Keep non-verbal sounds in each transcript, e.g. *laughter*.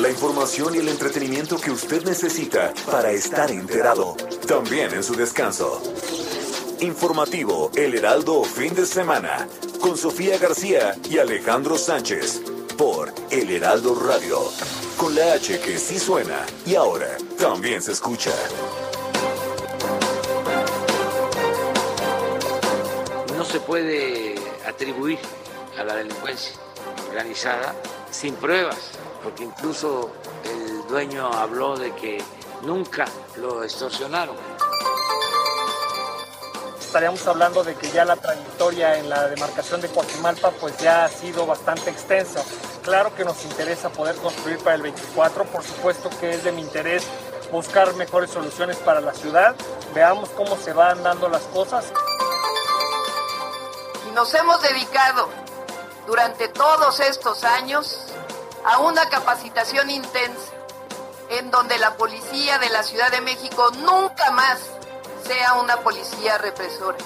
la información y el entretenimiento que usted necesita para estar enterado, también en su descanso. Informativo El Heraldo Fin de Semana, con Sofía García y Alejandro Sánchez, por El Heraldo Radio, con la H que sí suena y ahora también se escucha. No se puede atribuir a la delincuencia organizada sin pruebas, porque incluso el dueño habló de que nunca lo extorsionaron. estaríamos hablando de que ya la trayectoria en la demarcación de Coajimalpa pues ya ha sido bastante extensa. Claro que nos interesa poder construir para el 24, por supuesto que es de mi interés buscar mejores soluciones para la ciudad. Veamos cómo se van dando las cosas. Y nos hemos dedicado durante todos estos años a una capacitación intensa en donde la policía de la Ciudad de México nunca más sea una policía represora.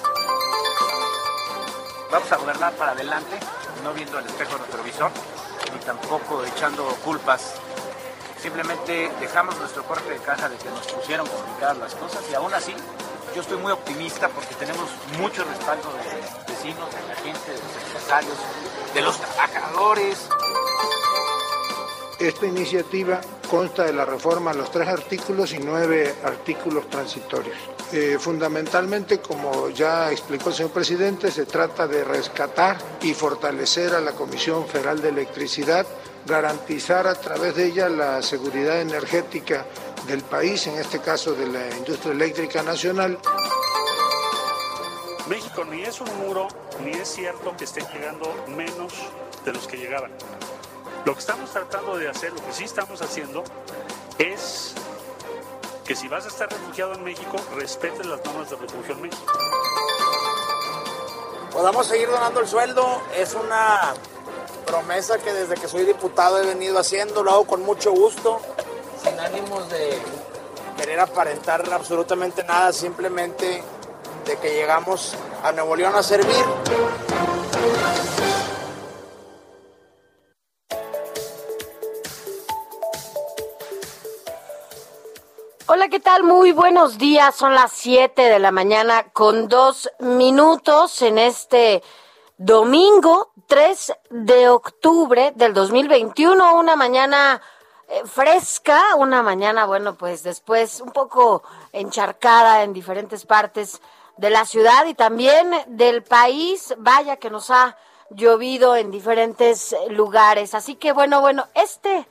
Vamos a gobernar para adelante, no viendo el espejo retrovisor, ni tampoco echando culpas. Simplemente dejamos nuestro corte de caja de que nos pusieron complicadas las cosas y aún así yo estoy muy optimista porque tenemos mucho respaldo de vecinos, de la gente, de los empresarios, de los trabajadores. Esta iniciativa consta de la reforma a los tres artículos y nueve artículos transitorios. Eh, fundamentalmente, como ya explicó el señor presidente, se trata de rescatar y fortalecer a la Comisión Federal de Electricidad, garantizar a través de ella la seguridad energética del país, en este caso de la industria eléctrica nacional. México ni es un muro, ni es cierto que estén llegando menos de los que llegaban. Lo que estamos tratando de hacer, lo que sí estamos haciendo, es que si vas a estar refugiado en México, respetes las normas de refugio en México. Podamos seguir donando el sueldo, es una promesa que desde que soy diputado he venido haciendo, lo hago con mucho gusto, sin ánimos de querer aparentar absolutamente nada, simplemente de que llegamos a Nuevo León a servir. Hola, ¿qué tal? Muy buenos días. Son las 7 de la mañana con dos minutos en este domingo 3 de octubre del 2021. Una mañana eh, fresca, una mañana, bueno, pues después un poco encharcada en diferentes partes de la ciudad y también del país. Vaya que nos ha llovido en diferentes lugares. Así que bueno, bueno, este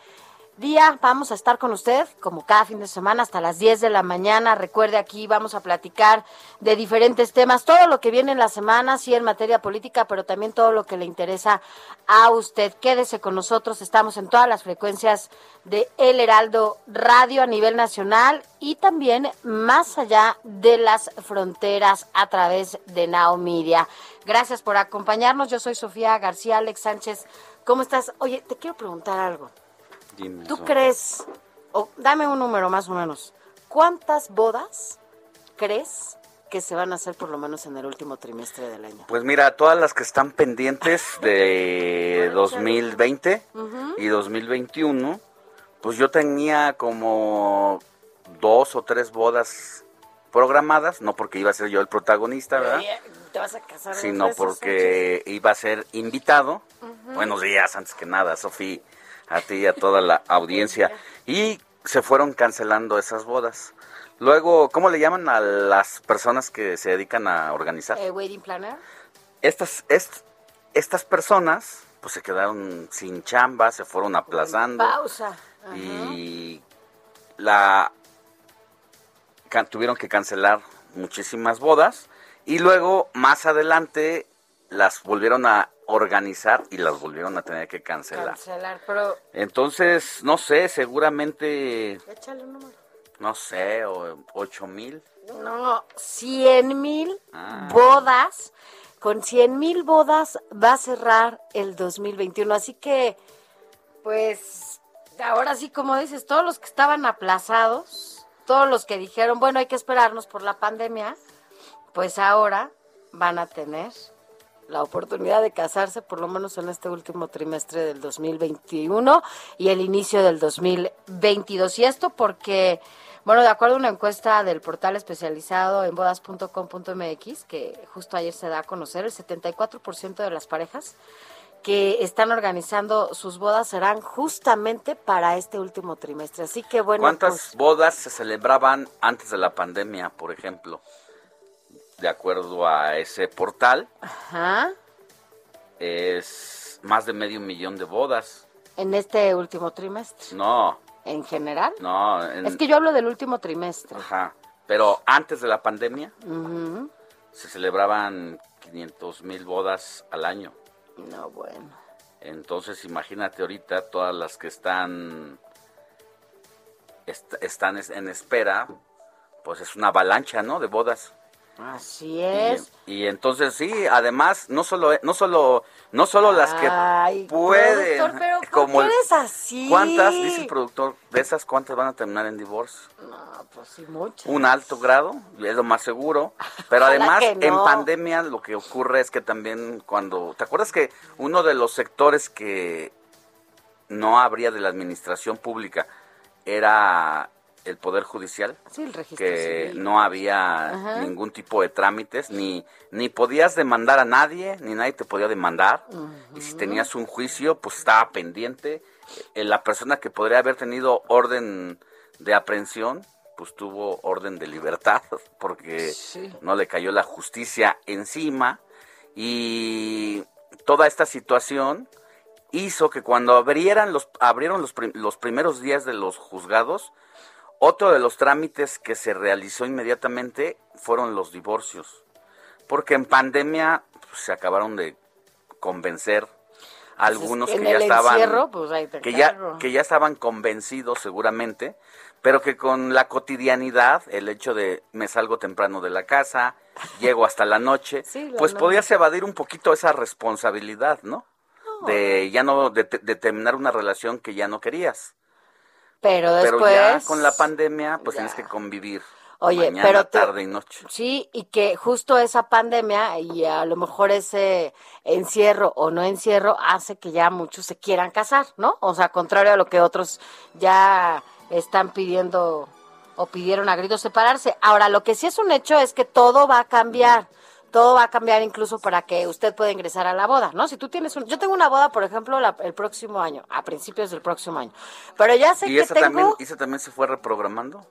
día vamos a estar con usted como cada fin de semana hasta las 10 de la mañana. Recuerde aquí vamos a platicar de diferentes temas, todo lo que viene en la semana, sí en materia política, pero también todo lo que le interesa a usted. Quédese con nosotros, estamos en todas las frecuencias de El Heraldo Radio a nivel nacional y también más allá de las fronteras a través de Now Media. Gracias por acompañarnos. Yo soy Sofía García Alex Sánchez. ¿Cómo estás? Oye, te quiero preguntar algo. Dime, ¿Tú crees, o dame un número más o menos, cuántas bodas crees que se van a hacer por lo menos en el último trimestre del año? Pues mira, todas las que están pendientes de *laughs* 2020 Ujú. y 2021, pues yo tenía como dos o tres bodas programadas, no porque iba a ser yo el protagonista, ¿verdad? ¿Te vas a casar? Sino porque iba a ser invitado. Buenos días, antes que nada, Sofía, a ti y a toda la audiencia. Y se fueron cancelando esas bodas. Luego, ¿cómo le llaman a las personas que se dedican a organizar? Eh, wedding planner. Estas, est- estas personas, pues se quedaron sin chamba, se fueron aplazando. Pausa. Ajá. y la can- tuvieron que cancelar muchísimas bodas y luego más adelante las volvieron a organizar y las volvieron a tener que cancelar. Cancelar, pero... Entonces, no sé, seguramente, Échale un número. no sé, o ocho mil. No, 100 mil Ah. bodas. Con 100 mil bodas va a cerrar el 2021. Así que, pues, ahora sí, como dices, todos los que estaban aplazados, todos los que dijeron, bueno, hay que esperarnos por la pandemia, pues ahora van a tener la oportunidad de casarse, por lo menos en este último trimestre del 2021 y el inicio del 2022. Y esto porque, bueno, de acuerdo a una encuesta del portal especializado en bodas.com.mx, que justo ayer se da a conocer, el 74% de las parejas que están organizando sus bodas serán justamente para este último trimestre. Así que bueno, ¿Cuántas pues, bodas se celebraban antes de la pandemia, por ejemplo? De acuerdo a ese portal, ajá, es más de medio millón de bodas. en este último trimestre, No, en general. no. en- Es que yo hablo del último trimestre. Ajá. Pero antes de la pandemia se celebraban 500 mil bodas al año. No, bueno. Entonces imagínate ahorita todas las que están est- están es- en espera, pues es una avalancha, ¿no? De bodas. Así es. y entonces sí, además no solo no solo no solo las que pueden, productor, pero ¿por como qué el- eres así? ¿Cuántas dice el productor de esas cuántas van a terminar en divorcio? No, pues sí, muchas. un alto grado, es lo más seguro. *laughs* Pero además, no. en pandemia lo que ocurre es que también cuando... ¿Te acuerdas que uno de los sectores que no habría de la administración pública era el Poder Judicial? Sí, el registro que civil. no había Ajá. ningún tipo de trámites, ni, ni podías demandar a nadie, ni nadie te podía demandar. Y si tenías un juicio, pues estaba pendiente. Eh, la persona que podría haber tenido orden de aprehensión, pues tuvo orden de libertad, *laughs* porque Sí. no le cayó la justicia encima. Y toda esta situación hizo que cuando abrieran los, abrieron los, prim- los primeros días de los juzgados, otro de los trámites que se realizó inmediatamente fueron los divorcios. Porque en pandemia pues, se acabaron de convencer a algunos en que ya estaban encierro, pues, que ya encargo. que ya estaban convencidos seguramente, pero que con la cotidianidad, el hecho de me salgo temprano de la casa, *laughs* llego hasta la noche, Sí, la pues noche. podías evadir un poquito esa responsabilidad, ¿no? De ya no de, de terminar una relación que ya no querías. Pero después... Pero ya con la pandemia, pues ya. tienes que convivir Oye, mañana, pero te- tarde y noche. Sí, y que justo esa pandemia y a lo mejor ese encierro o no encierro hace que ya muchos se quieran casar, ¿no? O sea, contrario a lo que otros ya están pidiendo o pidieron a gritos separarse. Ahora, lo que sí es un hecho es que todo va a cambiar. Todo va a cambiar incluso para que usted pueda ingresar a la boda, ¿no? Si tú tienes un... Yo tengo una boda, por ejemplo, la- el próximo año, a principios del próximo año. Pero ya sé ¿Y que esa tengo... también, esa también se fue reprogramando?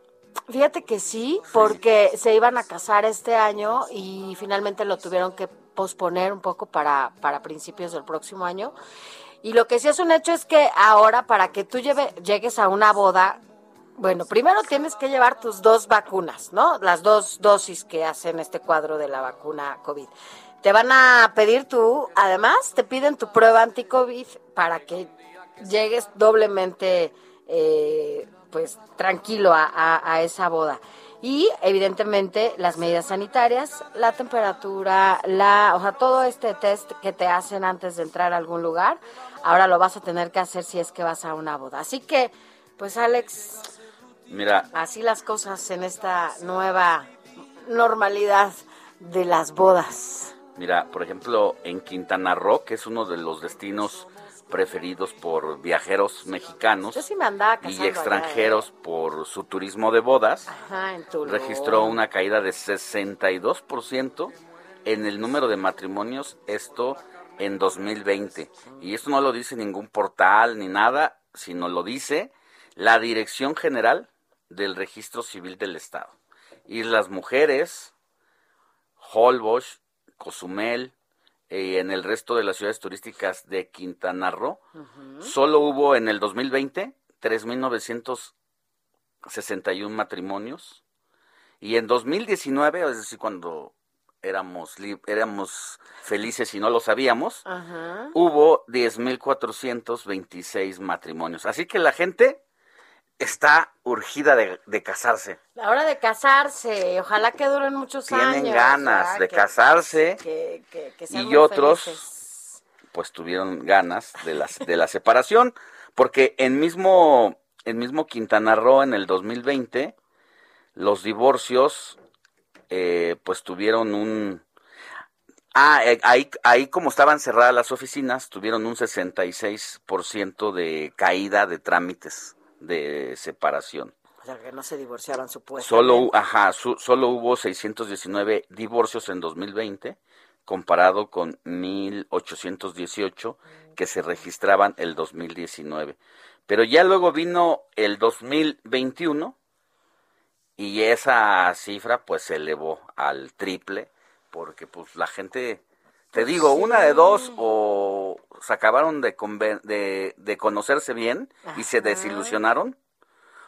Fíjate que sí, porque se iban a casar este año y finalmente lo tuvieron que posponer un poco para, para principios del próximo año. Y lo que sí es un hecho es que ahora para que tú lleve- llegues a una boda, bueno, primero tienes que llevar tus dos vacunas, ¿no? Las dos dosis que hacen este cuadro de la vacuna COVID. Te van a pedir tú, además te piden tu prueba anti-COVID para que llegues doblemente, eh, pues, tranquilo a, a- a esa boda. Y evidentemente las medidas sanitarias, la temperatura, la, o sea, todo este test que te hacen antes de entrar a algún lugar, ahora lo vas a tener que hacer si es que vas a una boda. Así que, pues Alex, Mira, así las cosas en esta nueva normalidad de las bodas. Mira, por ejemplo, en Quintana Roo, que es uno de los destinos preferidos por viajeros mexicanos Yo sí me andaba casando y allá, ¿eh? extranjeros por su turismo de bodas, Ajá, en registró una caída de 62% en el número de matrimonios, esto en 2020. Y esto no lo dice ningún portal ni nada, sino lo dice la Dirección General del Registro Civil del Estado. Y las mujeres, Holbox, Cozumel, y en el resto de las ciudades turísticas de Quintana Roo, solo hubo en el 2020 3.961 matrimonios y en 2019, es decir, cuando éramos, éramos felices y no lo sabíamos, Ajá. hubo 10.426 matrimonios. Así que la gente está urgida de, de casarse. La hora de casarse, ojalá que duren muchos años. Tienen ganas de Que- casarse que- que- y otros felices. pues tuvieron ganas de la, de la separación, porque en mismo, en mismo Quintana Roo en el 2020 los divorcios eh, pues tuvieron un... Ah, eh, ahí, ahí como estaban cerradas las oficinas, tuvieron un 66% de caída de trámites de separación. O sea, que no se divorciaban supuestamente. Solo, ajá, su- solo hubo 619 divorcios en 2020, comparado con 1818 que se registraban el 2019. Pero ya luego vino el 2021 y esa cifra pues se elevó al triple porque pues la gente, te digo, una de dos o se acabaron de, de, de conocerse bien y se desilusionaron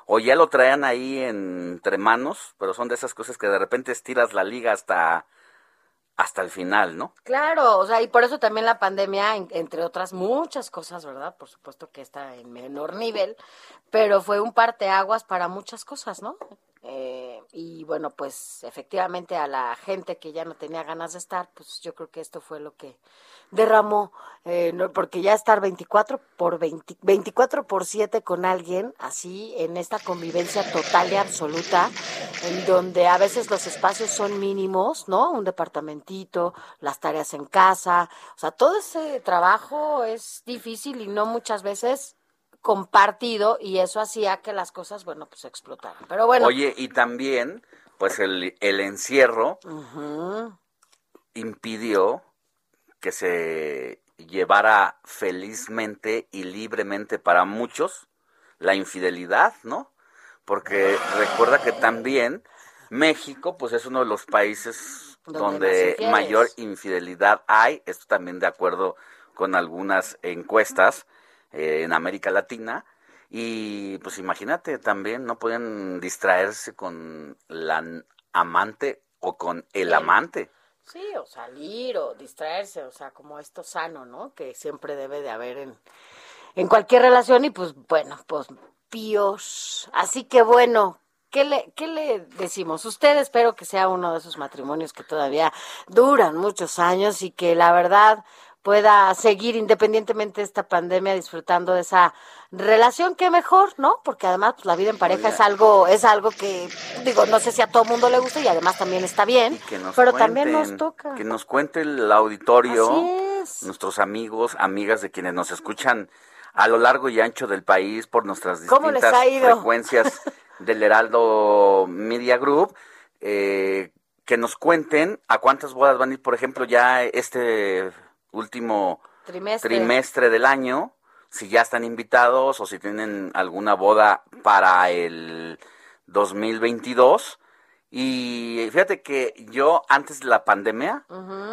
o ya lo traían ahí entre manos, pero son de esas cosas que de repente estiras la liga hasta hasta el final, ¿no? Claro, o sea, y por eso también la pandemia, en- entre otras muchas cosas, ¿verdad? Por supuesto que está en menor nivel, pero fue un parteaguas para muchas cosas, ¿no? Eh, y bueno, pues efectivamente a la gente que ya no tenía ganas de estar, pues yo creo que esto fue lo que derramó, eh, no- porque ya estar 24 por 20, 24 por 7 con alguien, así en esta convivencia total y absoluta, en donde a veces los espacios son mínimos, ¿no? Un departamentito, las tareas en casa, o sea, todo ese trabajo es difícil y no muchas veces compartido y eso hacía que las cosas, bueno, pues explotaran. Pero bueno. Oye, y también, pues el, el encierro impidió que se llevara felizmente y libremente para muchos la infidelidad, ¿no? Porque recuerda que también México, pues es uno de los países Donde mayor infidelidad hay, esto también de acuerdo con algunas encuestas eh, en América Latina, y pues imagínate también, no pueden distraerse con la amante o con el amante. Sí, o salir o distraerse, o sea, como esto sano, ¿no? Que siempre debe de haber en, en cualquier relación y pues bueno, pues píos. Así que bueno, ¿qué le, ¿qué le decimos? Usted espero que sea uno de esos matrimonios que todavía duran muchos años y que la verdad pueda seguir independientemente de esta pandemia disfrutando de esa relación que mejor, ¿no? Porque además pues, la vida en pareja es algo es algo que digo, no sé si a todo mundo le gusta y además también está bien, pero también nos toca. Que nos cuente el auditorio, nuestros amigos, amigas de quienes nos escuchan a lo largo y ancho del país por nuestras ¿Cómo les distintas frecuencias *laughs* del Heraldo Media Group. eh, que nos cuenten a cuántas bodas van a ir, por ejemplo, ya este último Trimestre. trimestre del año, si ya están invitados o si tienen alguna boda para el 2022. Y fíjate que yo antes de la pandemia,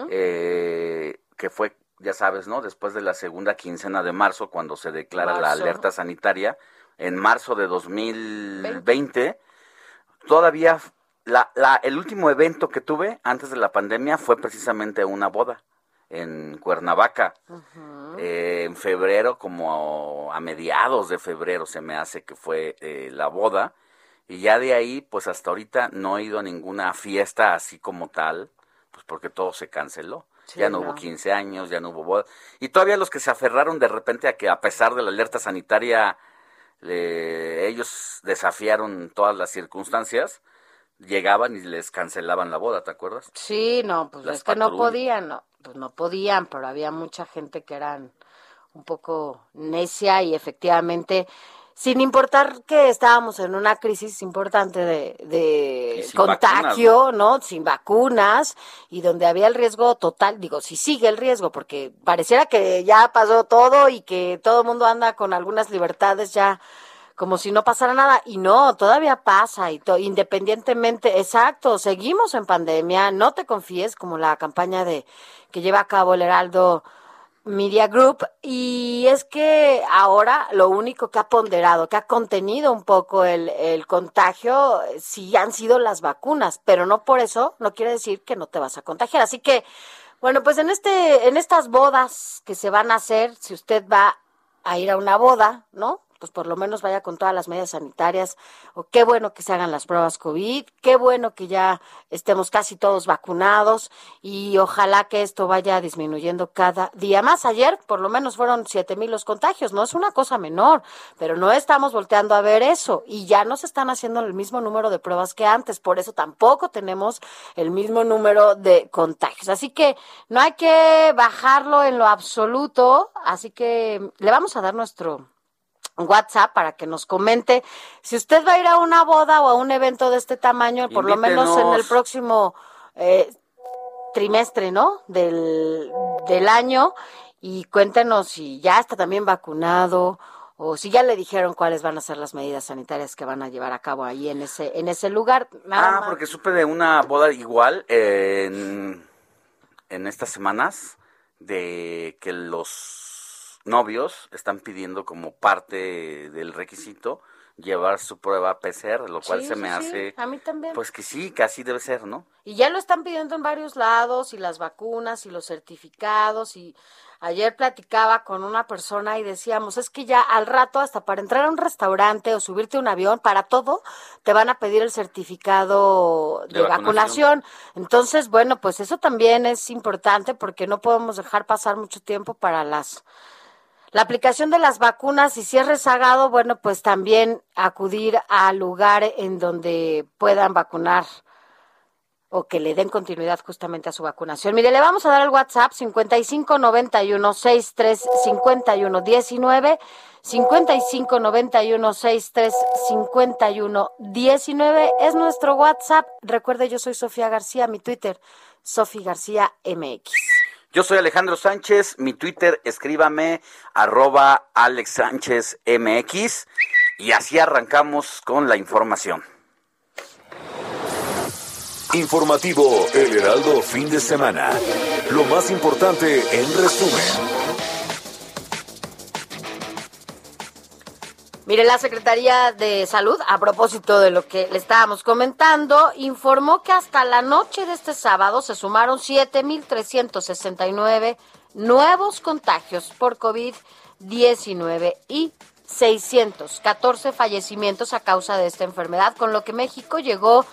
eh, que fue, ya sabes, ¿no? Después de la segunda quincena de marzo, cuando se declara la alerta sanitaria, en marzo de 2020, todavía la, la, el último evento que tuve antes de la pandemia fue precisamente una boda en Cuernavaca. Eh, en febrero, como a mediados de febrero se me hace que fue eh, la boda. Y ya de ahí, pues hasta ahorita no he ido a ninguna fiesta así como tal, pues porque todo se canceló. Sí, ya no, no. hubo 15 años, ya no hubo boda. Y todavía los que se aferraron de repente a que a pesar de la alerta sanitaria, ellos desafiaron todas las circunstancias, llegaban y les cancelaban la boda, ¿te acuerdas? Sí, no, pues Las es que no podían, no, pues no podían, pero había mucha gente que eran un poco necia y efectivamente, sin importar que estábamos en una crisis importante de, de contagio, ¿no? Sin vacunas y donde había el riesgo total, digo, si sigue el riesgo, porque pareciera que ya pasó todo y que todo el mundo anda con algunas libertades ya como si no pasara nada y no, todavía pasa y to- independientemente, exacto, seguimos en pandemia, no te confíes como la campaña de que lleva a cabo el Heraldo Media Group y es que ahora lo único que ha ponderado, que ha contenido un poco el, el contagio, sí han sido las vacunas, pero no por eso no quiere decir que no te vas a contagiar. Así que, bueno, pues en este, en estas bodas que se van a hacer, si usted va a ir a una boda, ¿no? Pues por lo menos vaya con todas las medidas sanitarias, o qué bueno que se hagan las pruebas COVID, qué bueno que ya estemos casi todos vacunados y ojalá que esto vaya disminuyendo cada día más. Ayer por lo menos fueron siete mil los contagios, no es una cosa menor, pero no estamos volteando a ver eso y ya no se están haciendo el mismo número de pruebas que antes, por eso tampoco tenemos el mismo número de contagios. Así que no hay que bajarlo en lo absoluto, así que le vamos a dar nuestro WhatsApp para que nos comente si usted va a ir a una boda o a un evento de este tamaño, por lo menos en el próximo eh, trimestre, ¿no? Del, del año y cuéntenos si ya está también vacunado o si ya le dijeron cuáles van a ser las medidas sanitarias que van a llevar a cabo ahí en ese en ese lugar. ah, porque supe de una boda igual en, en estas semanas de que los novios están pidiendo como parte del requisito llevar su prueba PCR, lo cual se me hace... A mí también. Pues que sí, casi debe ser, ¿no? Y ya lo están pidiendo en varios lados, y las vacunas, y los certificados, y ayer platicaba con una persona y decíamos, es que ya al rato, hasta para entrar a un restaurante o subirte a un avión, para todo, te van a pedir el certificado de, vacunación. Entonces, bueno, pues eso también es importante porque no podemos dejar pasar mucho tiempo para las la aplicación de las vacunas y si es rezagado, bueno, pues también acudir al lugar en donde puedan vacunar o que le den continuidad justamente a su vacunación. Mire, le vamos a dar el WhatsApp 5591 63 51 19 55 91 63 51 19 es nuestro WhatsApp. Recuerde, yo soy Sofía García, mi Twitter, Sofía García MX. Yo soy Alejandro Sánchez, mi Twitter, escríbame arroba Alex Sánchez MX y así arrancamos con la información. Informativo El Heraldo fin de semana. Lo más importante en resumen. Mire, la Secretaría de Salud, a propósito de lo que le estábamos comentando, informó que hasta la noche de este sábado se sumaron 7.369 nuevos contagios por COVID-19 y 614 fallecimientos a causa de esta enfermedad, con lo que México llegó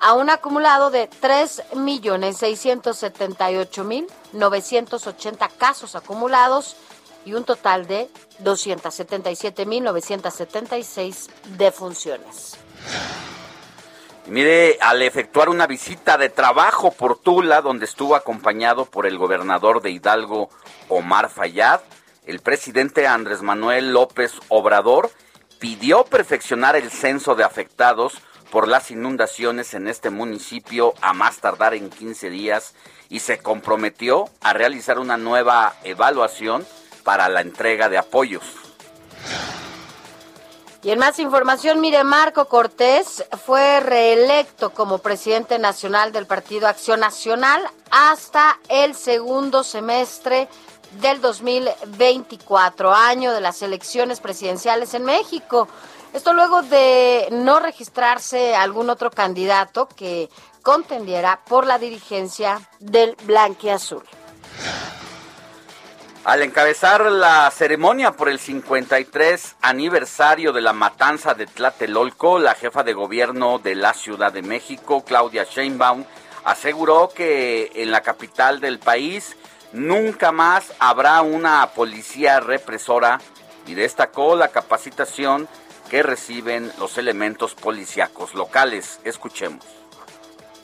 a un acumulado de 3.678.980 casos acumulados y un total de 277.976 defunciones. Mire, al efectuar una visita de trabajo por Tula, donde estuvo acompañado por el gobernador de Hidalgo, Omar Fayad, el presidente Andrés Manuel López Obrador pidió perfeccionar el censo de afectados por las inundaciones en este municipio a más tardar en 15 días y se comprometió a realizar una nueva evaluación para la entrega de apoyos. Y en más información, mire, Marco Cortés fue reelecto como presidente nacional del Partido Acción Nacional hasta el segundo semestre del 2024, año de las elecciones presidenciales en México. Esto luego de no registrarse algún otro candidato que contendiera por la dirigencia del Blanquiazul. Al encabezar la ceremonia por el 53 aniversario de la matanza de Tlatelolco, la jefa de gobierno de la Ciudad de México, Claudia Sheinbaum, aseguró que en la capital del país nunca más habrá una policía represora y destacó la capacitación que reciben los elementos policíacos locales. Escuchemos.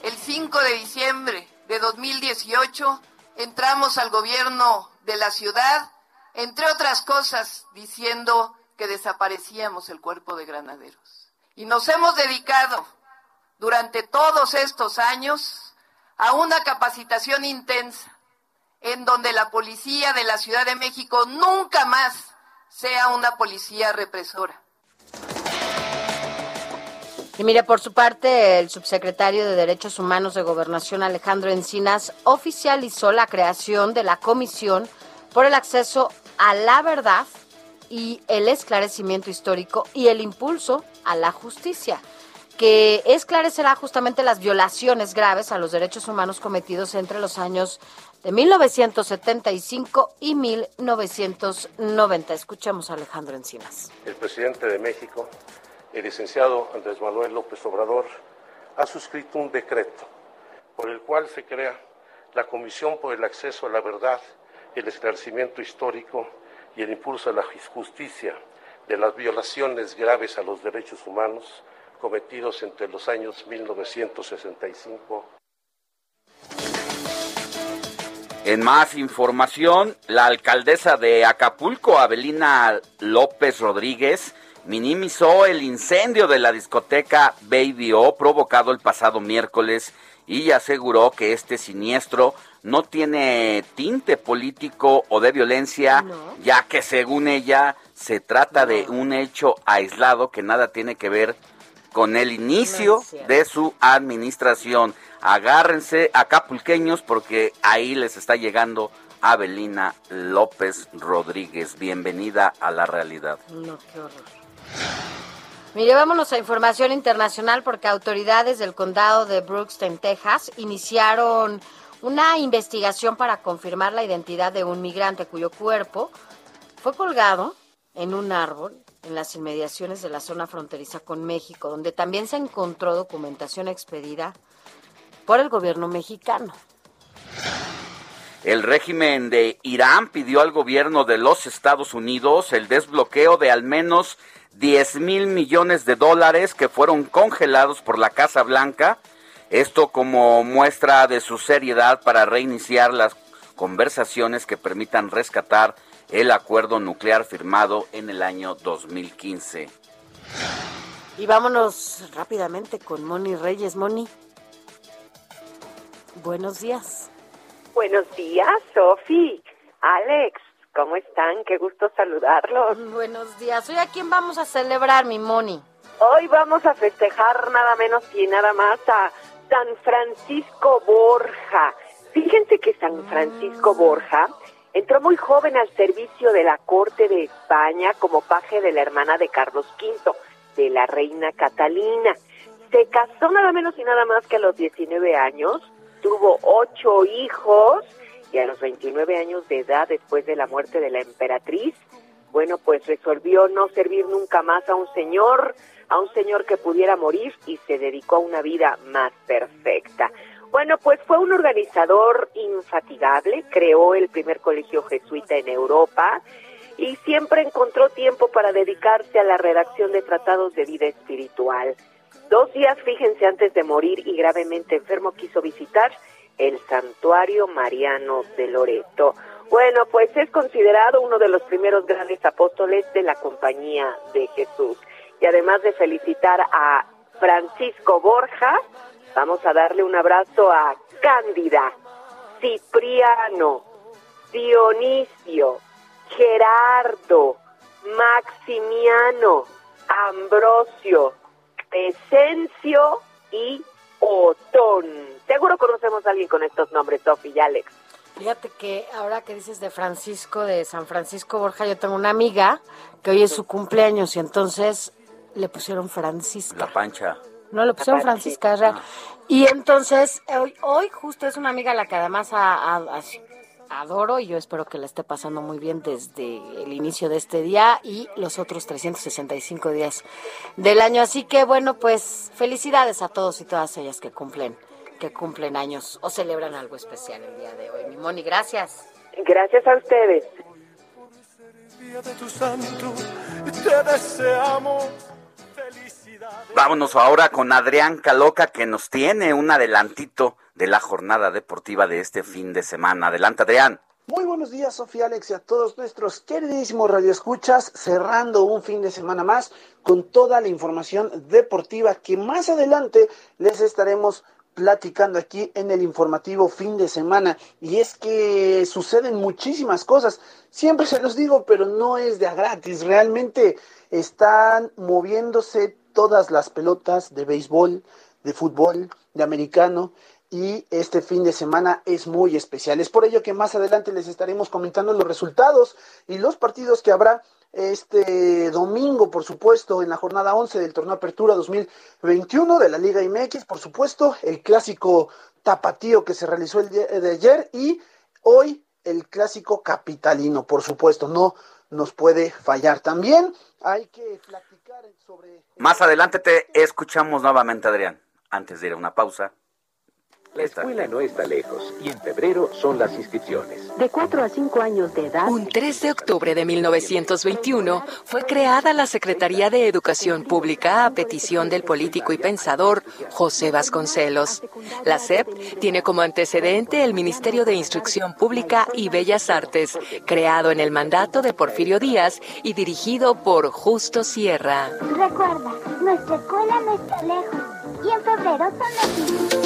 El 5 de diciembre de 2018 entramos al gobierno de la ciudad, entre otras cosas, diciendo que desaparecíamos el cuerpo de granaderos. Y nos hemos dedicado durante todos estos años a una capacitación intensa en donde la policía de la Ciudad de México nunca más sea una policía represora. Y mire, por su parte, el subsecretario de Derechos Humanos de Gobernación, Alejandro Encinas, oficializó la creación de la Comisión por el acceso a la verdad y el esclarecimiento histórico y el impulso a la justicia que esclarecerá justamente las violaciones graves a los derechos humanos cometidos entre los años de 1975 y 1990. Escuchemos a Alejandro Encinas. El presidente de México, el licenciado Andrés Manuel López Obrador, ha suscrito un decreto por el cual se crea la Comisión por el Acceso a la Verdad, el Esclarecimiento Histórico y el Impulso a la Justicia de las violaciones graves a los derechos humanos cometidos entre los años 1965. En más información, la alcaldesa de Acapulco, Abelina López Rodríguez, minimizó el incendio de la discoteca Baby O provocado el pasado miércoles y aseguró que este siniestro no tiene tinte político o de violencia, ya que según ella se trata de un hecho aislado que nada tiene que ver con el inicio de su administración. Agárrense acapulqueños porque ahí les está llegando Abelina López Rodríguez. Bienvenida a la realidad. No, qué horror. Mire, vámonos a información internacional porque autoridades del condado de Brookston, Texas, iniciaron una investigación para confirmar la identidad de un migrante cuyo cuerpo fue colgado en un árbol en las inmediaciones de la zona fronteriza con México, donde también se encontró documentación expedida por el gobierno mexicano. El régimen de Irán pidió al gobierno de los Estados Unidos el desbloqueo de al menos 10 mil millones de dólares que fueron congelados por la Casa Blanca. Esto como muestra de su seriedad para reiniciar las conversaciones que permitan rescatar el acuerdo nuclear firmado en el año 2015. Y vámonos rápidamente con Moni Reyes. Moni. Buenos días. Buenos días, Sofi. Alex, ¿cómo están? Qué gusto saludarlos. Buenos días. Hoy a quién vamos a celebrar, mi Moni. Hoy vamos a festejar nada menos y nada más a San Francisco Borja. Fíjense que San Francisco Borja Entró muy joven al servicio de la corte de España como paje de la hermana de Carlos V, de la reina Catalina. Se casó nada menos y nada más que a los 19 años, tuvo ocho hijos y a los 29 años de edad, después de la muerte de la emperatriz, bueno, pues resolvió no servir nunca más a un señor, a un señor que pudiera morir y se dedicó a una vida más perfecta. Bueno, pues fue un organizador infatigable, creó el primer colegio jesuita en Europa y siempre encontró tiempo para dedicarse a la redacción de tratados de vida espiritual. Dos días, fíjense, antes de morir y gravemente enfermo, quiso visitar el santuario mariano de Loreto. Bueno, pues es considerado uno de los primeros grandes apóstoles de la compañía de Jesús. Y además de felicitar a Francisco Borja, Vamos a darle un abrazo a Cándida, Cipriano, Dionisio, Gerardo, Maximiano, Ambrosio, Esencio y Otón. Seguro conocemos a alguien con estos nombres, Sofi y Alex. Fíjate que ahora que dices de Francisco, de San Francisco Borja, yo tengo una amiga que hoy es su cumpleaños y entonces le pusieron Francisca. La pancha. No, lo pusieron Francisca ah. Y entonces, hoy, hoy justo es una amiga a la que además adoro y yo espero que la esté pasando muy bien desde el inicio de este día y los otros 365 días del año. Así que bueno, pues felicidades a todos y todas ellas que cumplen, que cumplen años o celebran algo especial el día de hoy. Mi Moni, gracias. Gracias a ustedes. Te deseamos Vámonos ahora con Adrián Caloca que nos tiene un adelantito de la jornada deportiva de este fin de semana. Adelante, Adrián. Muy buenos días, Sofía Alex, y a todos nuestros queridísimos radioescuchas, cerrando un fin de semana más con toda la información deportiva que más adelante les estaremos platicando aquí en el informativo fin de semana. Y es que suceden muchísimas cosas. Siempre se los digo, pero no es de a gratis. Realmente están moviéndose todas las pelotas de béisbol, de fútbol, de americano, y este fin de semana es muy especial. Es por ello que más adelante les estaremos comentando los resultados y los partidos que habrá este domingo, por supuesto, en la jornada 11 del torneo Apertura 2021 de la Liga MX, por supuesto, el clásico tapatío que se realizó el día de ayer y hoy el clásico capitalino, por supuesto, no nos puede fallar. También hay que platicar sobre... Más adelante te escuchamos nuevamente, Adrián, antes de ir a una pausa. La escuela no está lejos y en febrero son las inscripciones. De 4 a 5 años de edad. Un 3 de octubre de 1921 fue creada la Secretaría de Educación Pública a petición del político y pensador José Vasconcelos. La SEP tiene como antecedente el Ministerio de Instrucción Pública y Bellas Artes, creado en el mandato de Porfirio Díaz y dirigido por Justo Sierra. Recuerda, nuestra escuela no está lejos y en febrero son las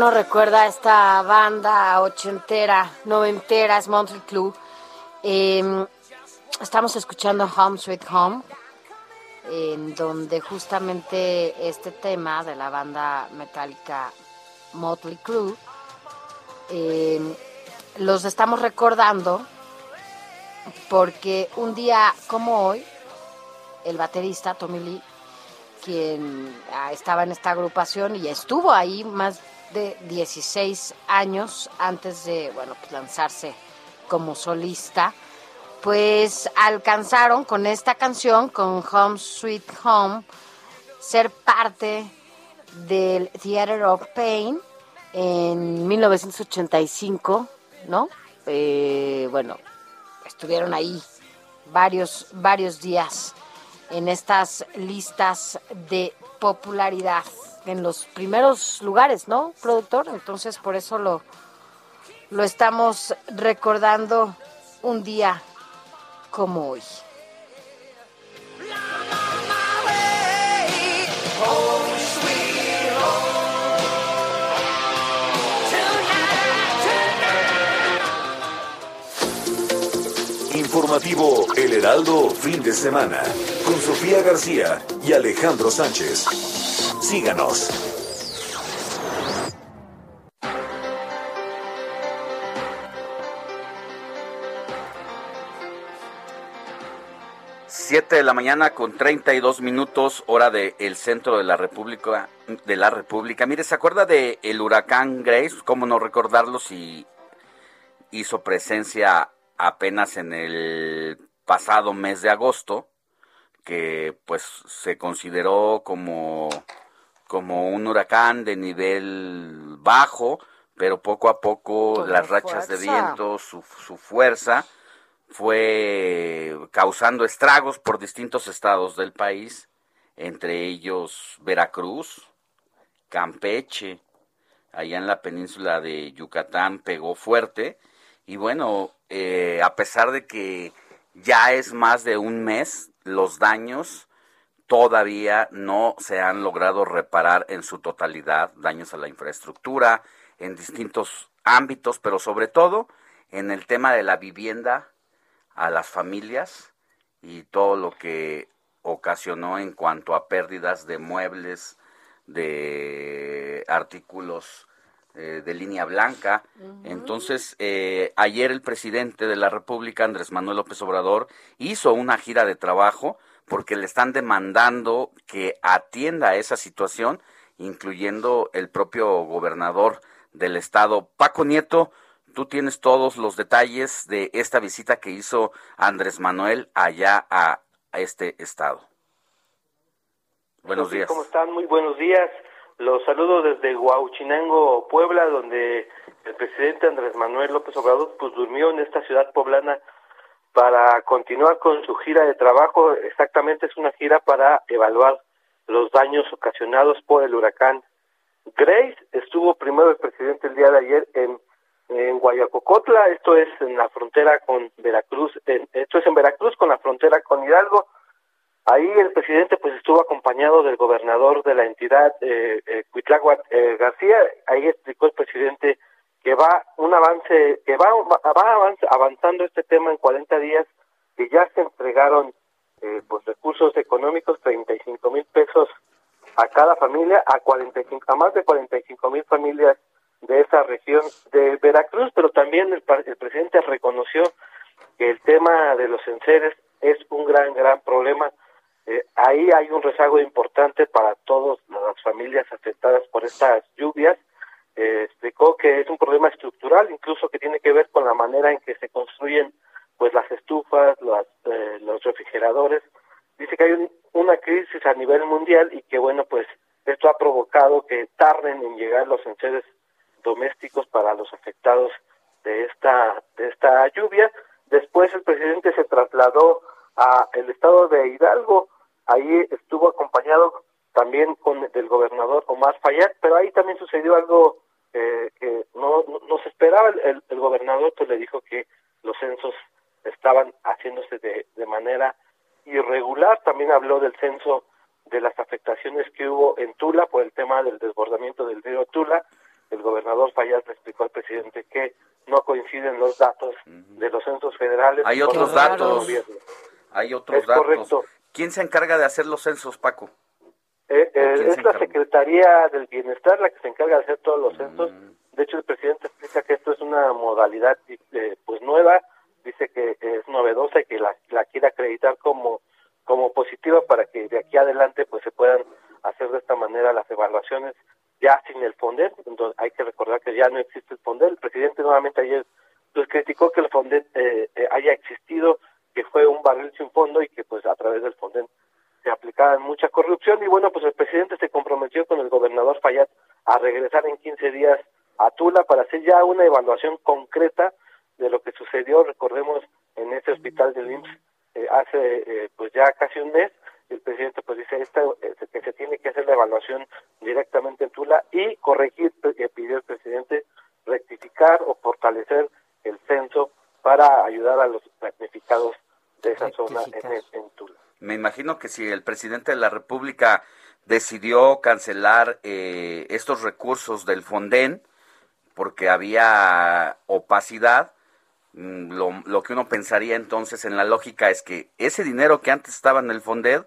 Alone. ¿Quién no recuerda esta banda ochentera, noventera, es Motley Club? Eh, estamos escuchando Home Sweet Home, en donde justamente este tema de la banda metálica Motley Crue eh, los estamos recordando porque un día como hoy, el baterista Tommy Lee, quien ah, estaba en esta agrupación y estuvo ahí más de 16 años antes de bueno, pues lanzarse como solista, pues alcanzaron con esta canción, con Home Sweet Home, ser parte del Theater of Pain en 1985, ¿no? Eh, bueno, estuvieron ahí varios, varios días en estas listas de popularidad, en los primeros lugares, ¿no, productor? Entonces, por eso lo, lo estamos recordando un día como hoy. Informativo El Heraldo Fin de Semana. Con Sofía García y Alejandro Sánchez. Síganos. Siete de la mañana con 32 minutos, hora del centro de la República. De la República. Mire, ¿se acuerda de el huracán Grace? ¿Cómo no recordarlo si hizo presencia apenas en el pasado mes de agosto? Que pues se consideró como, como un huracán de nivel bajo, pero poco a poco Con las la rachas de viento, su, su fuerza, fue causando estragos por distintos estados del país, entre ellos Veracruz, Campeche, allá en la península de Yucatán pegó fuerte. Y bueno, eh, a pesar de que ya es más de un mes, los daños todavía no se han logrado reparar en su totalidad, daños a la infraestructura, en distintos ámbitos, pero sobre todo en el tema de la vivienda a las familias y todo lo que ocasionó en cuanto a pérdidas de muebles, de artículos eh, de línea blanca. Entonces, eh, ayer el presidente de la República, Andrés Manuel López Obrador, hizo una gira de trabajo porque le están demandando que atienda esa situación, incluyendo el propio gobernador del estado, Paco Nieto. tú tienes todos los detalles de esta visita que hizo Andrés Manuel allá a, a este estado. Buenos Sí, días. ¿Cómo están? Muy buenos días. Los saludo desde Huauchinango, Puebla, donde el presidente Andrés Manuel López Obrador pues durmió en esta ciudad poblana para continuar con su gira de trabajo. Exactamente es una gira para evaluar los daños ocasionados por el huracán Grace. Estuvo primero el presidente el día de ayer en, en Guayacocotla, esto es en la frontera con Veracruz, en- esto es en Veracruz con la frontera con Hidalgo. Ahí el presidente pues estuvo acompañado del gobernador de la entidad, eh, eh, Cuitláhuac, eh, García. Ahí explicó el presidente que va un avance, que va, va avanz- avanzando este tema en 40 días, que ya se entregaron eh, pues recursos económicos, 35 mil pesos a cada familia, a 45, a más de 45 mil familias de esa región de Veracruz, pero también el, el presidente reconoció que el tema de los enseres es un gran, gran problema. Eh, ahí hay un rezago importante para todas las familias afectadas por estas lluvias. Eh, explicó que es un problema estructural, incluso que tiene que ver con la manera en que se construyen pues las estufas, las, eh, los refrigeradores. Dice que hay un- una crisis a nivel mundial y que bueno pues esto ha provocado que tarden en llegar los enseres domésticos para los afectados de esta de esta lluvia. Después el presidente se trasladó a el estado de Hidalgo, ahí estuvo acompañado también con del gobernador Omar Fayad, pero ahí también sucedió algo eh, que no, no, no se esperaba. El, el gobernador pues le dijo que los censos estaban haciéndose de, de manera irregular. También habló del censo de las afectaciones que hubo en Tula por el tema del desbordamiento del río Tula. El gobernador Fayad le explicó al presidente que no coinciden los datos de los censos federales. Hay otros datos datos. del gobierno. Hay otros Es datos. correcto. ¿Quién se encarga de hacer los censos, Paco? Eh, eh, es la? Secretaría del Bienestar la que se encarga de hacer todos los censos. De hecho, el presidente explica que esto es una modalidad eh, pues nueva, dice que es novedosa y que la, la quiere acreditar como como positiva para que de aquí adelante pues se puedan hacer de esta manera las evaluaciones ya sin el FONDET. Entonces, hay que recordar que ya no existe el FONDET. El presidente nuevamente ayer pues criticó que el FONDET eh, eh, haya existido, que fue un barril sin fondo y que pues a través del FONDET se aplicaba mucha corrupción y bueno, pues el presidente se comprometió con el gobernador Fayad a regresar en 15 días a Tula para hacer ya una evaluación concreta de lo que sucedió, recordemos, en ese hospital del IMSS eh, hace eh, pues ya casi un mes, el presidente pues dice esta, eh, que se tiene que hacer la evaluación directamente en Tula y corregir, eh, pidió el presidente rectificar o fortalecer el censo para ayudar a los damnificados de esa zona en, en Tula. Me imagino que si el presidente de la República decidió cancelar eh, estos recursos del Fonden porque había opacidad, mm, lo, lo que uno pensaría entonces en la lógica es que ese dinero que antes estaba en el Fonded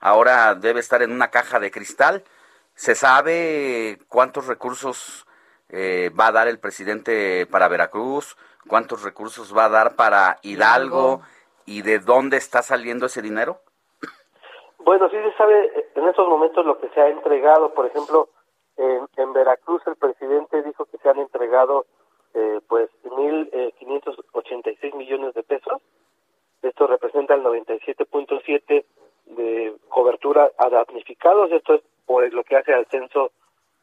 ahora debe estar en una caja de cristal. ¿Se sabe cuántos recursos eh, va a dar el presidente para Veracruz? ¿Cuántos recursos va a dar para Hidalgo? ¿Y de dónde está saliendo ese dinero? Bueno, sí se sabe eh, en estos momentos lo que se ha entregado. Por ejemplo, en, en Veracruz el presidente dijo que se han entregado eh, pues 1.586 millones de pesos. Esto representa el 97.7 de cobertura a damnificados. Esto es por lo que hace al censo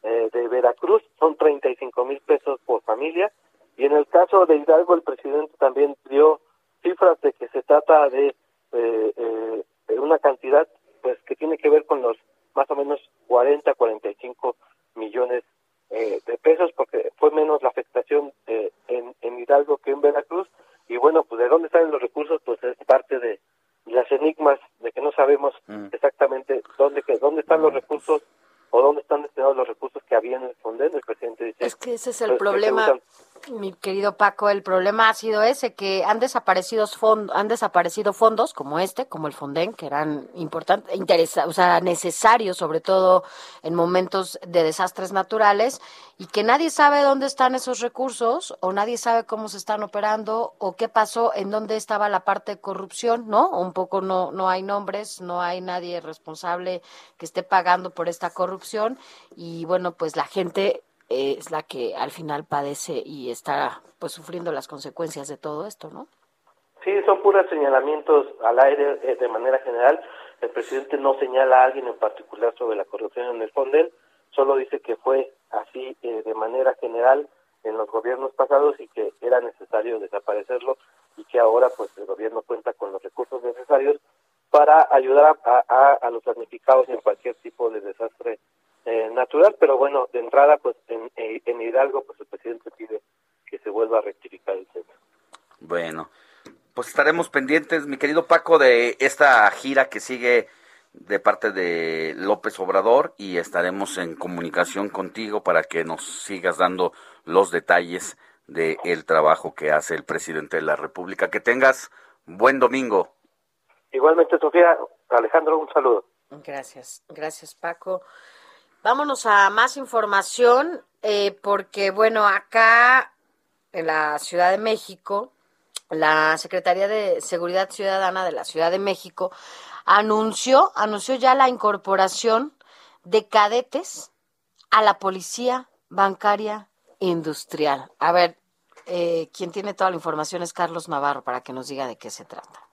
eh, de Veracruz. Son 35 mil pesos por familia. Y en el caso de Hidalgo, el presidente también dio cifras de que se trata de eh, eh, una cantidad pues que tiene que ver con los más o menos 40, 45 millones eh, de pesos, porque fue menos la afectación eh, en, en Hidalgo que en Veracruz. Y bueno, pues de dónde salen los recursos, pues es parte de las enigmas de que no sabemos exactamente dónde que dónde están los recursos o dónde están destinados los recursos que había en el fondo. El presidente dice Es que ese es el pues, problema, mi querido Paco. El problema ha sido ese, que han desaparecido, fond- han desaparecido fondos como este, como el Fonden, que eran importantes, o sea, necesarios, sobre todo en momentos de desastres naturales, y que nadie sabe dónde están esos recursos, o nadie sabe cómo se están operando, o qué pasó, en dónde estaba la parte de corrupción, ¿no? Un poco no, no hay nombres, no hay nadie responsable que esté pagando por esta corrupción, y bueno, pues la gente es la que al final padece y está pues sufriendo las consecuencias de todo esto, ¿no? Sí, son puros señalamientos al aire eh, de manera general. El presidente no señala a alguien en particular sobre la corrupción en el Fonden, solo dice que fue así eh, de manera general en los gobiernos pasados y que era necesario desaparecerlo y que ahora pues el gobierno cuenta con los recursos necesarios para ayudar a, a, a los damnificados en cualquier tipo de desastre eh, natural, pero bueno, de entrada pues en, eh, en Hidalgo pues el presidente pide que se vuelva a rectificar el tema. Bueno, pues estaremos pendientes, mi querido Paco, de esta gira que sigue de parte de López Obrador y estaremos en comunicación contigo para que nos sigas dando los detalles del el trabajo que hace el presidente de la República. Que tengas buen domingo. Igualmente, Sofía, Alejandro, un saludo. Gracias, gracias Paco. Vámonos a más información, eh, porque bueno, acá en la Ciudad de México, la Secretaría de Seguridad Ciudadana de la Ciudad de México anunció, anunció ya la incorporación de cadetes a la Policía Bancaria Industrial. A ver, eh, quien tiene toda la información es Carlos Navarro para que nos diga de qué se trata.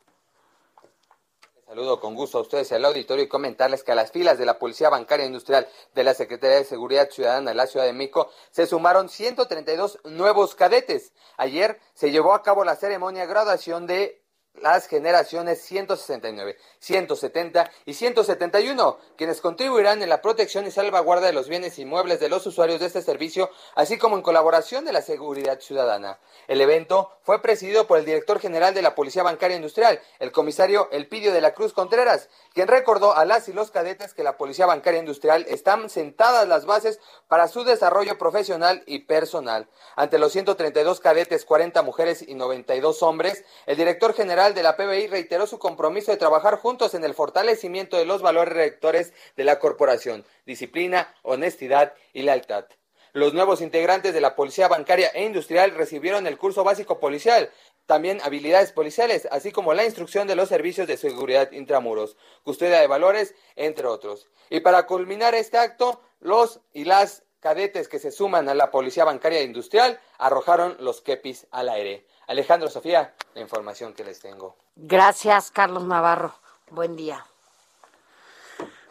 Saludo con gusto a ustedes al auditorio y comentarles que a las filas de la Policía Bancaria Industrial de la Secretaría de Seguridad Ciudadana de la Ciudad de México se sumaron 132 nuevos cadetes. Ayer se llevó a cabo la ceremonia de graduación de las generaciones 169, 170 y 171, quienes contribuirán en la protección y salvaguarda de los bienes inmuebles de los usuarios de este servicio, así como en colaboración de la seguridad ciudadana. El evento fue presidido por el director general de la Policía Bancaria Industrial, el comisario Elpidio de la Cruz Contreras, quien recordó a las y los cadetes que la Policía Bancaria Industrial están sentadas las bases para su desarrollo profesional y personal. Ante los 132 cadetes, 40 mujeres y 92 hombres, el director general de la PBI reiteró su compromiso de trabajar juntos en el fortalecimiento de los valores rectores de la corporación, disciplina, honestidad y lealtad. Los nuevos integrantes de la Policía Bancaria e Industrial recibieron el curso básico policial, también habilidades policiales, así como la instrucción de los servicios de seguridad intramuros, custodia de valores, entre otros. Y para culminar este acto, los y las cadetes que se suman a la Policía Bancaria e Industrial arrojaron los kepis al aire. Alejandro Sofía, la información que les tengo. Gracias, Carlos Navarro. Buen día.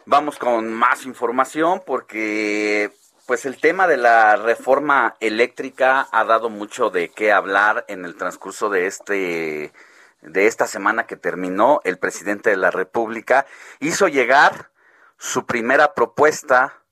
Vamos con más información porque pues el tema de la reforma eléctrica ha dado mucho de qué hablar en el transcurso de este de esta semana que terminó. El presidente de la República hizo llegar su primera propuesta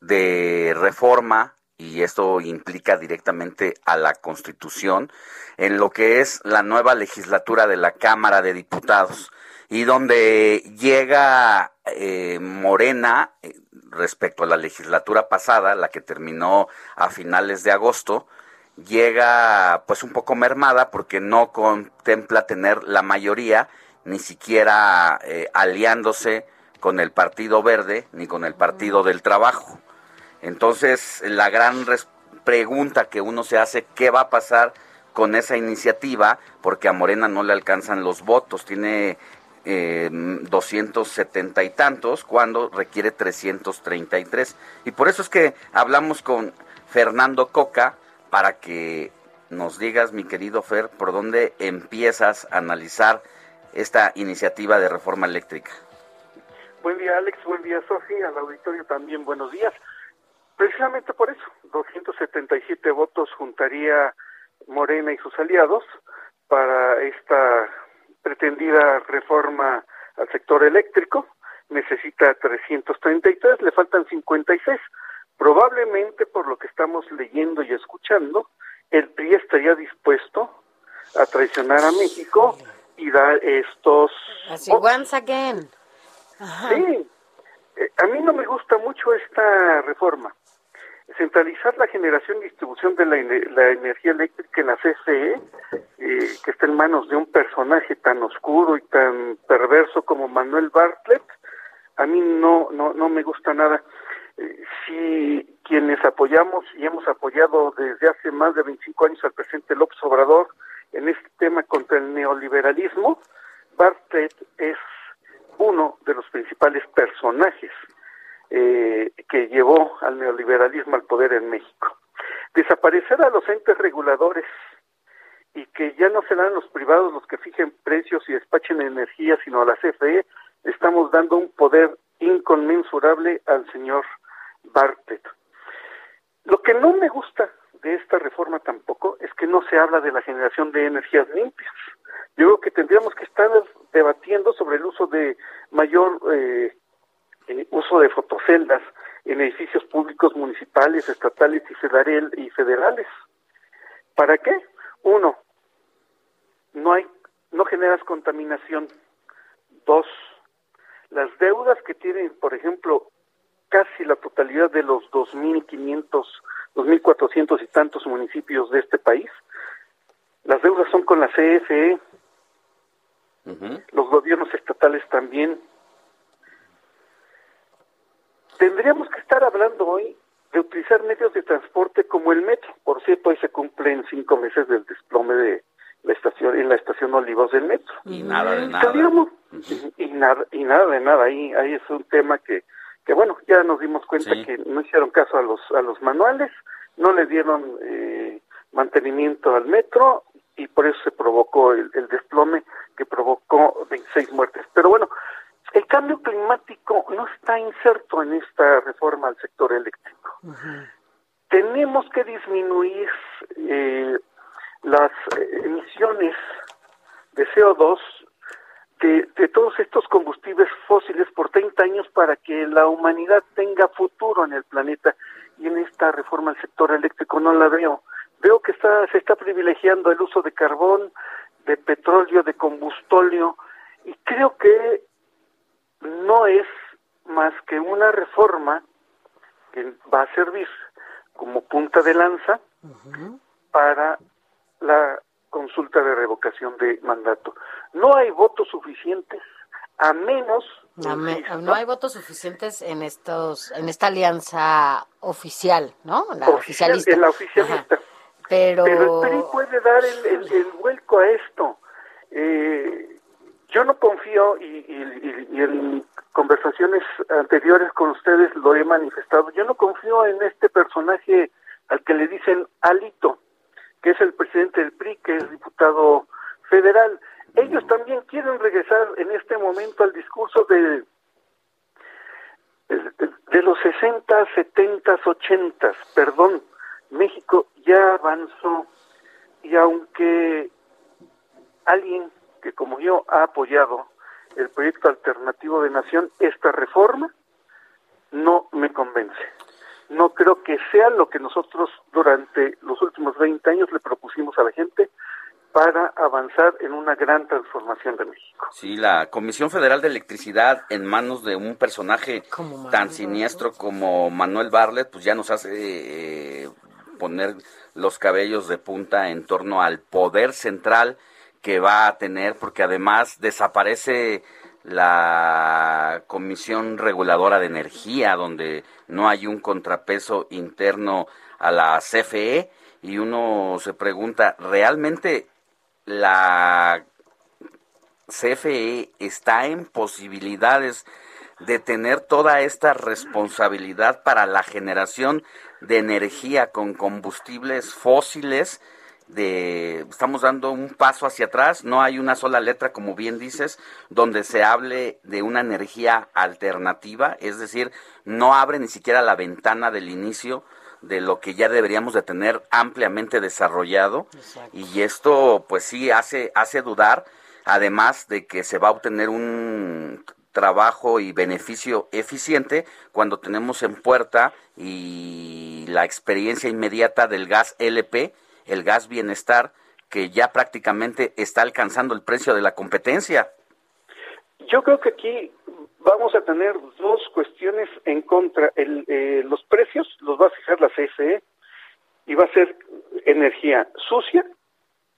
de reforma y esto implica directamente a la Constitución, en lo que es la nueva legislatura de la Cámara de Diputados, y donde llega eh, Morena eh, respecto a la legislatura pasada, la que terminó a finales de agosto, llega pues un poco mermada porque no contempla tener la mayoría, ni siquiera eh, aliándose con el Partido Verde ni con el Partido del Trabajo. Entonces, la gran pregunta que uno se hace, ¿qué va a pasar con esa iniciativa? Porque a Morena no le alcanzan los votos, tiene eh, 270 y tantos cuando requiere 333. Y por eso es que hablamos con Fernando Coca para que nos digas, mi querido Fer, por dónde empiezas a analizar esta iniciativa de reforma eléctrica. Buen día, Alex. Buen día, Sofía. Al auditorio también, buenos días. Precisamente por eso, 277 votos juntaría Morena y sus aliados para esta pretendida reforma al sector eléctrico. Necesita 333, le faltan 56. Probablemente, por lo que estamos leyendo y escuchando, el PRI estaría dispuesto a traicionar a México y dar estos... Así, once again. Sí, eh, a mí no me gusta mucho esta reforma centralizar la generación y distribución de la, energía eléctrica en la CFE, eh, que está en manos de un personaje tan oscuro y tan perverso como Manuel Bartlett, a mí no, no, no me gusta nada. Eh, si quienes apoyamos y hemos apoyado desde hace más de 25 años al presidente López Obrador en este tema contra el neoliberalismo, Bartlett es uno de los principales personajes eh, que llevó al neoliberalismo al poder en México. Desaparecer a los entes reguladores y que ya no serán los privados los que fijen precios y despachen energía, sino a la CFE, estamos dando un poder inconmensurable al señor Bartlett. Lo que no me gusta de esta reforma tampoco es que no se habla de la generación de energías limpias. Yo creo que tendríamos que estar debatiendo sobre el uso de mayor eh, eh, uso de fotoceldas en edificios públicos municipales, estatales y, federal, y federales. ¿Para qué? Uno, no hay, no generas contaminación. Dos, las deudas que tienen, por ejemplo, casi la totalidad de los 2.500, 2.400 y tantos municipios de este país, las deudas son con la CFE, los gobiernos estatales también. Tendríamos que estar hablando hoy de utilizar medios de transporte como el metro. Por cierto, hoy se cumplen cinco meses del desplome de la estación en la estación Olivos del metro. Y nada de nada. y, nada y nada de nada. Ahí ahí es un tema que que bueno ya nos dimos cuenta que no hicieron caso a los a los manuales, no le dieron eh, mantenimiento al metro y por eso se provocó el, el desplome que provocó 26 muertes. Pero bueno, el cambio climático no está inserto en esta reforma al sector eléctrico. Tenemos que disminuir eh, las eh, emisiones de CO2 de, de, todos estos combustibles fósiles por 30 años para que la humanidad tenga futuro en el planeta. Y en esta reforma al sector eléctrico no la veo. Veo que está, se está privilegiando el uso de carbón, de petróleo, de combustóleo, y creo que no es más que una reforma que va a servir como punta de lanza para la consulta de revocación de mandato. No hay votos suficientes a menos no, me, no hay votos suficientes en estos en esta alianza oficial, ¿no? La Oficial, oficialista. En la oficialista. Pero... Pero el PRI puede dar el, el, el vuelco a esto. Eh, yo no confío, y, y, y, en conversaciones anteriores con ustedes lo he manifestado, yo no confío en este personaje al que le dicen Alito, que es el presidente del PRI, que es diputado federal. Ellos también quieren regresar en este momento al discurso de, de, los 60, 70, 80, perdón, México ya avanzó y aunque alguien que como yo ha apoyado el proyecto alternativo de nación, esta reforma no me convence. No creo que sea lo que nosotros durante los últimos 20 años le propusimos a la gente para avanzar en una gran transformación de México. Sí, la Comisión Federal de Electricidad en manos de un personaje tan siniestro como Manuel Barlet, pues ya nos hace eh, poner los cabellos de punta en torno al poder central que va a tener, porque además desaparece la Comisión Reguladora de Energía, donde no hay un contrapeso interno a la CFE, y uno se pregunta, ¿realmente la CFE está en posibilidades de tener toda esta responsabilidad para la generación de energía con combustibles fósiles? De estamos dando un paso hacia atrás, no hay una sola letra, como bien dices, donde se hable de una energía alternativa, es decir, no abre ni siquiera la ventana del inicio de lo que ya deberíamos de tener ampliamente desarrollado Exacto. y esto pues sí hace hace dudar además de que se va a obtener un trabajo y beneficio eficiente cuando tenemos en puerta y la experiencia inmediata del gas LP el gas bienestar que ya prácticamente está alcanzando el precio de la competencia. Yo creo que aquí vamos a tener dos cuestiones en contra. El, eh, los precios los va a fijar la CFE y va a ser energía sucia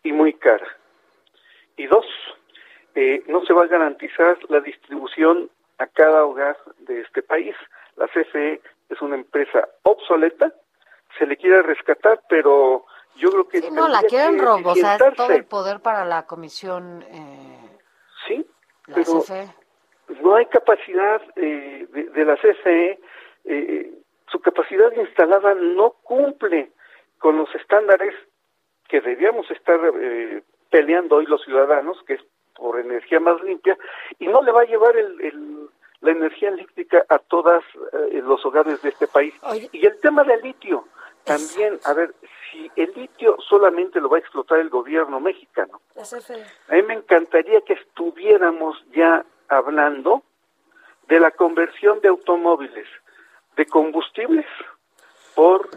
y muy cara. Y dos, eh, no se va a garantizar la distribución a cada hogar de este país. La CFE es una empresa obsoleta, se le quiere rescatar, pero yo creo que sí, no la quieren robozar todo el poder para la comisión eh, sí la pero CFE. no hay capacidad eh, de, de, la CFE eh, su capacidad instalada no cumple con los estándares que debíamos estar eh, peleando hoy los ciudadanos, que es por energía más limpia, y no le va a llevar el, el- la energía eléctrica a todos los hogares de este país. Y el tema del litio, también, a ver, si el litio solamente lo va a explotar el gobierno mexicano, a mí me encantaría que estuviéramos ya hablando de la conversión de automóviles de combustibles por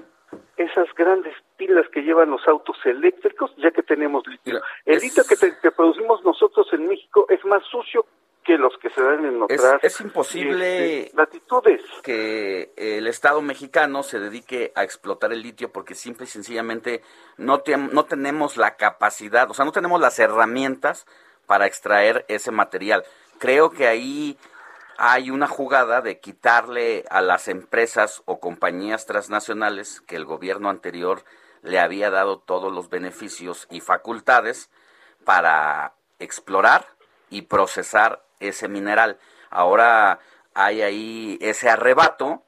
esas grandes pilas que llevan los autos eléctricos, ya que tenemos litio. El litio que, te- que producimos nosotros en México es más sucio que los que se dan en Es, otras es imposible este, latitudes. que el Estado mexicano se dedique a explotar el litio porque simple y sencillamente no, te- no tenemos la capacidad, o sea, no tenemos las herramientas para extraer ese material. Creo que ahí hay una jugada de quitarle a las empresas o compañías transnacionales que el gobierno anterior le había dado todos los beneficios y facultades para explorar y procesar ese mineral. Ahora hay ahí ese arrebato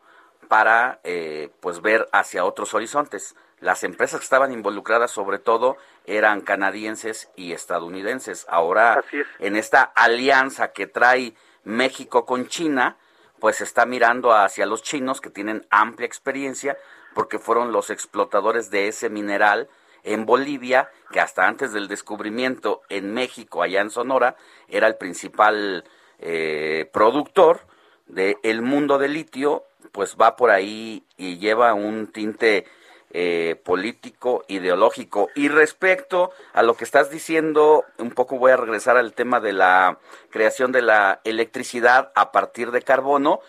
para eh, pues ver hacia otros horizontes. Las empresas que estaban involucradas sobre todo eran canadienses y estadounidenses. Ahora en esta alianza que trae México con China, pues está mirando hacia los chinos que tienen amplia experiencia porque fueron los explotadores de ese mineral en Bolivia, que hasta antes del descubrimiento en México, allá en Sonora, era el principal eh, productor del mundo del litio, pues va por ahí y lleva un tinte eh, político, ideológico. Y respecto a lo que estás diciendo, un poco voy a regresar al tema de la creación de la electricidad a partir de carbono.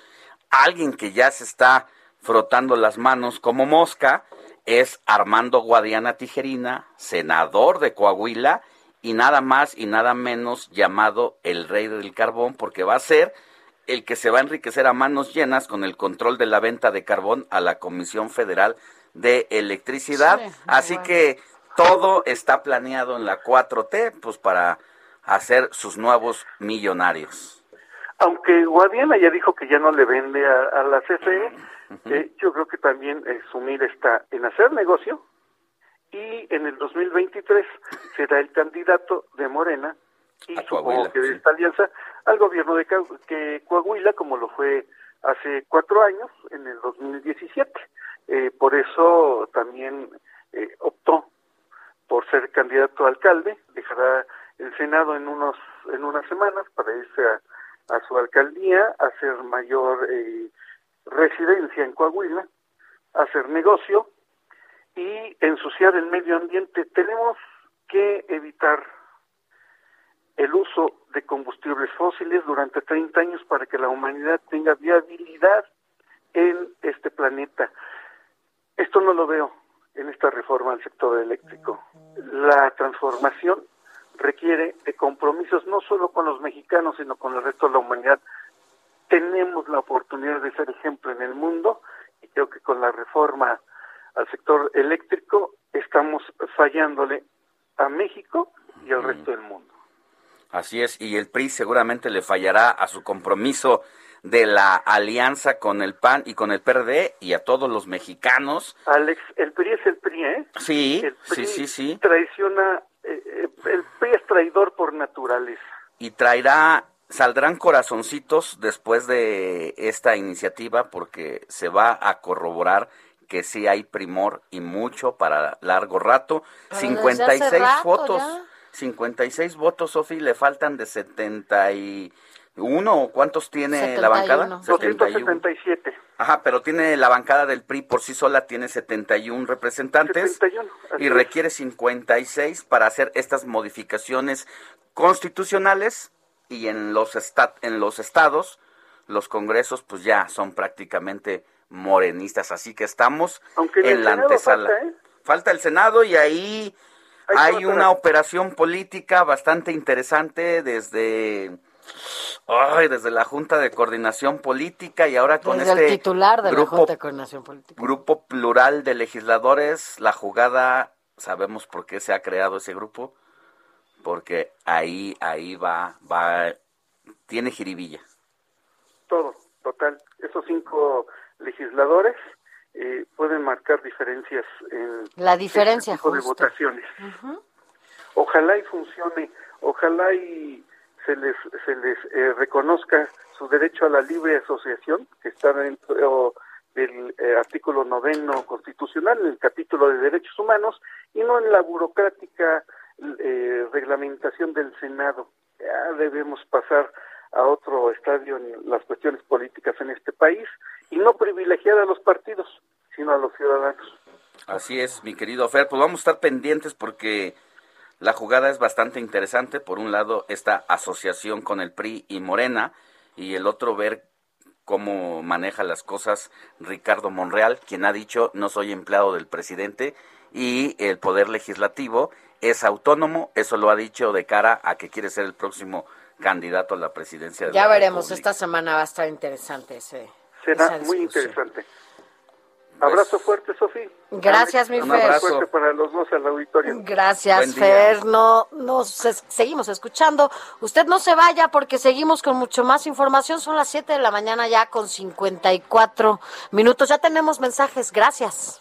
Alguien que ya se está frotando las manos como mosca es Armando Guadiana Tijerina, senador de Coahuila y nada más y nada menos llamado el rey del carbón porque va a ser el que se va a enriquecer a manos llenas con el control de la venta de carbón a la Comisión Federal de Electricidad. Sí, Así bueno. que todo está planeado en la 4T pues para hacer sus nuevos millonarios. Aunque Guadiana ya dijo que ya no le vende a, a la CFE, eh, yo creo que también eh, su mira está en hacer negocio y en el 2023 será el candidato de Morena y supongo que de esta alianza al gobierno de que Coahuila, como lo fue hace cuatro años, en el 2017. Eh, por eso también eh, optó por ser candidato a alcalde, dejará el Senado en unos en unas semanas para irse a, a su alcaldía, hacer mayor eh, residencia en Coahuila, hacer negocio y ensuciar el medio ambiente. Tenemos que evitar el uso de combustibles fósiles durante 30 años para que la humanidad tenga viabilidad en este planeta. Esto no lo veo en esta reforma al sector eléctrico. La transformación requiere de compromisos no solo con los mexicanos, sino con el resto de la humanidad. Tenemos la oportunidad de ser ejemplo en el mundo y creo que con la reforma al sector eléctrico estamos fallándole a México y al resto del mundo. Así es, y el PRI seguramente le fallará a su compromiso de la alianza con el PAN y con el PRD y a todos los mexicanos. Alex, el PRI es el PRI, ¿eh? Sí, El sí, PRI sí, sí. Traiciona, eh, eh, el PRI es traidor por naturaleza. Y traerá, saldrán corazoncitos después de esta iniciativa porque se va a corroborar que sí hay primor y mucho para largo rato. Pero desde 56 hace rato votos. ya. 56 votos, Sofi, le faltan de 71. ¿o ¿Cuántos tiene la bancada? 277. Ajá, pero tiene la bancada del PRI por sí sola, tiene 71 representantes 71, así y requiere 56 para hacer estas modificaciones constitucionales y en los, esta- en los estados, los congresos pues ya son prácticamente morenistas, así que estamos Aunque en la antesala. falta, ¿eh? Falta el Senado y ahí hay una operación política bastante interesante desde ay, desde la Junta de Coordinación Política y ahora con Desde este el titular de la grupo Junta de Coordinación Política. grupo plural de legisladores, la jugada, sabemos por qué se ha creado ese grupo, porque ahí ahí va va tiene jiribilla. Todo, total. Esos cinco legisladores eh, pueden marcar diferencias en La diferencia, este tipo de justo. votaciones. Ojalá y funcione, ojalá y se les se les eh, reconozca su derecho a la libre asociación que está dentro del eh, artículo noveno constitucional, en el capítulo de derechos humanos, y no en la burocrática eh, reglamentación del Senado. Ya debemos pasar a otro estadio en las cuestiones políticas en este país y no privilegiar a los partidos, sino a los ciudadanos. Así es, mi querido Fer, pues vamos a estar pendientes porque la jugada es bastante interesante. Por un lado, esta asociación con el PRI y Morena, y el otro ver cómo maneja las cosas Ricardo Monreal, quien ha dicho no soy empleado del presidente y el poder legislativo es autónomo, eso lo ha dicho de cara a que quiere ser el próximo candidato a la presidencia de Ya la veremos, República. esta semana va a estar interesante ese. Será muy interesante. Abrazo fuerte, Sofía. Gracias, mi Un Fer. abrazo fuerte para los dos al auditorio. Gracias. Fer. No, nos es- seguimos escuchando. Usted no se vaya porque seguimos con mucho más información. Son las 7 de la mañana ya con 54 minutos. Ya tenemos mensajes. Gracias.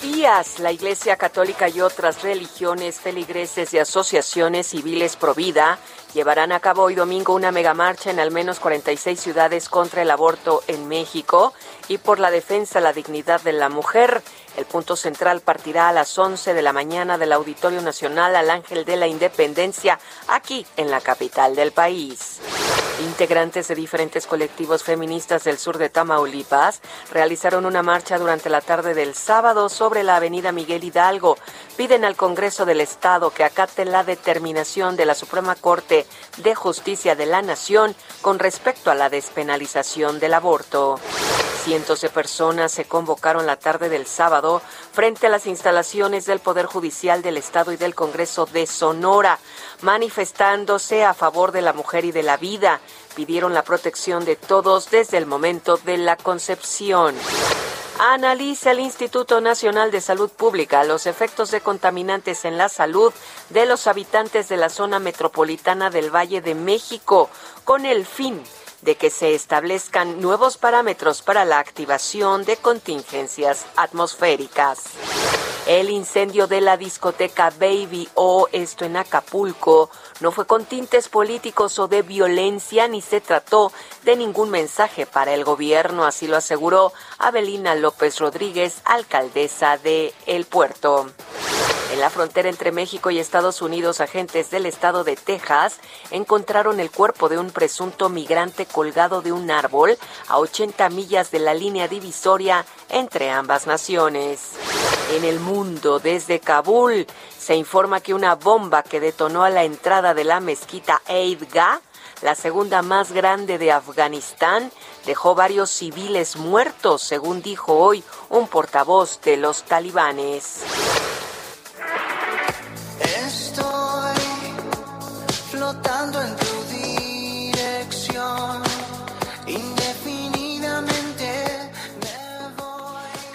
Días. La Iglesia Católica y otras religiones, feligreses y asociaciones civiles pro vida llevarán a cabo hoy domingo una megamarcha en al menos 46 ciudades contra el aborto en México y por la defensa de la dignidad de la mujer. El punto central partirá a las 11 de la mañana del Auditorio Nacional al Ángel de la Independencia, aquí en la capital del país. Integrantes de diferentes colectivos feministas del sur de Tamaulipas realizaron una marcha durante la tarde del sábado sobre la avenida Miguel Hidalgo. Piden al Congreso del Estado que acate la determinación de la Suprema Corte de Justicia de la Nación con respecto a la despenalización del aborto. Cientos de personas se convocaron la tarde del sábado frente a las instalaciones del Poder Judicial del Estado y del Congreso de Sonora, manifestándose a favor de la mujer y de la vida. Pidieron la protección de todos desde el momento de la concepción. Analiza el Instituto Nacional de Salud Pública los efectos de contaminantes en la salud de los habitantes de la zona metropolitana del Valle de México, con el fin de que se establezcan nuevos parámetros para la activación de contingencias atmosféricas. El incendio de la discoteca Baby O, esto en Acapulco, no fue con tintes políticos o de violencia ni se trató de ningún mensaje para el gobierno, así lo aseguró Abelina López Rodríguez, alcaldesa de El Puerto. En la frontera entre México y Estados Unidos, agentes del estado de Texas encontraron el cuerpo de un presunto migrante colgado de un árbol a 80 millas de la línea divisoria entre ambas naciones. En el mundo, desde Kabul, se informa que una bomba que detonó a la entrada de la mezquita Eid Gah, la segunda más grande de Afganistán, dejó varios civiles muertos, según dijo hoy un portavoz de los talibanes.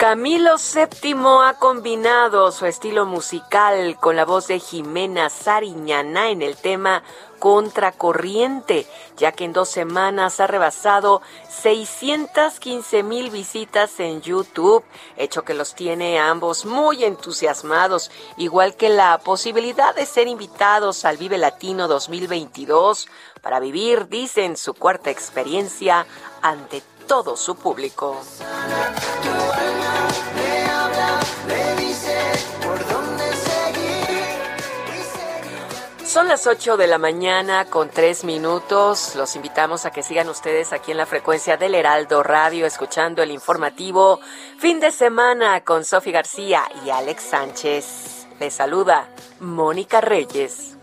Camilo VII ha combinado su estilo musical con la voz de Jimena Sariñana en el tema Contracorriente, ya que en dos semanas ha rebasado 615 mil visitas en YouTube, hecho que los tiene ambos muy entusiasmados, igual que la posibilidad de ser invitados al Vive Latino 2022 para vivir, dicen, su cuarta experiencia ante todo su público. Son las 8 de la mañana con 3 minutos. Los invitamos a que sigan ustedes aquí en la frecuencia del Heraldo Radio, escuchando el informativo fin de semana con Sofi García y Alex Sánchez. Les saluda Mónica Reyes.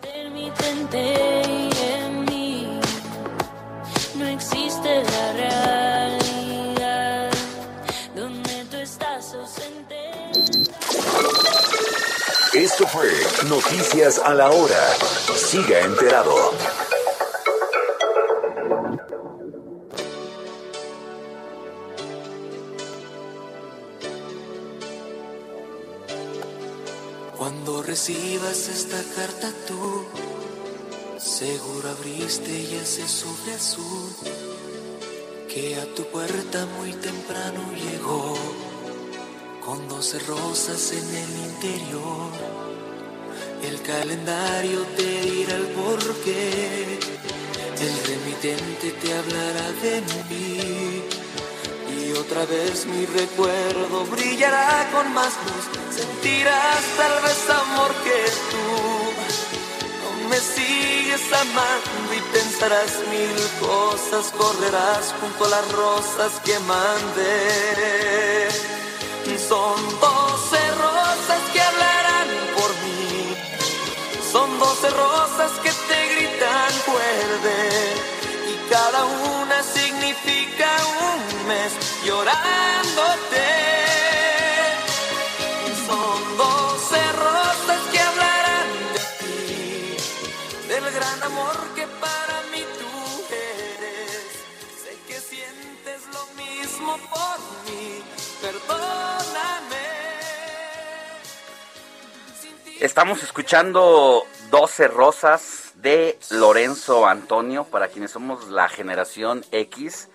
Esto fue Noticias a la Hora. Siga enterado. Cuando recibas esta carta tú, seguro abriste y ese sobre azul que a tu puerta muy temprano llegó con doce rosas en el interior. El calendario te dirá el porqué, el remitente te hablará de mí. Y otra vez mi recuerdo brillará con más luz, sentirás tal vez amor que tú. No me sigues amando y pensarás mil cosas, correrás junto a las rosas que mandé. Son doce rosas que hablarán por mí. Son doce rosas que te gritan fuerte. Y cada una significa un mes llorándote. Estamos escuchando 12 Rosas de Lorenzo Antonio. Para quienes somos la generación X,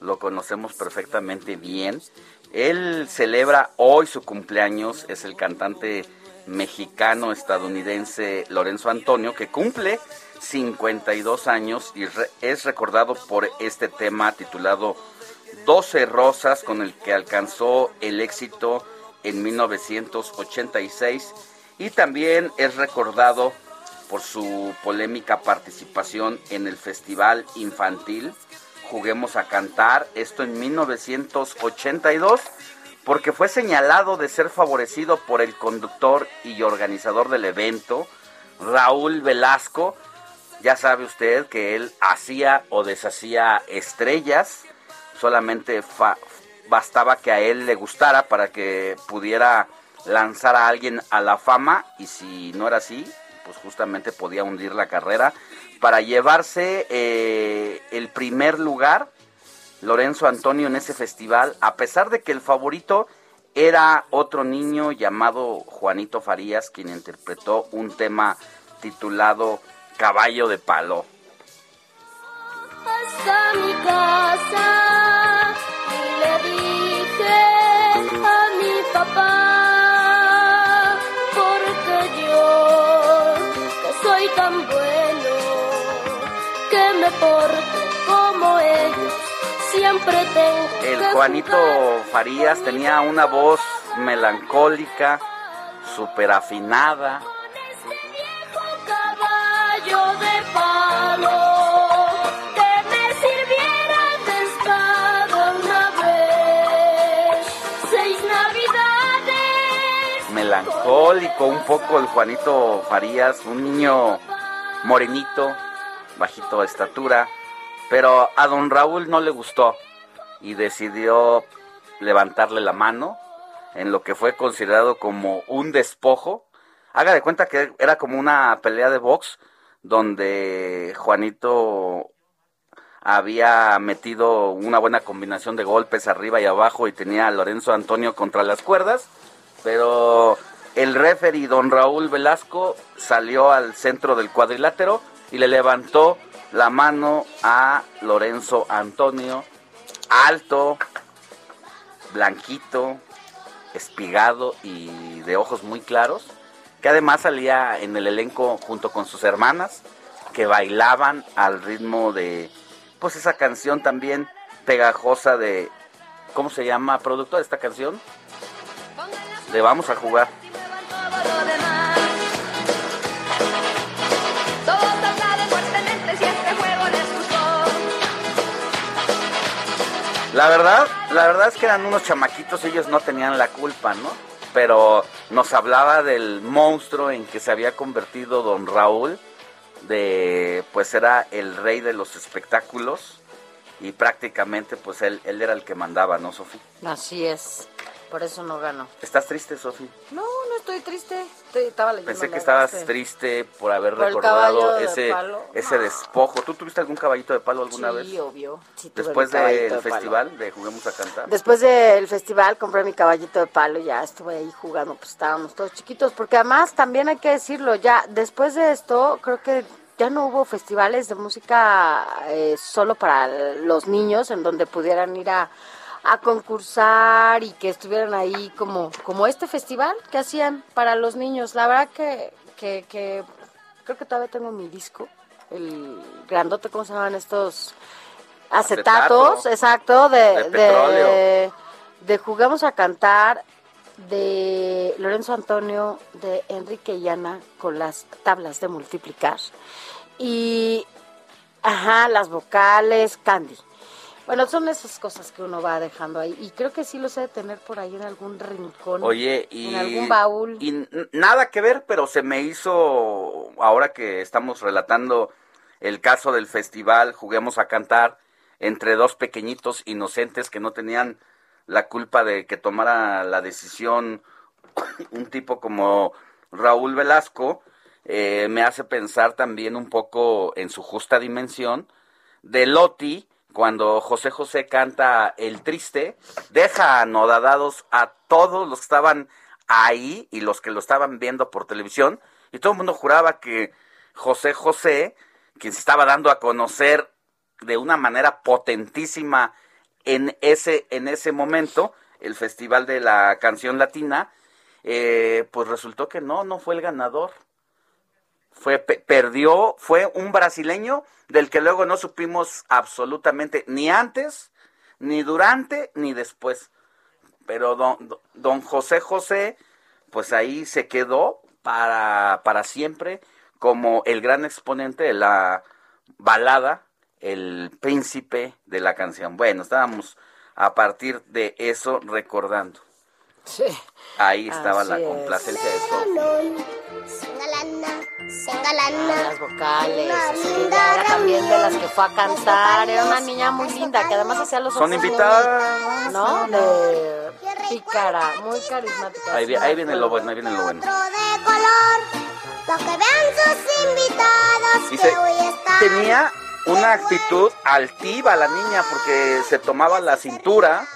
lo conocemos perfectamente bien. Él celebra hoy su cumpleaños, es el cantante mexicano-estadounidense Lorenzo Antonio, que cumple 52 años y re- es recordado por este tema titulado 12 Rosas, con el que alcanzó el éxito en 1986 y también es recordado por su polémica participación en el Festival Infantil Juguemos a Cantar, esto en 1982, porque fue señalado de ser favorecido por el conductor y organizador del evento, Raúl Velasco. Ya sabe usted que él hacía o deshacía estrellas, solamente bastaba que a él le gustara para que pudiera lanzar a alguien a la fama y si no era así, pues justamente podía hundir la carrera para llevarse eh, el primer lugar Lorenzo Antonio en ese festival, a pesar de que el favorito era otro niño llamado Juanito Farías, quien interpretó un tema titulado Caballo de Palo. hasta mi casa le dije a mi papá El Juanito Farías tenía una voz melancólica, súper afinada, melancólico un poco el Juanito Farías, un niño morenito, bajito de estatura, pero a don Raúl no le gustó y decidió levantarle la mano en lo que fue considerado como un despojo. Haga de cuenta que era como una pelea de box donde Juanito había metido una buena combinación de golpes arriba y abajo y tenía a Lorenzo Antonio contra las cuerdas, pero el referee don Raúl Velasco salió al centro del cuadrilátero y le levantó la mano a Lorenzo Antonio, alto, blanquito, espigado y de ojos muy claros, que además salía en el elenco junto con sus hermanas, que bailaban al ritmo de, pues esa canción también pegajosa de, ¿cómo se llama, productor de esta canción? De Vamos a jugar. La verdad, la verdad es que eran unos chamaquitos, ellos no tenían la culpa, ¿no? Pero nos hablaba del monstruo en que se había convertido don Raúl, de pues era el rey de los espectáculos y prácticamente pues él, él era el que mandaba, ¿no, Sofía? Así es. Por eso no ganó. ¿Estás triste, Sofi? No, no estoy triste. Estoy- estaba Pensé que estabas triste por haber Por recordado de ese, ese despojo. ¿Tú tuviste algún caballito de palo alguna Sí, vez? obvio. Sí, tuve Después del de palo. festival de Juguemos a Cantar. Después del festival compré mi caballito de palo y ya estuve ahí jugando, pues estábamos todos chiquitos, porque además también hay que decirlo, ya después de esto creo que ya no hubo festivales de música eh, solo para los niños en donde pudieran ir a, a concursar y que estuvieran ahí como, como este festival que hacían para los niños. La verdad que, que, que creo que todavía tengo mi disco, el grandote, ¿cómo se llaman estos? Acetatos, Acetato. exacto, de, De petróleo. de, de Jugamos a Cantar, de Lorenzo Antonio, de Enrique y Ana, con las tablas de multiplicar. Y, ajá, las vocales, Candy. Bueno, son esas cosas que uno va dejando ahí. Y creo que sí los he de tener por ahí en algún rincón. Oye, y... En algún baúl. Y nada que ver, pero se me hizo, ahora que estamos relatando el caso del festival, juguemos a cantar entre dos pequeñitos inocentes que no tenían la culpa de que tomara la decisión *coughs* un tipo como Raúl Velasco, eh, me hace pensar también un poco en su justa dimensión de Loti, cuando José José canta El Triste, deja anodadados a todos los que estaban ahí y los que lo estaban viendo por televisión, y todo el mundo juraba que José José, quien se estaba dando a conocer de una manera potentísima en ese, en ese momento, el Festival de la Canción Latina, eh, pues resultó que no, no fue el ganador fue pe- perdió fue un brasileño del que luego no supimos absolutamente ni antes ni durante ni después pero don, don José José pues ahí se quedó para para siempre como el gran exponente de la balada el príncipe de la canción bueno estábamos a partir de eso recordando Sí. ahí estaba la es. complacencia de Sofi. Las vocales. así, era también de las que fue a cantar. Era una niña muy linda que además hacía los Son invitadas. ¿No? De pícara, muy carismática. Ahí, ahí viene lo bueno, ahí viene lo bueno. de color. Lo que vean sus invitados Y que se- hoy están. tenía una actitud altiva la niña porque se tomaba la cintura,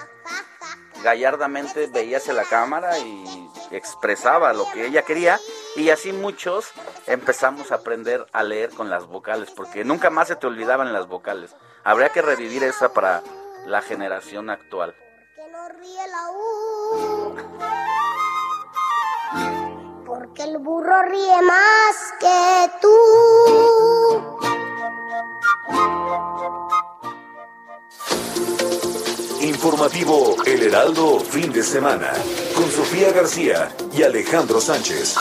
gallardamente veía hacia la cámara y expresaba lo que ella quería y así muchos empezamos a aprender a leer con las vocales porque nunca más se te olvidaban las vocales. Habría que revivir esa para la generación actual. Que no ríe la U. Porque el burro ríe más que tú. Informativo El Heraldo Fin de Semana con Sofía García y Alejandro Sánchez.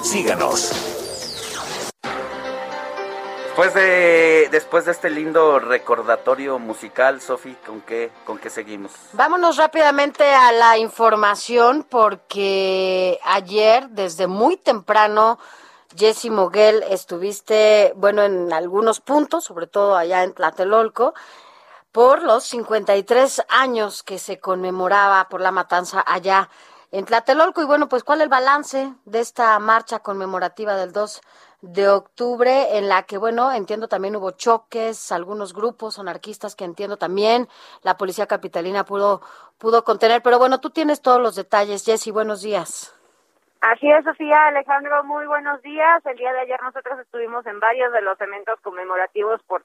Síganos. Después de después de este lindo recordatorio musical, Sofi, ¿con qué con qué seguimos? Vámonos rápidamente a la información porque ayer, desde muy temprano, Jessy Moguel, estuviste, bueno, en algunos puntos, sobre todo allá en Tlatelolco, por los 53 años que se conmemoraba por la matanza allá en Tlatelolco. Y bueno, pues, ¿cuál es el balance de esta marcha conmemorativa del 2 de octubre en la que, bueno, entiendo también hubo choques, algunos grupos anarquistas que entiendo también la policía capitalina pudo, pudo contener. Pero bueno, tú tienes todos los detalles, Jessy, buenos días. Así es, Sofía, Alejandro, muy buenos días. El día de ayer nosotros estuvimos en varios de los eventos conmemorativos por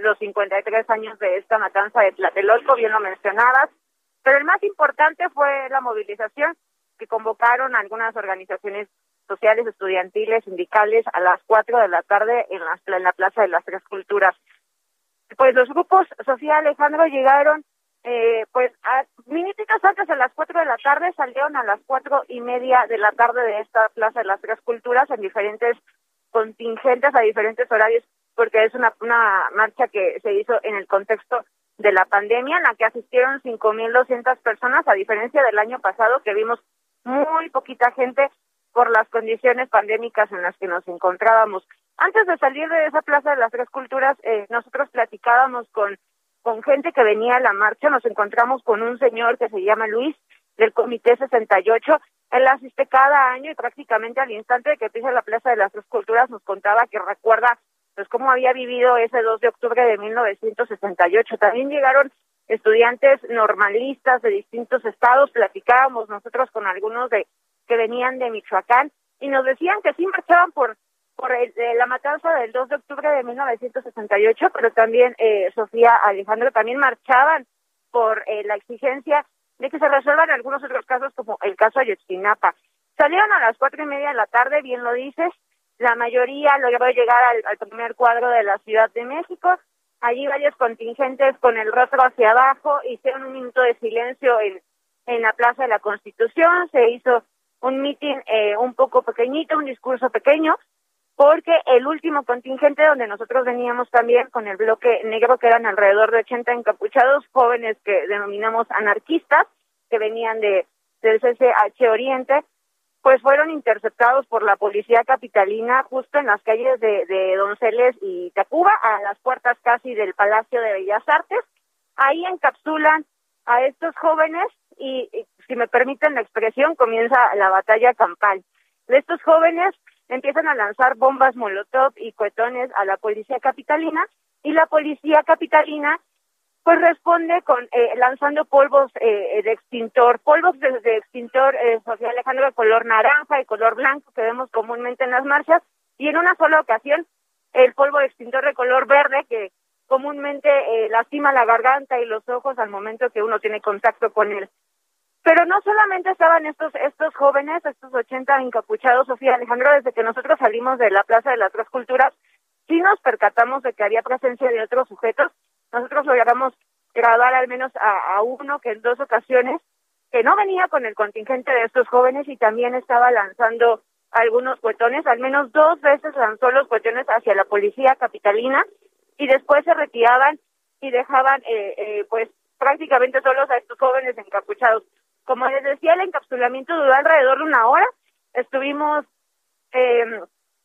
los 53 años de esta matanza de Tlatelolco, bien lo mencionabas. Pero el más importante fue la movilización que convocaron algunas organizaciones sociales, estudiantiles, sindicales a las 4 de la tarde en la, en la Plaza de las Tres Culturas. Pues los grupos, Sofía Alejandro, llegaron eh, pues a minutitos antes de las 4 de la tarde, salieron a las cuatro y media de la tarde de esta Plaza de las Tres Culturas en diferentes contingentes a diferentes horarios, porque es una, una marcha que se hizo en el contexto de la pandemia, en la que asistieron 5.200 personas, a diferencia del año pasado, que vimos muy poquita gente por las condiciones pandémicas en las que nos encontrábamos. Antes de salir de esa Plaza de las Tres Culturas, eh, nosotros platicábamos con, con gente que venía a la marcha, nos encontramos con un señor que se llama Luis, del Comité 68. Él asiste cada año y prácticamente al instante de que pisa la Plaza de las Tres Culturas nos contaba que recuerda pues cómo había vivido ese 2 de octubre de 1968. También llegaron estudiantes normalistas de distintos estados, platicábamos nosotros con algunos de que venían de Michoacán y nos decían que sí marchaban por por el, de la matanza del 2 de octubre de 1968, pero también eh, Sofía Alejandro también marchaban por eh, la exigencia de que se resuelvan algunos otros casos como el caso Ayotzinapa. Salieron a las cuatro y media de la tarde, bien lo dices, la mayoría logró llegar al, primer cuadro de la Ciudad de México, allí varios contingentes con el rostro hacia abajo hicieron un minuto de silencio en, en la Plaza de la Constitución, se hizo un mitin eh, un poco pequeñito, un discurso pequeño, porque el último contingente donde nosotros veníamos también con el bloque negro, que eran alrededor de 80 encapuchados, jóvenes que denominamos anarquistas, que venían de del CCH Oriente, pues fueron interceptados por la policía capitalina justo en las calles de, de Donceles y Tacuba, a las puertas casi del Palacio de Bellas Artes. Ahí encapsulan a estos jóvenes y, y, si me permiten la expresión, comienza la batalla campal. Estos jóvenes empiezan a lanzar bombas molotov y cohetones a la policía capitalina y la policía capitalina pues responde con eh, lanzando polvos eh, de extintor, polvos de, extintor, eh, Sofía Alejandro, de color naranja y color blanco que vemos comúnmente en las marchas, y en una sola ocasión el polvo de extintor de color verde que comúnmente eh, lastima la garganta y los ojos al momento que uno tiene contacto con él. Pero no solamente estaban estos estos jóvenes, estos 80 encapuchados, Sofía Alejandro, desde que nosotros salimos de la Plaza de las Tres Culturas, sí nos percatamos de que había presencia de otros sujetos nosotros logramos grabar al menos a, a, uno que en dos ocasiones que no venía con el contingente de estos jóvenes y también estaba lanzando algunos cuetones, al menos dos veces lanzó los cuetones hacia la policía capitalina y después se retiraban y dejaban eh, eh, pues prácticamente solos a estos jóvenes encapuchados. Como les decía, el encapsulamiento duró alrededor de una hora. Estuvimos eh,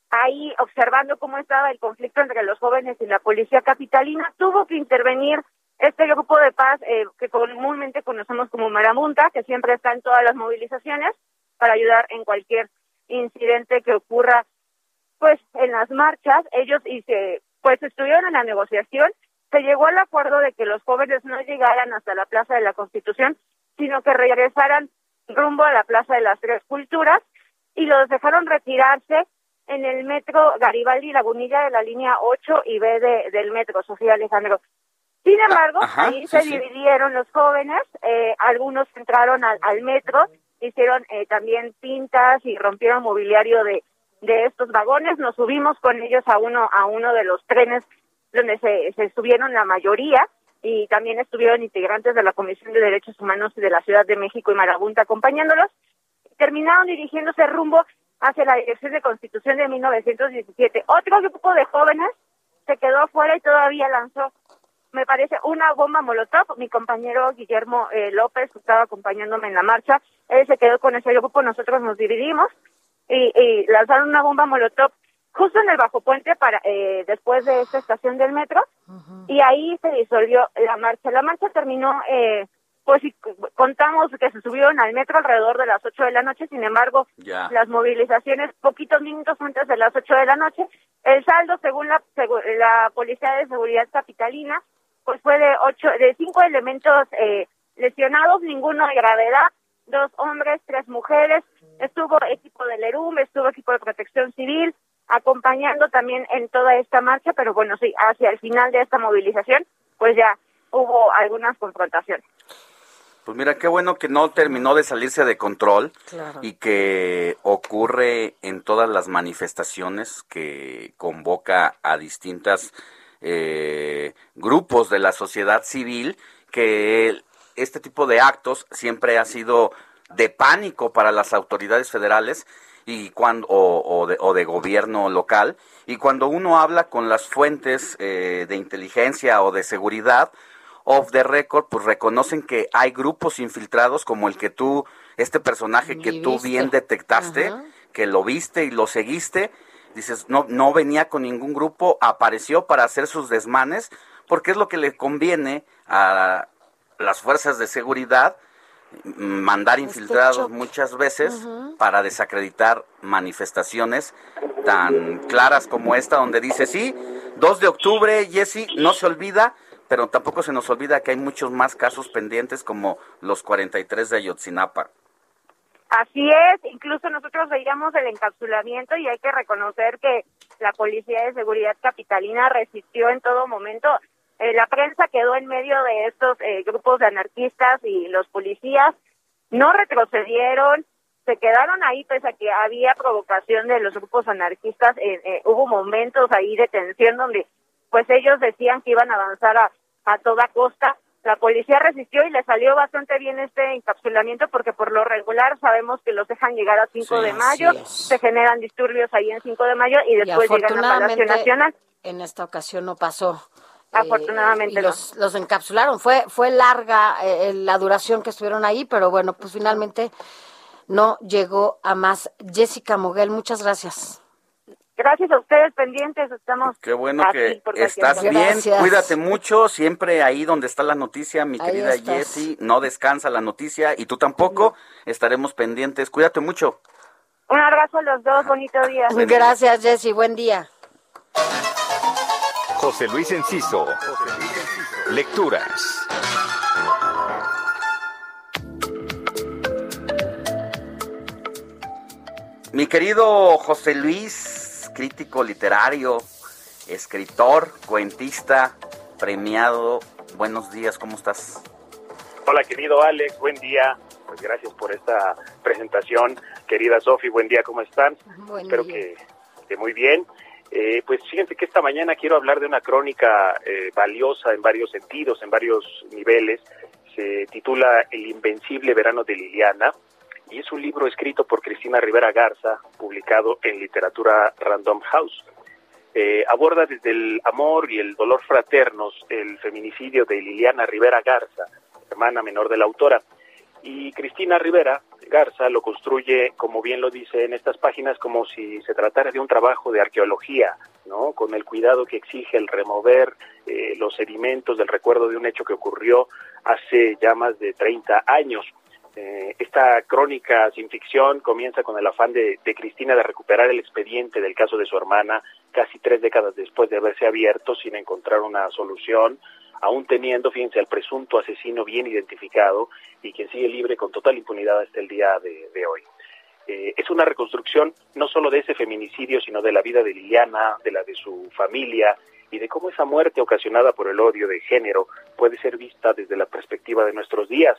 ahí observando cómo estaba el conflicto entre los jóvenes y la policía capitalina, tuvo que intervenir este grupo de paz eh, que comúnmente conocemos como Marabunta, que siempre está en todas las movilizaciones para ayudar en cualquier incidente que ocurra pues en las marchas. Ellos y se, pues estuvieron en la negociación, se llegó al acuerdo de que los jóvenes no llegaran hasta la Plaza de la Constitución, sino que regresaran rumbo a la Plaza de las Tres Culturas y los dejaron retirarse en el metro Garibaldi Lagunilla de la línea 8 y B de, del metro, Sofía Alejandro. Sin embargo, Ajá, ahí sí, se sí. dividieron los jóvenes, eh, algunos entraron al, al metro, hicieron eh, también pintas y rompieron mobiliario de, de estos vagones, nos subimos con ellos a uno, a uno de los trenes donde se, se subieron la mayoría y también estuvieron integrantes de la Comisión de Derechos Humanos de la Ciudad de México y Marabunta acompañándolos, terminaron dirigiéndose rumbo hacia la Dirección de Constitución de 1917. Otro grupo de jóvenes se quedó afuera y todavía lanzó, me parece, una bomba molotov. Mi compañero Guillermo eh, López, que estaba acompañándome en la marcha, él se quedó con ese grupo, nosotros nos dividimos y, y lanzaron una bomba molotov justo en el bajo puente para eh, después de esta estación del metro y ahí se disolvió la marcha. La marcha terminó eh, pues si contamos que se subieron al metro alrededor de las 8 de la noche, sin embargo, Ya. las movilizaciones poquitos minutos antes de las 8 de la noche, el saldo según la Policía de Seguridad Capitalina, pues fue de ocho, de cinco elementos eh, lesionados, ninguno de gravedad, dos hombres, tres mujeres, estuvo equipo del ERUM, estuvo equipo de protección civil, acompañando también en toda esta marcha, pero bueno, sí, hacia el final de esta movilización, pues ya hubo algunas confrontaciones. Pues mira, qué bueno que no terminó de salirse de control Claro. y que ocurre en todas las manifestaciones que convoca a distintas eh, grupos de la sociedad civil, que este tipo de actos siempre ha sido de pánico para las autoridades federales y cuando o, o de, o de gobierno local y cuando uno habla con las fuentes eh, de inteligencia o de seguridad off the record pues reconocen que hay grupos infiltrados como el que tú este personaje que tú viste. bien detectaste Ajá. que lo viste y lo seguiste dices no no venía con ningún grupo apareció para hacer sus desmanes porque es lo que le conviene a las fuerzas de seguridad mandar infiltrados muchas veces para desacreditar manifestaciones tan claras como esta, donde dice, sí, 2 de octubre, Jesse, no se olvida, pero tampoco se nos olvida que hay muchos más casos pendientes como los 43 de Ayotzinapa. Así es, incluso nosotros veíamos el encapsulamiento y hay que reconocer que la Policía de Seguridad Capitalina resistió en todo momento. Eh, la prensa quedó en medio de estos eh, grupos de anarquistas y los policías no retrocedieron, se quedaron ahí pese a que había provocación de los grupos anarquistas. Eh, hubo momentos ahí de tensión donde pues ellos decían que iban a avanzar a, a toda costa la policía resistió y le salió bastante bien este encapsulamiento porque por lo regular sabemos que los dejan llegar a 5 de mayo, se generan disturbios ahí en 5 de mayo y después llegan a Palacio Nacional. En esta ocasión no pasó. Afortunadamente eh, los, los encapsularon. Fue, fue larga eh, la duración que estuvieron ahí, pero bueno, pues finalmente no llegó a más. Jessica Moguel, muchas gracias. Gracias a ustedes, pendientes, estamos. Qué bueno que estás bien, cuídate mucho, siempre ahí donde está la noticia, mi querida Jessie, no descansa la noticia y tú tampoco, estaremos pendientes, cuídate mucho. Un abrazo a los dos, bonito día. Gracias, Jessie, buen día. José Luis Enciso, lecturas. Mi querido José Luis, crítico literario, escritor, cuentista, premiado. Buenos días, ¿cómo estás? Hola, querido Alex, buen día. Pues gracias por esta presentación. Querida Sofi, buen día, ¿cómo están? Espero Que, muy bien. Eh, pues fíjense que esta mañana quiero hablar de una crónica eh, valiosa en varios sentidos, en varios niveles. Se titula El Invencible Verano de Liliana y es un libro escrito por Cristina Rivera Garza, publicado en Literatura Random House. Eh, aborda desde el amor y el dolor fraternos el feminicidio de Liliana Rivera Garza, hermana menor de la autora. Y Cristina Rivera Garza lo construye, como bien lo dice en estas páginas, como si se tratara de un trabajo de arqueología, ¿no? Con el cuidado que exige el remover eh, los sedimentos del recuerdo de un hecho que ocurrió hace ya más de 30 años. Eh, esta crónica sin ficción comienza con el afán de, Cristina de recuperar el expediente del caso de su hermana casi tres décadas después de haberse abierto sin encontrar una solución, aún teniendo, fíjense, al presunto asesino bien identificado y quien sigue libre con total impunidad hasta el día de, hoy. Eh, es una reconstrucción no solo de ese feminicidio, sino de la vida de Liliana, de la de su familia y de cómo esa muerte ocasionada por el odio de género puede ser vista desde la perspectiva de nuestros días.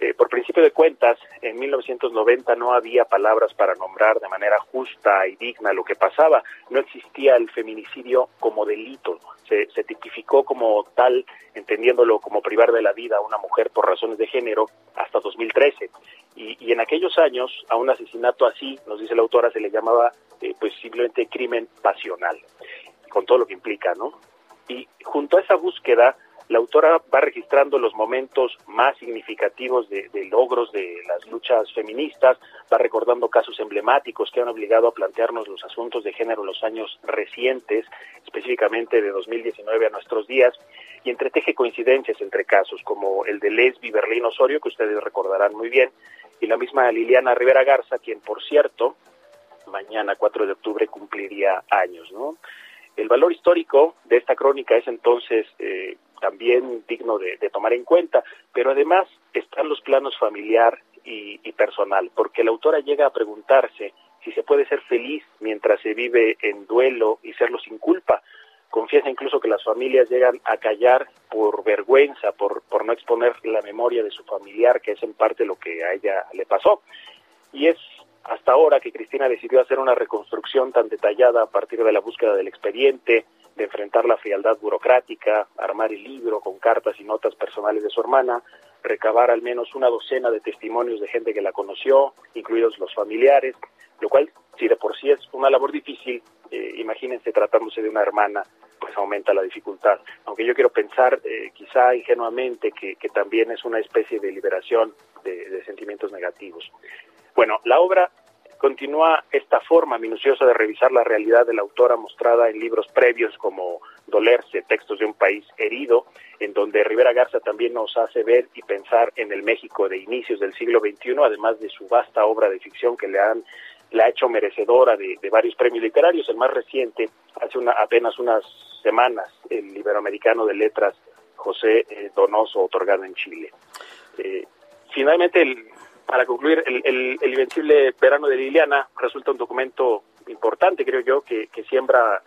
Eh, por principio de cuentas, en 1990 no había palabras para nombrar de manera justa y digna lo que pasaba. No existía el feminicidio como delito. Se, tipificó como tal, entendiéndolo como privar de la vida a una mujer por razones de género, hasta 2013. Y, en aquellos años, a un asesinato así, nos dice la autora, se le llamaba eh, pues simplemente crimen pasional, con todo lo que implica, ¿no? Y junto a esa búsqueda, la autora va registrando los momentos más significativos de, logros de las luchas feministas, va recordando casos emblemáticos que han obligado a plantearnos los asuntos de género en los años recientes, específicamente de 2019 a nuestros días, y entreteje coincidencias entre casos, como el de Lesbi Berlín Osorio, que ustedes recordarán muy bien, y la misma Liliana Rivera Garza, quien, por cierto, mañana 4 de octubre cumpliría años, ¿no? El valor histórico de esta crónica es entonces eh, también digno de, tomar en cuenta, pero además están los planos familiar y, personal, porque la autora llega a preguntarse si se puede ser feliz mientras se vive en duelo y serlo sin culpa. Confiesa incluso que las familias llegan a callar por vergüenza, por, por no exponer la memoria de su familiar, que es en parte lo que a ella le pasó. Y es hasta ahora que Cristina decidió hacer una reconstrucción tan detallada a partir de la búsqueda del expediente, de enfrentar la frialdad burocrática, armar el libro con cartas y notas personales de su hermana, recabar al menos una docena de testimonios de gente que la conoció, incluidos los familiares, lo cual, si de por sí es una labor difícil, eh, imagínense tratándose de una hermana, pues aumenta la dificultad. Aunque yo quiero pensar, eh, quizá ingenuamente, que, también es una especie de liberación de sentimientos negativos. Bueno, la obra continúa esta forma minuciosa de revisar la realidad de la autora mostrada en libros previos como Dolerse, Textos de un País Herido, en donde Rivera Garza también nos hace ver y pensar en el México de inicios del siglo XXI, además de su vasta obra de ficción que le han la ha hecho merecedora de, varios premios literarios. El más reciente, hace una, apenas unas semanas, el Iberoamericano de Letras José eh, Donoso, otorgado en Chile. Eh, finalmente, el, para concluir, el, el, Invencible Verano de Liliana resulta un documento importante, creo yo, que, que siembra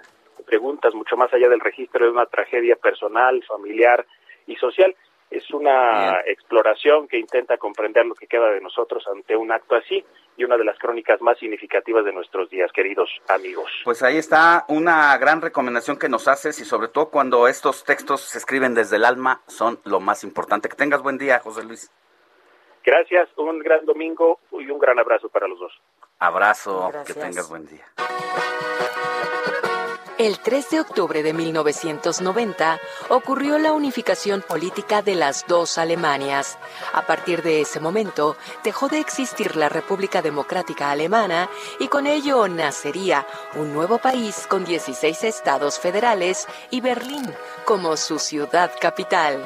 preguntas mucho más allá del registro de una tragedia personal, familiar y social. Es una exploración que intenta comprender lo que queda de nosotros ante un acto así y una de las crónicas más significativas de nuestros días, queridos amigos. Pues ahí está una gran recomendación que nos haces y sobre todo cuando estos textos se escriben desde el alma son lo más importante. Que tengas buen día, José Luis. Gracias, un gran domingo y un gran abrazo para los dos. Abrazo, que tengas buen día. El 3 de octubre de 1990 ocurrió la unificación política de las dos Alemanias. A partir de ese momento dejó de existir la República Democrática Alemana y con ello nacería un nuevo país con 16 estados federales y Berlín como su ciudad capital.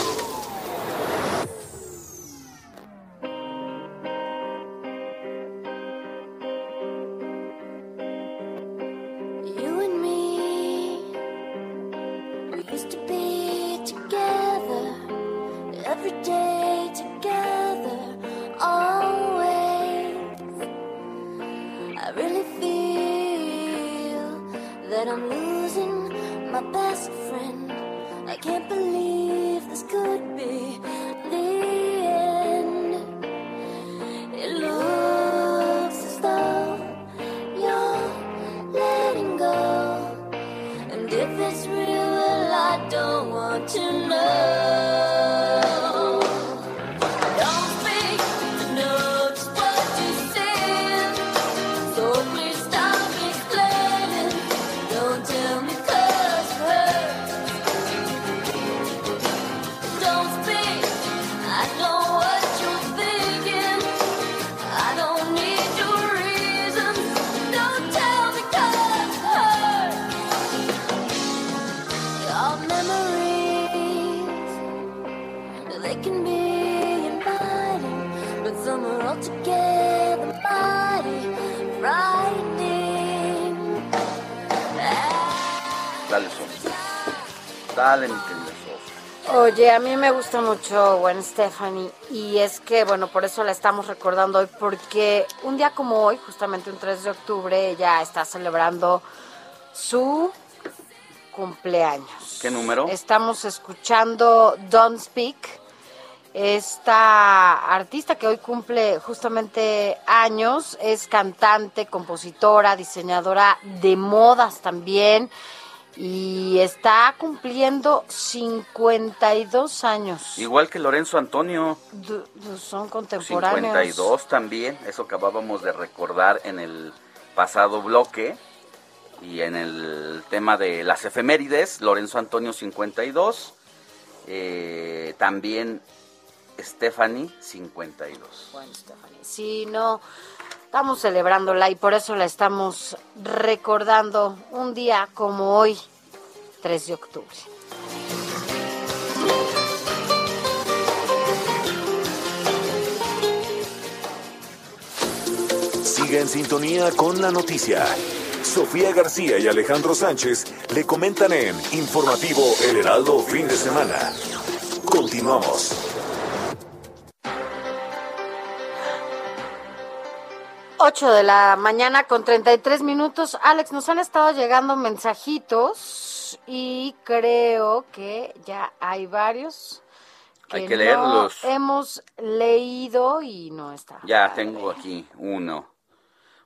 Gusta mucho Gwen Stephanie y es que, bueno, por eso la estamos recordando hoy, porque un día como hoy, justamente un 3 de octubre, ella está celebrando su cumpleaños. ¿Qué número? Estamos escuchando Don't Speak, esta artista que hoy cumple justamente años, es cantante, compositora, diseñadora de modas también y está cumpliendo 52 años. Igual que Lorenzo Antonio. son contemporáneos. 52 también, eso acabábamos de recordar en el pasado bloque. Y en el tema de las efemérides, Lorenzo Antonio 52, eh, también Stephanie 52. Bueno, Stephanie, sí, no, Estamos celebrándola y por eso la estamos recordando un día como hoy, 3 de octubre. Sigue en sintonía con la noticia. Sofía García y Alejandro Sánchez le comentan en Informativo El Heraldo Fin de Semana. Continuamos. 8 de la mañana con 33 minutos. Alex, nos han estado llegando mensajitos y creo que ya hay varios. Que hay que leerlos. hemos leído y no está. Ya tengo aquí uno.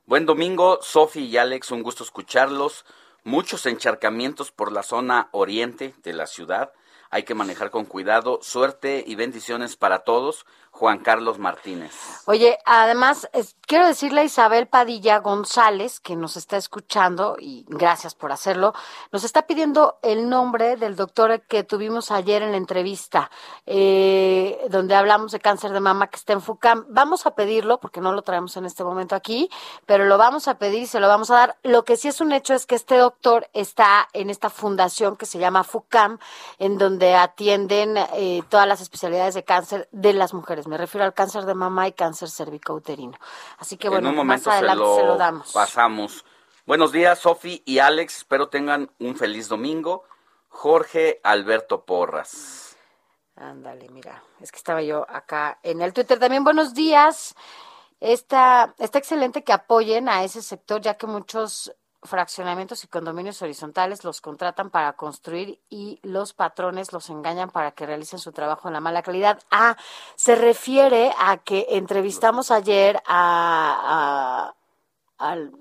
Buen domingo, Sofi y Alex, un gusto escucharlos. Muchos encharcamientos por la zona oriente de la ciudad. hay que manejar con cuidado. Suerte y bendiciones para todos. Juan Carlos Martínez. Oye, además, quiero decirle a Isabel Padilla González, que nos está escuchando, y gracias por hacerlo, nos está pidiendo el nombre del doctor que tuvimos ayer en la entrevista, eh, donde hablamos de cáncer de mama que está en FUCAM. Vamos a pedirlo, porque no lo traemos en este momento aquí, pero lo vamos a pedir y se lo vamos a dar. Lo que sí es un hecho es que este doctor está en esta fundación que se llama FUCAM, en donde atienden eh, todas las especialidades de cáncer de las mujeres me refiero al cáncer de mama y cáncer cervicouterino. Así que bueno, más adelante se lo, damos. Pasamos. Buenos días, Sofi y Alex. Espero tengan un feliz domingo. Jorge Alberto Porras. Ándale, mira, es que estaba yo acá en el Twitter. También buenos días. Está, está excelente que apoyen a ese sector, ya que muchos fraccionamientos y condominios horizontales los contratan para construir y los patrones los engañan para que realicen su trabajo en la mala calidad. Ah, se refiere a que entrevistamos ayer a,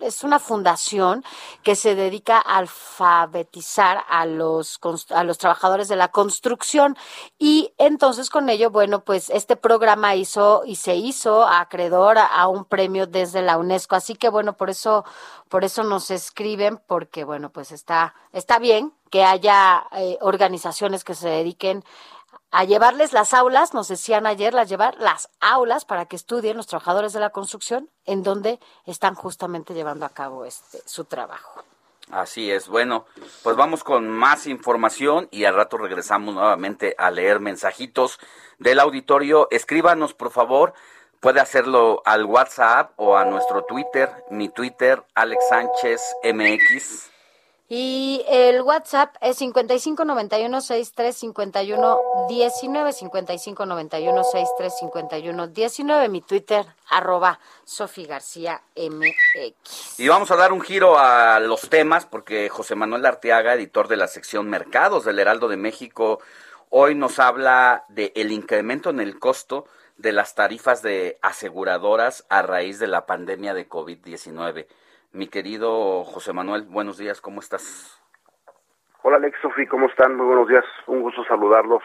es una fundación que se dedica a alfabetizar a los, a los trabajadores de la construcción y entonces con ello, bueno, pues este programa hizo y se hizo acreedor a, un premio desde la UNESCO. Así que bueno, por eso, por eso nos escriben, porque bueno, pues está, está bien que haya eh, organizaciones que se dediquen a llevarles las aulas, nos decían ayer, las llevar las aulas para que estudien los trabajadores de la construcción en donde están justamente llevando a cabo este su trabajo. Así es. Bueno, pues vamos con más información y al rato regresamos nuevamente a leer mensajitos del auditorio. Escríbanos, por favor. Puede hacerlo al WhatsApp o a nuestro Twitter. Mi Twitter, Alex Sánchez MX. Y el WhatsApp es 5591-6351-19, 5591-6351-19, mi Twitter, arroba Sofi García MX. Y vamos a dar un giro a los temas, porque José Manuel Arteaga, editor de la sección Mercados del Heraldo de México, hoy nos habla de el incremento en el costo de las tarifas de aseguradoras a raíz de la pandemia de COVID-19. Mi querido José Manuel, buenos días, ¿cómo estás? Hola Alex, Sofi, ¿cómo están? Muy buenos días, un gusto saludarlos.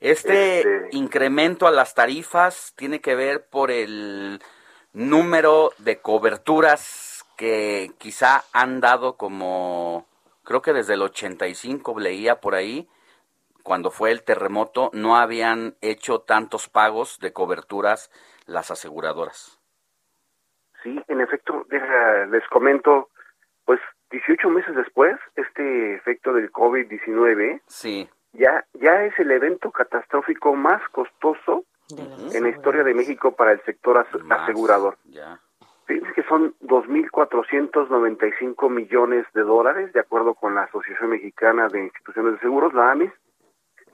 Este, este, incremento a las tarifas tiene que ver por el número de coberturas que quizá han dado como, creo que desde el 85 leía por ahí, cuando fue el terremoto, no habían hecho tantos pagos de coberturas las aseguradoras. Sí, en efecto, les comento, pues 18 meses después, este efecto del COVID-19 sí. ya, ya es el evento catastrófico más costoso en la historia de México para el sector asegurador. Ya. Fíjense que son 2.495 millones de dólares, de acuerdo con la Asociación Mexicana de Instituciones de Seguros, la AMIS.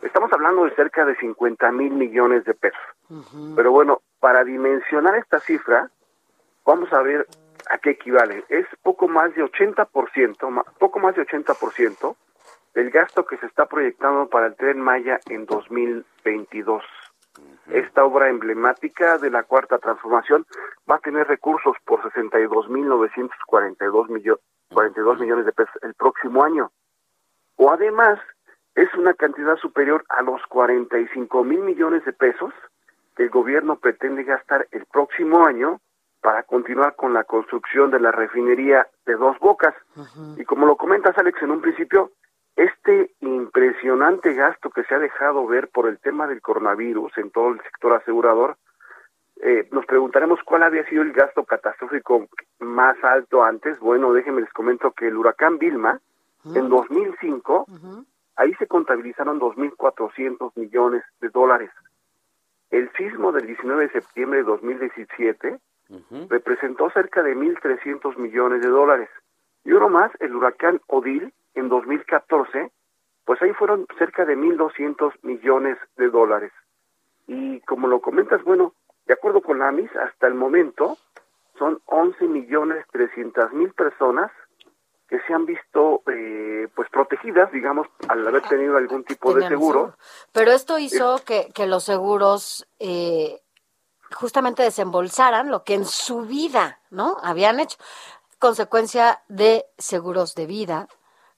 Estamos hablando de cerca de 50 mil millones de pesos. Pero bueno, para dimensionar esta cifra, vamos a ver a qué equivale. Es poco más de 80%, poco más de 80% del gasto que se está proyectando para el Tren Maya en 2022. Esta obra emblemática de la Cuarta Transformación va a tener recursos por 62.942 millones 42 millones de pesos el próximo año. O además, es una cantidad superior a los 45 mil millones de pesos que el gobierno pretende gastar el próximo año para continuar con la construcción de la refinería de Dos Bocas. Y como lo comentas, Alex, en un principio, este impresionante gasto que se ha dejado ver por el tema del coronavirus en todo el sector asegurador, eh, nos preguntaremos cuál había sido el gasto catastrófico más alto antes. Bueno, déjenme les comento que el huracán Vilma, en 2005, ahí se contabilizaron 2.400 millones de dólares. El sismo del 19 de septiembre de 2017 representó cerca de 1.300 millones de dólares. Y uno más, el huracán Odil, en 2014, pues ahí fueron cerca de 1.200 millones de dólares. Y como lo comentas, bueno, de acuerdo con la AMIS, hasta el momento son 11 millones 300 mil personas que se han visto eh, pues protegidas, digamos, al haber tenido algún tipo de seguro. Pero esto hizo que, que los seguros eh, justamente desembolsaran lo que en su vida, ¿no? Habían hecho. Consecuencia de seguros de vida,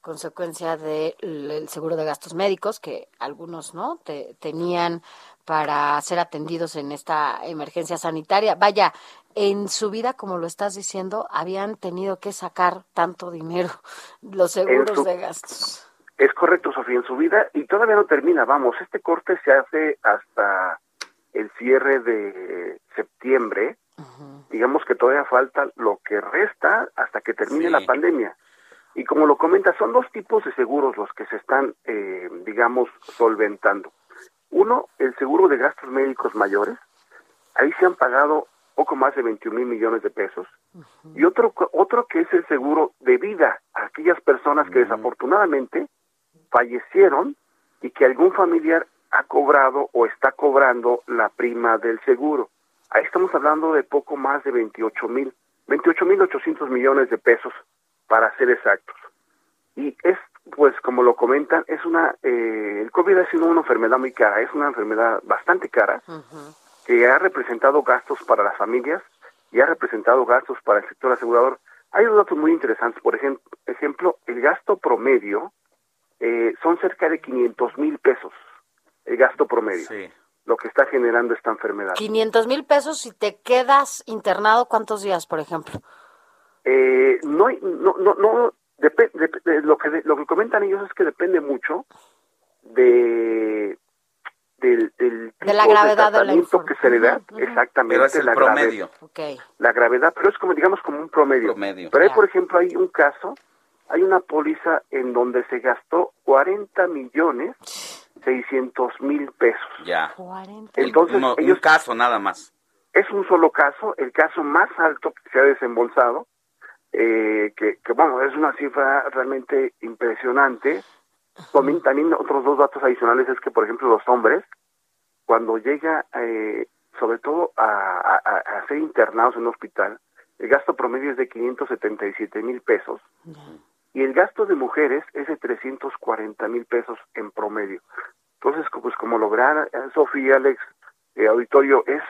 consecuencia del seguro de gastos médicos que algunos no Te- tenían para ser atendidos en esta emergencia sanitaria. Vaya, en su vida, como lo estás diciendo, habían tenido que sacar tanto dinero *laughs* los seguros su- de gastos. Es correcto, Sofía, en su vida, y todavía no termina, vamos, este corte se hace hasta el cierre de septiembre, digamos que todavía falta lo que resta hasta que termine Sí. la pandemia. Y como lo comenta, son dos tipos de seguros los que se están, eh, digamos, solventando. Uno, el seguro de gastos médicos mayores, ahí se han pagado poco más de 21 mil millones de pesos. Y otro, otro que es el seguro de vida, a aquellas personas que desafortunadamente fallecieron y que algún familiar ha cobrado o está cobrando la prima del seguro. Ahí estamos hablando de poco más de 28 mil, 28 mil 800 millones de pesos para ser exactos. Y es, pues como lo comentan, es una, eh, el COVID ha sido una enfermedad muy cara, es una enfermedad bastante cara que ha representado gastos para las familias y ha representado gastos para el sector asegurador. Hay dos datos muy interesantes. Por ejem- ejemplo, el gasto promedio eh, son cerca de 500 mil pesos, el gasto promedio, lo que está generando esta enfermedad. 500 mil pesos si te quedas internado, ¿cuántos días, por ejemplo? Eh, no, hay- no, no, no depe- dep- de lo que lo que comentan ellos es que depende mucho de del, del De la tipo gravedad de la tratamiento que se le da, exactamente Pero es el la grave- promedio. Ok. la gravedad, pero es como digamos como un promedio. Promedio. Pero hay, por ejemplo, hay un caso, hay una póliza en donde se gastó 40 millones 600 mil pesos. Ya. Entonces, Uno- ellos- un caso nada más. Es un solo caso, el caso más alto que se ha desembolsado, eh, que, que, bueno, es una cifra realmente impresionante. También, también otros dos datos adicionales es que, por ejemplo, los hombres, cuando llega, eh, sobre todo a, a- a- a ser internados en un hospital, el gasto promedio es de 577 mil pesos y el gasto de mujeres es de 340 mil pesos en promedio. Entonces, pues como lograr, Sofía, Alex, eh, auditorio, es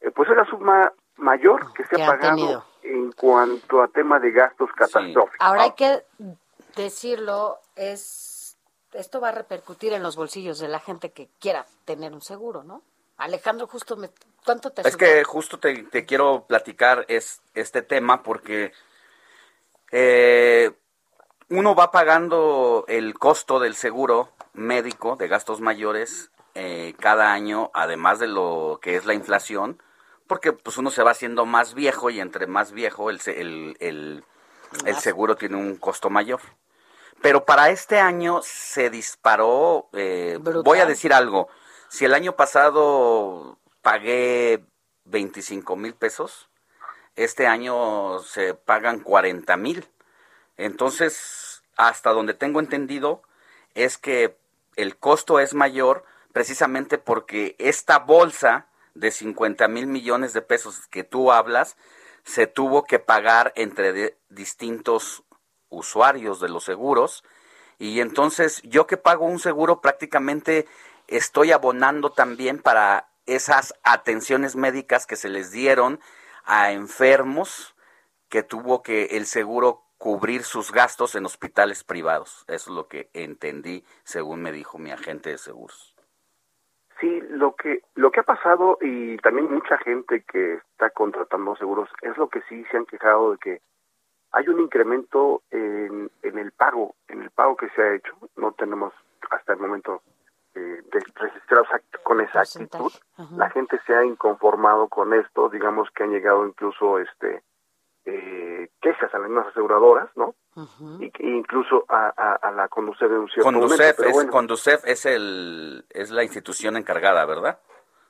eh, pues es la suma mayor que se ha pagado tenido. en cuanto a tema de gastos catastróficos. Ahora hay que decirlo, es esto va a repercutir en los bolsillos de la gente que quiera tener un seguro, ¿no? Alejandro, justo, me, ¿cuánto te Es subió? que justo te, te quiero platicar es, este tema porque eh, uno va pagando el costo del seguro médico de gastos mayores eh, cada año, además de lo que es la inflación, porque pues uno se va haciendo más viejo y entre más viejo el, el, el, el seguro tiene un costo mayor. Pero para este año se disparó, eh, voy a decir algo, si el año pasado pagué 25 mil pesos, este año se pagan 40 mil. Entonces, hasta donde tengo entendido, es que el costo es mayor precisamente porque esta bolsa de 50 mil millones de pesos que tú hablas se tuvo que pagar entre distintos usuarios de los seguros. Y entonces yo que pago un seguro prácticamente estoy abonando también para esas atenciones médicas que se les dieron a enfermos que tuvo que el seguro cubrir sus gastos en hospitales privados. Eso es lo que entendí según me dijo mi agente de seguros. Sí, lo que lo que ha pasado y también mucha gente que está contratando seguros es lo que sí se han quejado de que hay un incremento en, en el pago, en el pago que se ha hecho. No tenemos hasta el momento eh, de- registrados con exactitud. La gente se ha inconformado con esto, digamos que han llegado incluso este eh, quejas a las mismas aseguradoras, ¿no? y, que incluso a, a, a la Conducef en un cierto momento. Conducef, pero es, bueno, Conducef es, el, es la institución encargada, ¿verdad?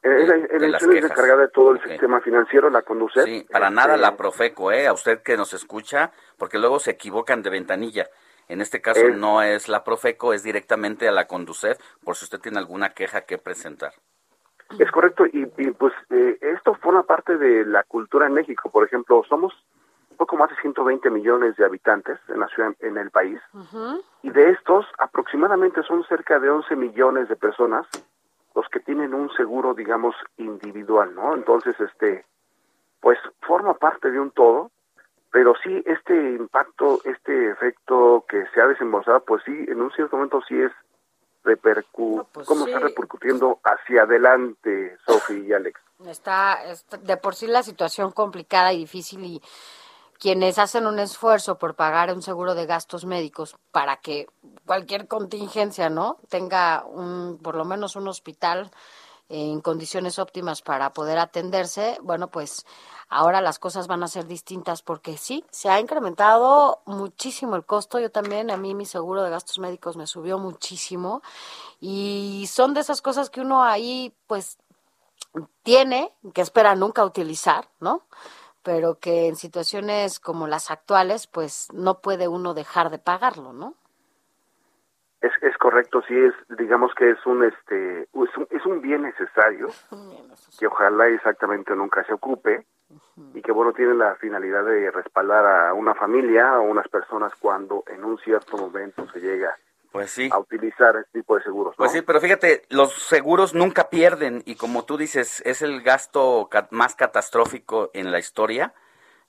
eh, es la, de institución encargada de todo el sistema financiero, la Conducef. Sí, para Este, nada la Profeco, ¿eh? A usted que nos escucha, porque luego se equivocan de ventanilla. En este caso Es- no es la Profeco, es directamente a la Conducef, por si usted tiene alguna queja que presentar. Es correcto, y, y, pues eh, esto forma parte de la cultura en México. Por ejemplo, somos un poco más de 120 millones de habitantes en la ciudad, en el país, y de estos aproximadamente son cerca de 11 millones de personas los que tienen un seguro, digamos, individual, ¿no? Entonces, este, pues forma parte de un todo, pero sí este impacto, este efecto que se ha desembolsado, pues sí, en un cierto momento sí es repercu pues cómo sí. está repercutiendo hacia adelante, Sofi y Alex. Está, está de por sí la situación complicada y difícil y quienes hacen un esfuerzo por pagar un seguro de gastos médicos para que cualquier contingencia, ¿no? Tenga un, por lo menos un hospital en condiciones óptimas para poder atenderse, bueno, pues ahora las cosas van a ser distintas porque sí, se ha incrementado muchísimo el costo. Yo también, a mí mi seguro de gastos médicos me subió muchísimo y son de esas cosas que uno ahí, pues, tiene, que espera nunca utilizar, ¿no? Pero que en situaciones como las actuales, pues no puede uno dejar de pagarlo, ¿no? Es, es correcto, sí es, digamos que es un este, es un, es un bien necesario *laughs* que ojalá exactamente nunca se ocupe y que bueno tiene la finalidad de respaldar a una familia o unas personas cuando en un cierto momento se llega Pues sí. a utilizar este tipo de seguros. ¿no? Pues sí, pero fíjate, los seguros nunca pierden y como tú dices, es el gasto más catastrófico en la historia.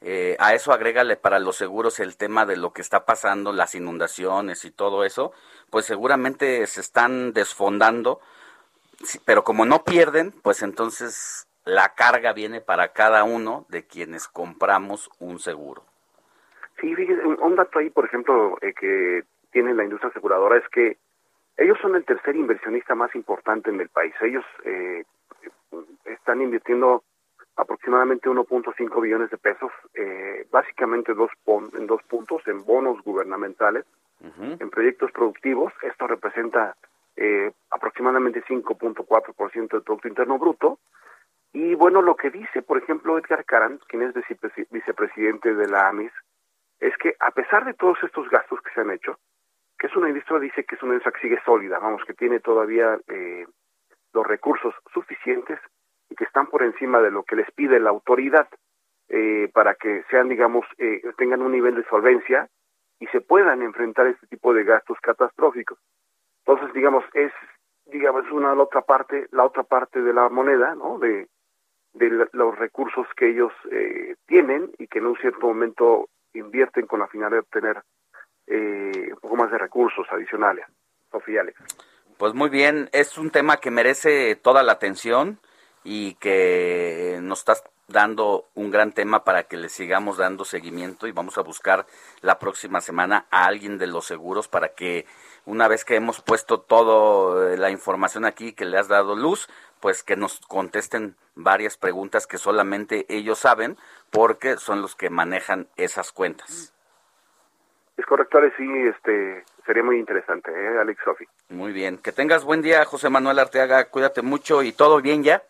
Eh, a eso agrégale para los seguros el tema de lo que está pasando, las inundaciones y todo eso, pues seguramente se están desfondando, pero como no pierden, pues entonces la carga viene para cada uno de quienes compramos un seguro. Sí, fíjese, un, un dato ahí, por ejemplo, eh, que tiene la industria aseguradora es que ellos son el tercer inversionista más importante en el país. Ellos eh, están invirtiendo aproximadamente 1.5 billones de pesos, eh, básicamente dos pon- en dos puntos, en bonos gubernamentales, en proyectos productivos. Esto representa eh, aproximadamente 5.4% del Producto Interno Bruto. Y bueno, lo que dice, por ejemplo, Edgar Caran, quien es vicepre- vicepresidente de la AMIS, es que a pesar de todos estos gastos que se han hecho, que es una industria, dice que es una industria que sigue sólida, vamos, que tiene todavía eh, los recursos suficientes y que están por encima de lo que les pide la autoridad eh, para que sean, digamos, eh, tengan un nivel de solvencia y se puedan enfrentar este tipo de gastos catastróficos. Entonces, digamos, es, digamos, una la otra parte, la otra parte de la moneda, ¿no? De, de los recursos que ellos eh, tienen y que en un cierto momento invierten con la finalidad de obtener eh, un poco más de recursos adicionales. Sofía Alex. Pues muy bien, es un tema que merece toda la atención y que nos estás dando un gran tema para que le sigamos dando seguimiento y vamos a buscar la próxima semana a alguien de los seguros para que una vez que hemos puesto toda la información aquí que le has dado luz, pues que nos contesten varias preguntas que solamente ellos saben porque son los que manejan esas cuentas. Es correcto, Alex, sí, este, sería muy interesante, ¿eh? Alex Sofi. Muy bien, que tengas buen día, José Manuel Arteaga, cuídate mucho y todo bien ya.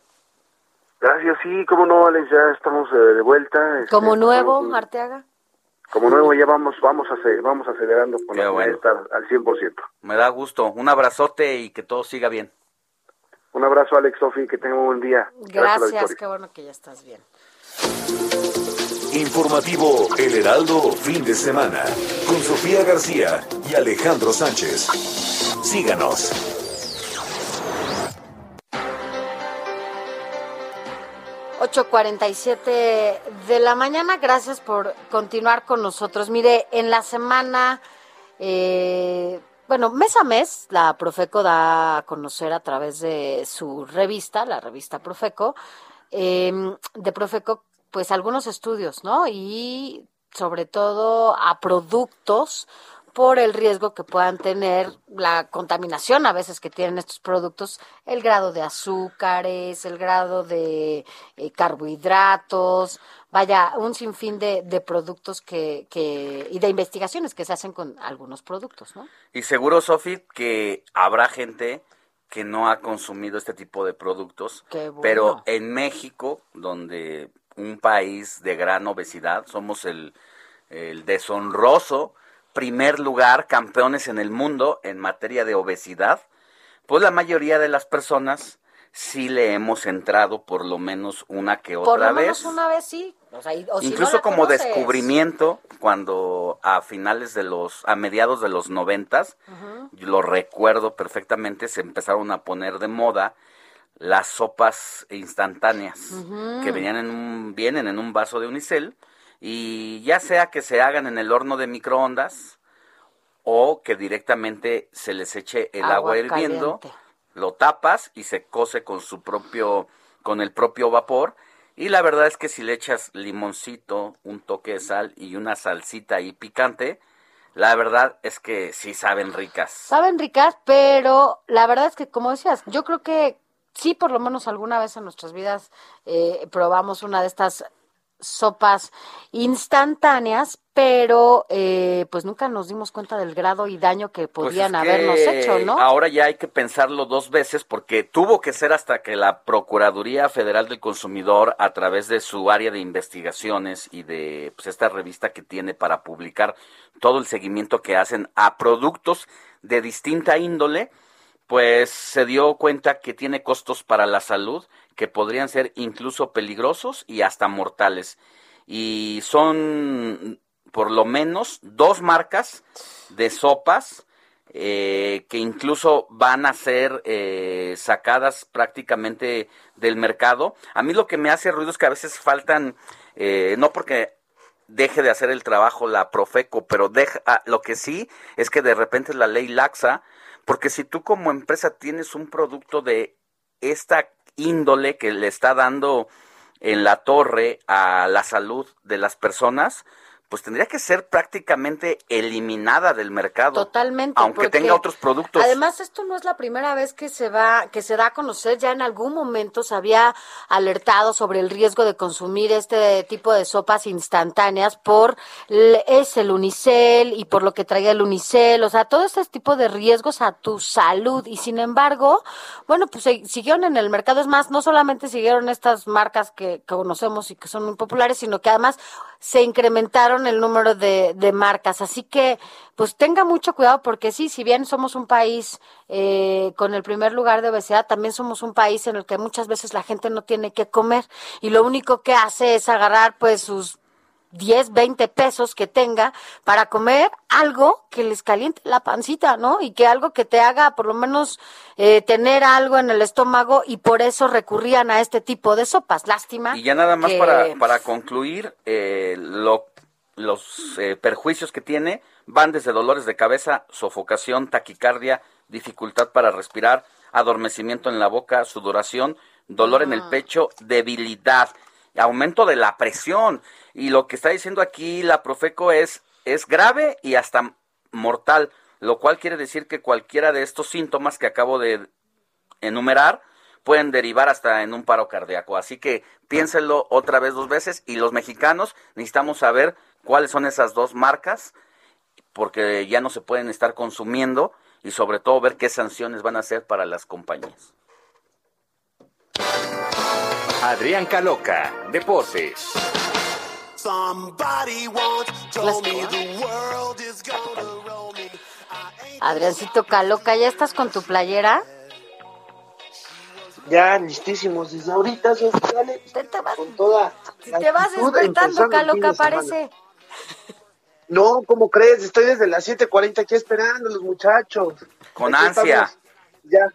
Gracias, sí, como no, Alex, ya estamos eh, de vuelta. este, Como nuevo, estamos- Arteaga. como nuevo, ya vamos, vamos, a hacer, vamos acelerando con la bueno. estar al 100%. Me da gusto. Un abrazote y que todo siga bien. Un abrazo, Alex Sofi, que tenga un buen día. Gracias, victoria. qué bueno que ya estás bien. Informativo El Heraldo fin de semana con Sofía García y Alejandro Sánchez. Síganos. Siete de la mañana, gracias por continuar con nosotros. Mire, en la semana, eh, bueno, mes a mes, la Profeco da a conocer a través de su revista, la revista Profeco, eh, de Profeco, pues algunos estudios, ¿no? Y sobre todo a productos por el riesgo que puedan tener la contaminación a veces que tienen estos productos, el grado de azúcares, el grado de eh, carbohidratos, vaya, un sinfín de, de productos que, que, y de investigaciones que se hacen con algunos productos, ¿no? Y seguro, Sofi, que habrá gente que no ha consumido este tipo de productos, Qué bueno. pero en México, donde un país de gran obesidad, somos el, el deshonroso primer lugar, campeones en el mundo en materia de obesidad, pues la mayoría de las personas sí le hemos entrado por lo menos una que Por otra lo menos vez. una vez sí. O sea, y- o si no Incluso como conoces. descubrimiento, cuando a finales de los, a mediados de los noventas, lo recuerdo perfectamente, se empezaron a poner de moda las sopas instantáneas que venían en un, vienen en un vaso de unicel y ya sea que se hagan en el horno de microondas o que directamente se les eche el agua, Agua hirviendo, caliente. lo tapas y se cose con su propio con el propio vapor y la verdad es que si le echas limoncito, un toque de sal y una salsita ahí picante, la verdad es que sí saben ricas. Saben ricas, pero la verdad es que, como decías, yo creo que sí, por lo menos alguna vez en nuestras vidas eh, probamos una de estas sopas instantáneas, pero eh, pues nunca nos dimos cuenta del grado y daño que Pues podían habernos hecho, ¿no? Ahora ya hay que pensarlo dos veces porque tuvo que ser hasta que la Procuraduría Federal del Consumidor, a través de su área de investigaciones y de pues, esta revista que tiene para publicar todo el seguimiento que hacen a productos de distinta índole, pues se dio cuenta que tiene costos para la salud que podrían ser incluso peligrosos y hasta mortales. Y son por lo menos dos marcas de sopas eh, que incluso van a ser eh, sacadas prácticamente del mercado. A mí lo que me hace ruido es que a veces faltan, eh, no porque deje de hacer el trabajo la Profeco, pero deja, ah, lo que sí es que de repente la ley laxa, porque si tú como empresa tienes un producto de esta índole que le está dando en la torre a la salud de las personas, pues tendría que ser prácticamente eliminada del mercado. Totalmente. Aunque tenga otros productos. Además, esto no es la primera vez que se va, que se da a conocer. Ya en algún momento se había alertado sobre el riesgo de consumir este tipo de sopas instantáneas por es el unicel y por lo que traía el unicel, o sea, todo este tipo de riesgos a tu salud. Y sin embargo, bueno, pues siguieron en el mercado. Es más, no solamente siguieron estas marcas que conocemos y que son muy populares, sino que además se incrementaron el número de, de marcas. Así que, pues tenga mucho cuidado porque sí, si bien somos un país eh, con el primer lugar de obesidad, también somos un país en el que muchas veces la gente no tiene que comer y lo único que hace es agarrar pues sus 10, 20 pesos que tenga para comer algo que les caliente la pancita, ¿no? Y que algo que te haga por lo menos eh, tener algo en el estómago y por eso recurrían a este tipo de sopas. Lástima. Y ya nada más que- para, para concluir, eh, lo- los eh, perjuicios que tiene van desde dolores de cabeza, sofocación, taquicardia, dificultad para respirar, adormecimiento en la boca, sudoración, dolor en el pecho, debilidad, aumento de la presión. Y lo que está diciendo aquí la Profeco es, es grave y hasta mortal, lo cual quiere decir que cualquiera de estos síntomas que acabo de enumerar pueden derivar hasta en un paro cardíaco. Así que piénsenlo otra vez dos veces y los mexicanos necesitamos saber cuáles son esas dos marcas porque ya no se pueden estar consumiendo y sobre todo ver qué sanciones van a hacer para las compañías. Adrián Caloca, Deportes. Somebody once told me the world is gonna roll me. Adriancito Caloca, ¿ya estás con tu playera? Ya listísimos desde ahorita, Sofía, dale, con toda Si te vas despertando, Caloca, parece. No, ¿cómo crees? Estoy desde las 7:40 aquí esperando los muchachos. Con Aquí ansia. estamos, Ya.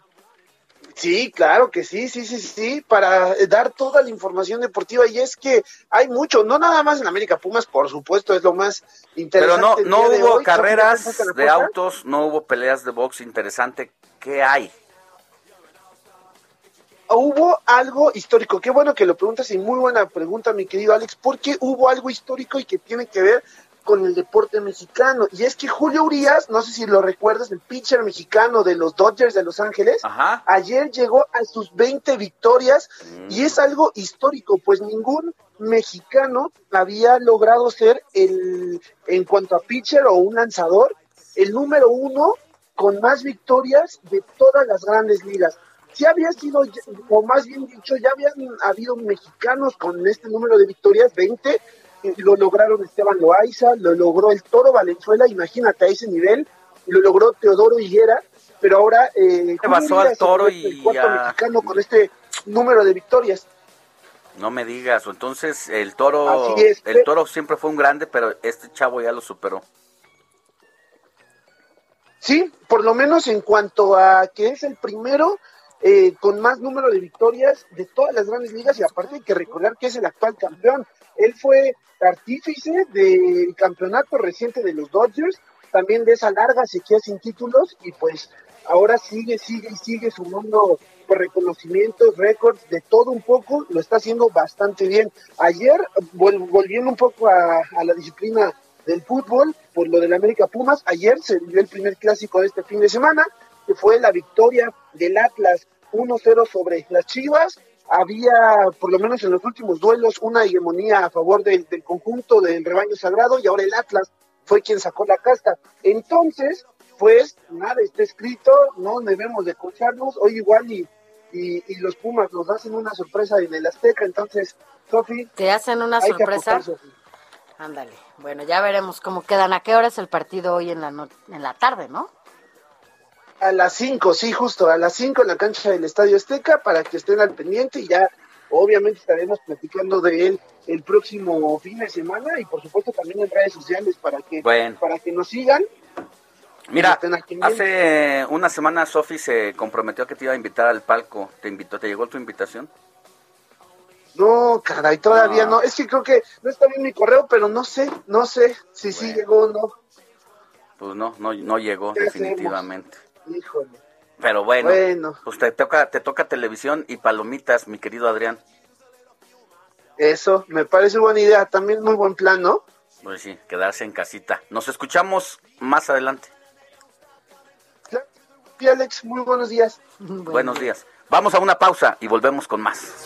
Sí, claro que sí, sí, sí, sí, para dar toda la información deportiva y es que hay mucho, no nada más en América Pumas, por supuesto, es lo más Pero interesante. no, el no de hubo hoy. carreras ¿Sofía, ¿te de autos, no hubo peleas de box interesante. ¿Qué hay? Hubo algo histórico, qué bueno que lo preguntas y muy buena pregunta, mi querido Alex, porque hubo algo histórico y que tiene que ver con el deporte mexicano. Y es que Julio Urias, no sé si lo recuerdas, el pitcher mexicano de los Dodgers de Los Ángeles, ayer llegó a sus 20 victorias y es algo histórico, pues ningún mexicano había logrado ser el, en cuanto a pitcher o un lanzador, el número uno con más victorias de todas las grandes ligas. Sí había sido, o más bien dicho, ya habían habido mexicanos con este número de victorias, 20, eh, lo lograron Esteban Loaiza, lo logró el Toro Valenzuela, imagínate a ese nivel, lo logró Teodoro Higuera, pero ahora eh, Se Julio al Toro y el cuarto a- mexicano con este número de victorias. No me digas. Entonces el toro, es. el toro siempre fue un grande, pero este chavo ya lo superó. Sí, por lo menos en cuanto a que es el primero eh, con más número de victorias de todas las grandes ligas y aparte hay que recordar que es el actual campeón. Él fue artífice del campeonato reciente de los Dodgers, también de esa larga sequía sin títulos y pues ahora sigue, sigue y sigue sumando reconocimientos, récords, de todo un poco, lo está haciendo bastante bien. Ayer, volviendo un poco a, la disciplina del fútbol, por lo del América Pumas, ayer se dio el primer clásico de este fin de semana, que fue la victoria del Atlas 1-0 sobre las Chivas. Había, por lo menos en los últimos duelos, una hegemonía a favor del, del conjunto del rebaño sagrado y ahora el Atlas fue quien sacó la casta. Entonces, pues nada está escrito, no debemos de escucharnos, hoy igual y, y, los Pumas nos hacen una sorpresa en el Azteca, entonces, Sofi. ¿Te hacen una sorpresa? Ándale, bueno, ya veremos cómo quedan. ¿A qué hora es el partido hoy en la, en la tarde, no? A las 5, sí, justo, a las 5 en la cancha del Estadio Azteca para que estén al pendiente y ya obviamente estaremos platicando de él el próximo fin de semana y por supuesto también en redes sociales para que, para que nos sigan Mira, hace una semana Sofi se comprometió que te iba a invitar al palco. ¿Te invitó? ¿Te llegó tu invitación? No, caray, todavía no. Es que creo que no está bien mi correo, pero no sé, no sé si sí llegó o no. Pues no, no, no llegó definitivamente. Híjole. Pero bueno, pues te toca, te toca televisión y palomitas, mi querido Adrián. Eso, me parece buena idea, también muy buen plan, ¿no? Pues sí, quedarse en casita. Nos escuchamos más adelante. Alex, muy *laughs* buenos días. buenos días. Vamos a una pausa y volvemos con más.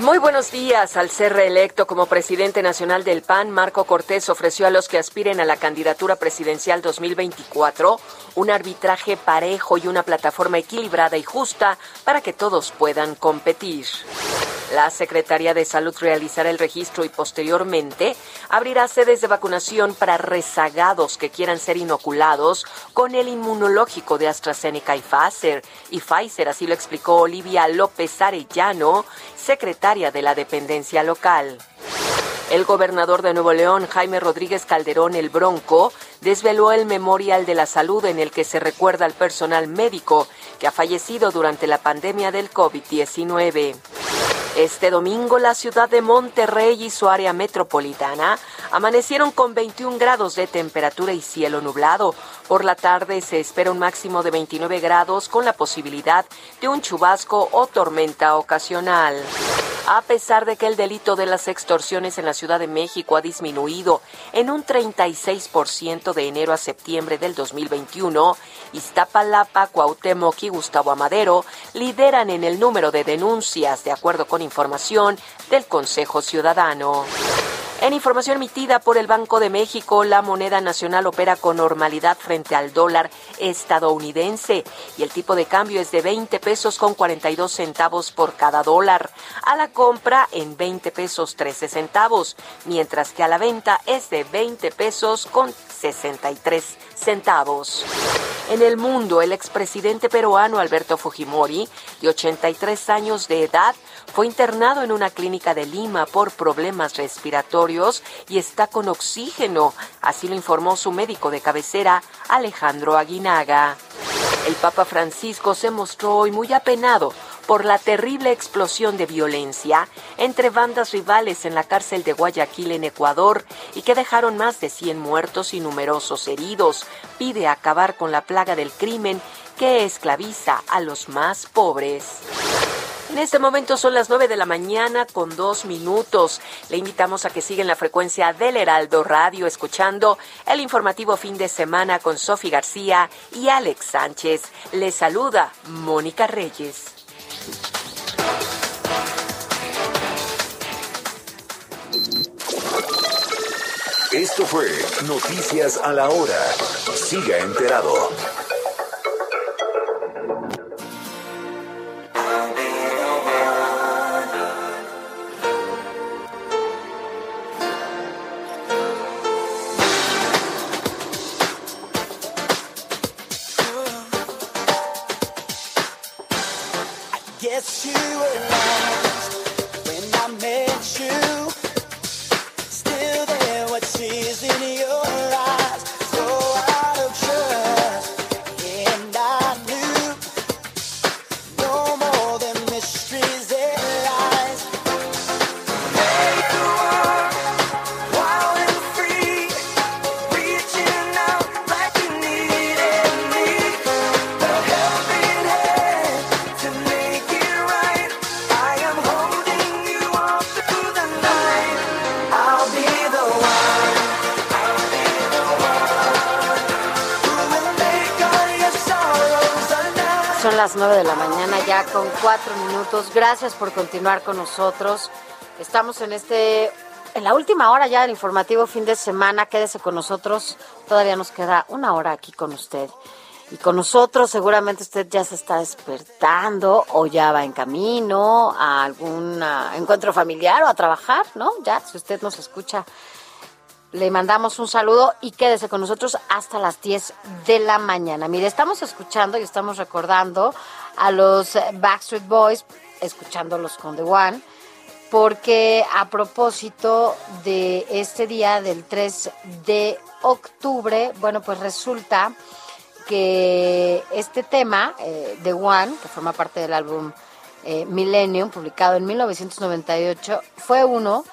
Muy buenos días. Al ser reelecto como presidente nacional del PAN, Marco Cortés ofreció a los que aspiren a la candidatura presidencial 2024 un arbitraje parejo y una plataforma equilibrada y justa para que todos puedan competir. La Secretaría de Salud realizará el registro y posteriormente abrirá sedes de vacunación para rezagados que quieran ser inoculados con el inmunológico de AstraZeneca y Pfizer. Y Pfizer, así lo explicó Olivia López Arellano, de la dependencia local. El gobernador de Nuevo León, Jaime Rodríguez Calderón el Bronco, desveló el Memorial de la Salud en el que se recuerda al personal médico que ha fallecido durante la pandemia del COVID-19. Este domingo la ciudad de Monterrey y su área metropolitana amanecieron con 21 grados de temperatura y cielo nublado. Por la tarde se espera un máximo de 29 grados con la posibilidad de un chubasco o tormenta ocasional. A pesar de que el delito de las extorsiones en la Ciudad de México ha disminuido en un 36% de enero a septiembre del 2021, Iztapalapa, Cuauhtémoc y Gustavo Amadero lideran en el número de denuncias, de acuerdo con información del Consejo Ciudadano. En información emitida por el Banco de México, la moneda nacional opera con normalidad frente al dólar estadounidense y el tipo de cambio es de 20 pesos con 42 centavos por cada dólar. A la compra en 20 pesos 13 centavos, mientras que a la venta es de 20 pesos con 63 centavos. En el mundo, el expresidente peruano Alberto Fujimori, de 83 años de edad, fue internado en una clínica de Lima por problemas respiratorios y está con oxígeno, así lo informó su médico de cabecera, Alejandro Aguinaga. El Papa Francisco se mostró hoy muy apenado por la terrible explosión de violencia entre bandas rivales en la cárcel de Guayaquil en Ecuador y que dejaron más de 100 muertos y numerosos heridos. Pide acabar con la plaga del crimen que esclaviza a los más pobres. En este momento son las 9 de la mañana con dos minutos. Le invitamos a que siga en la frecuencia del Heraldo Radio escuchando el informativo fin de semana con Sofi García y Alex Sánchez. Le saluda Mónica Reyes. Esto fue Noticias a la Hora. Siga enterado. Son las nueve de la mañana ya con cuatro minutos. Gracias por continuar con nosotros. Estamos en este, en la última hora ya del informativo fin de semana. Quédese con nosotros. Todavía nos queda una hora aquí con usted. Y con nosotros seguramente usted ya se está despertando o ya va en camino a algún ah, encuentro familiar o a trabajar, ¿no? Ya, si usted nos escucha le mandamos un saludo y quédese con nosotros hasta las 10 de la mañana. Mire, estamos escuchando y estamos recordando a los Backstreet Boys, escuchándolos con The One, porque a propósito de este día del 3 de octubre, bueno, pues resulta que este tema, eh, The One, que forma parte del álbum eh, Millennium, publicado en 1998, fue uno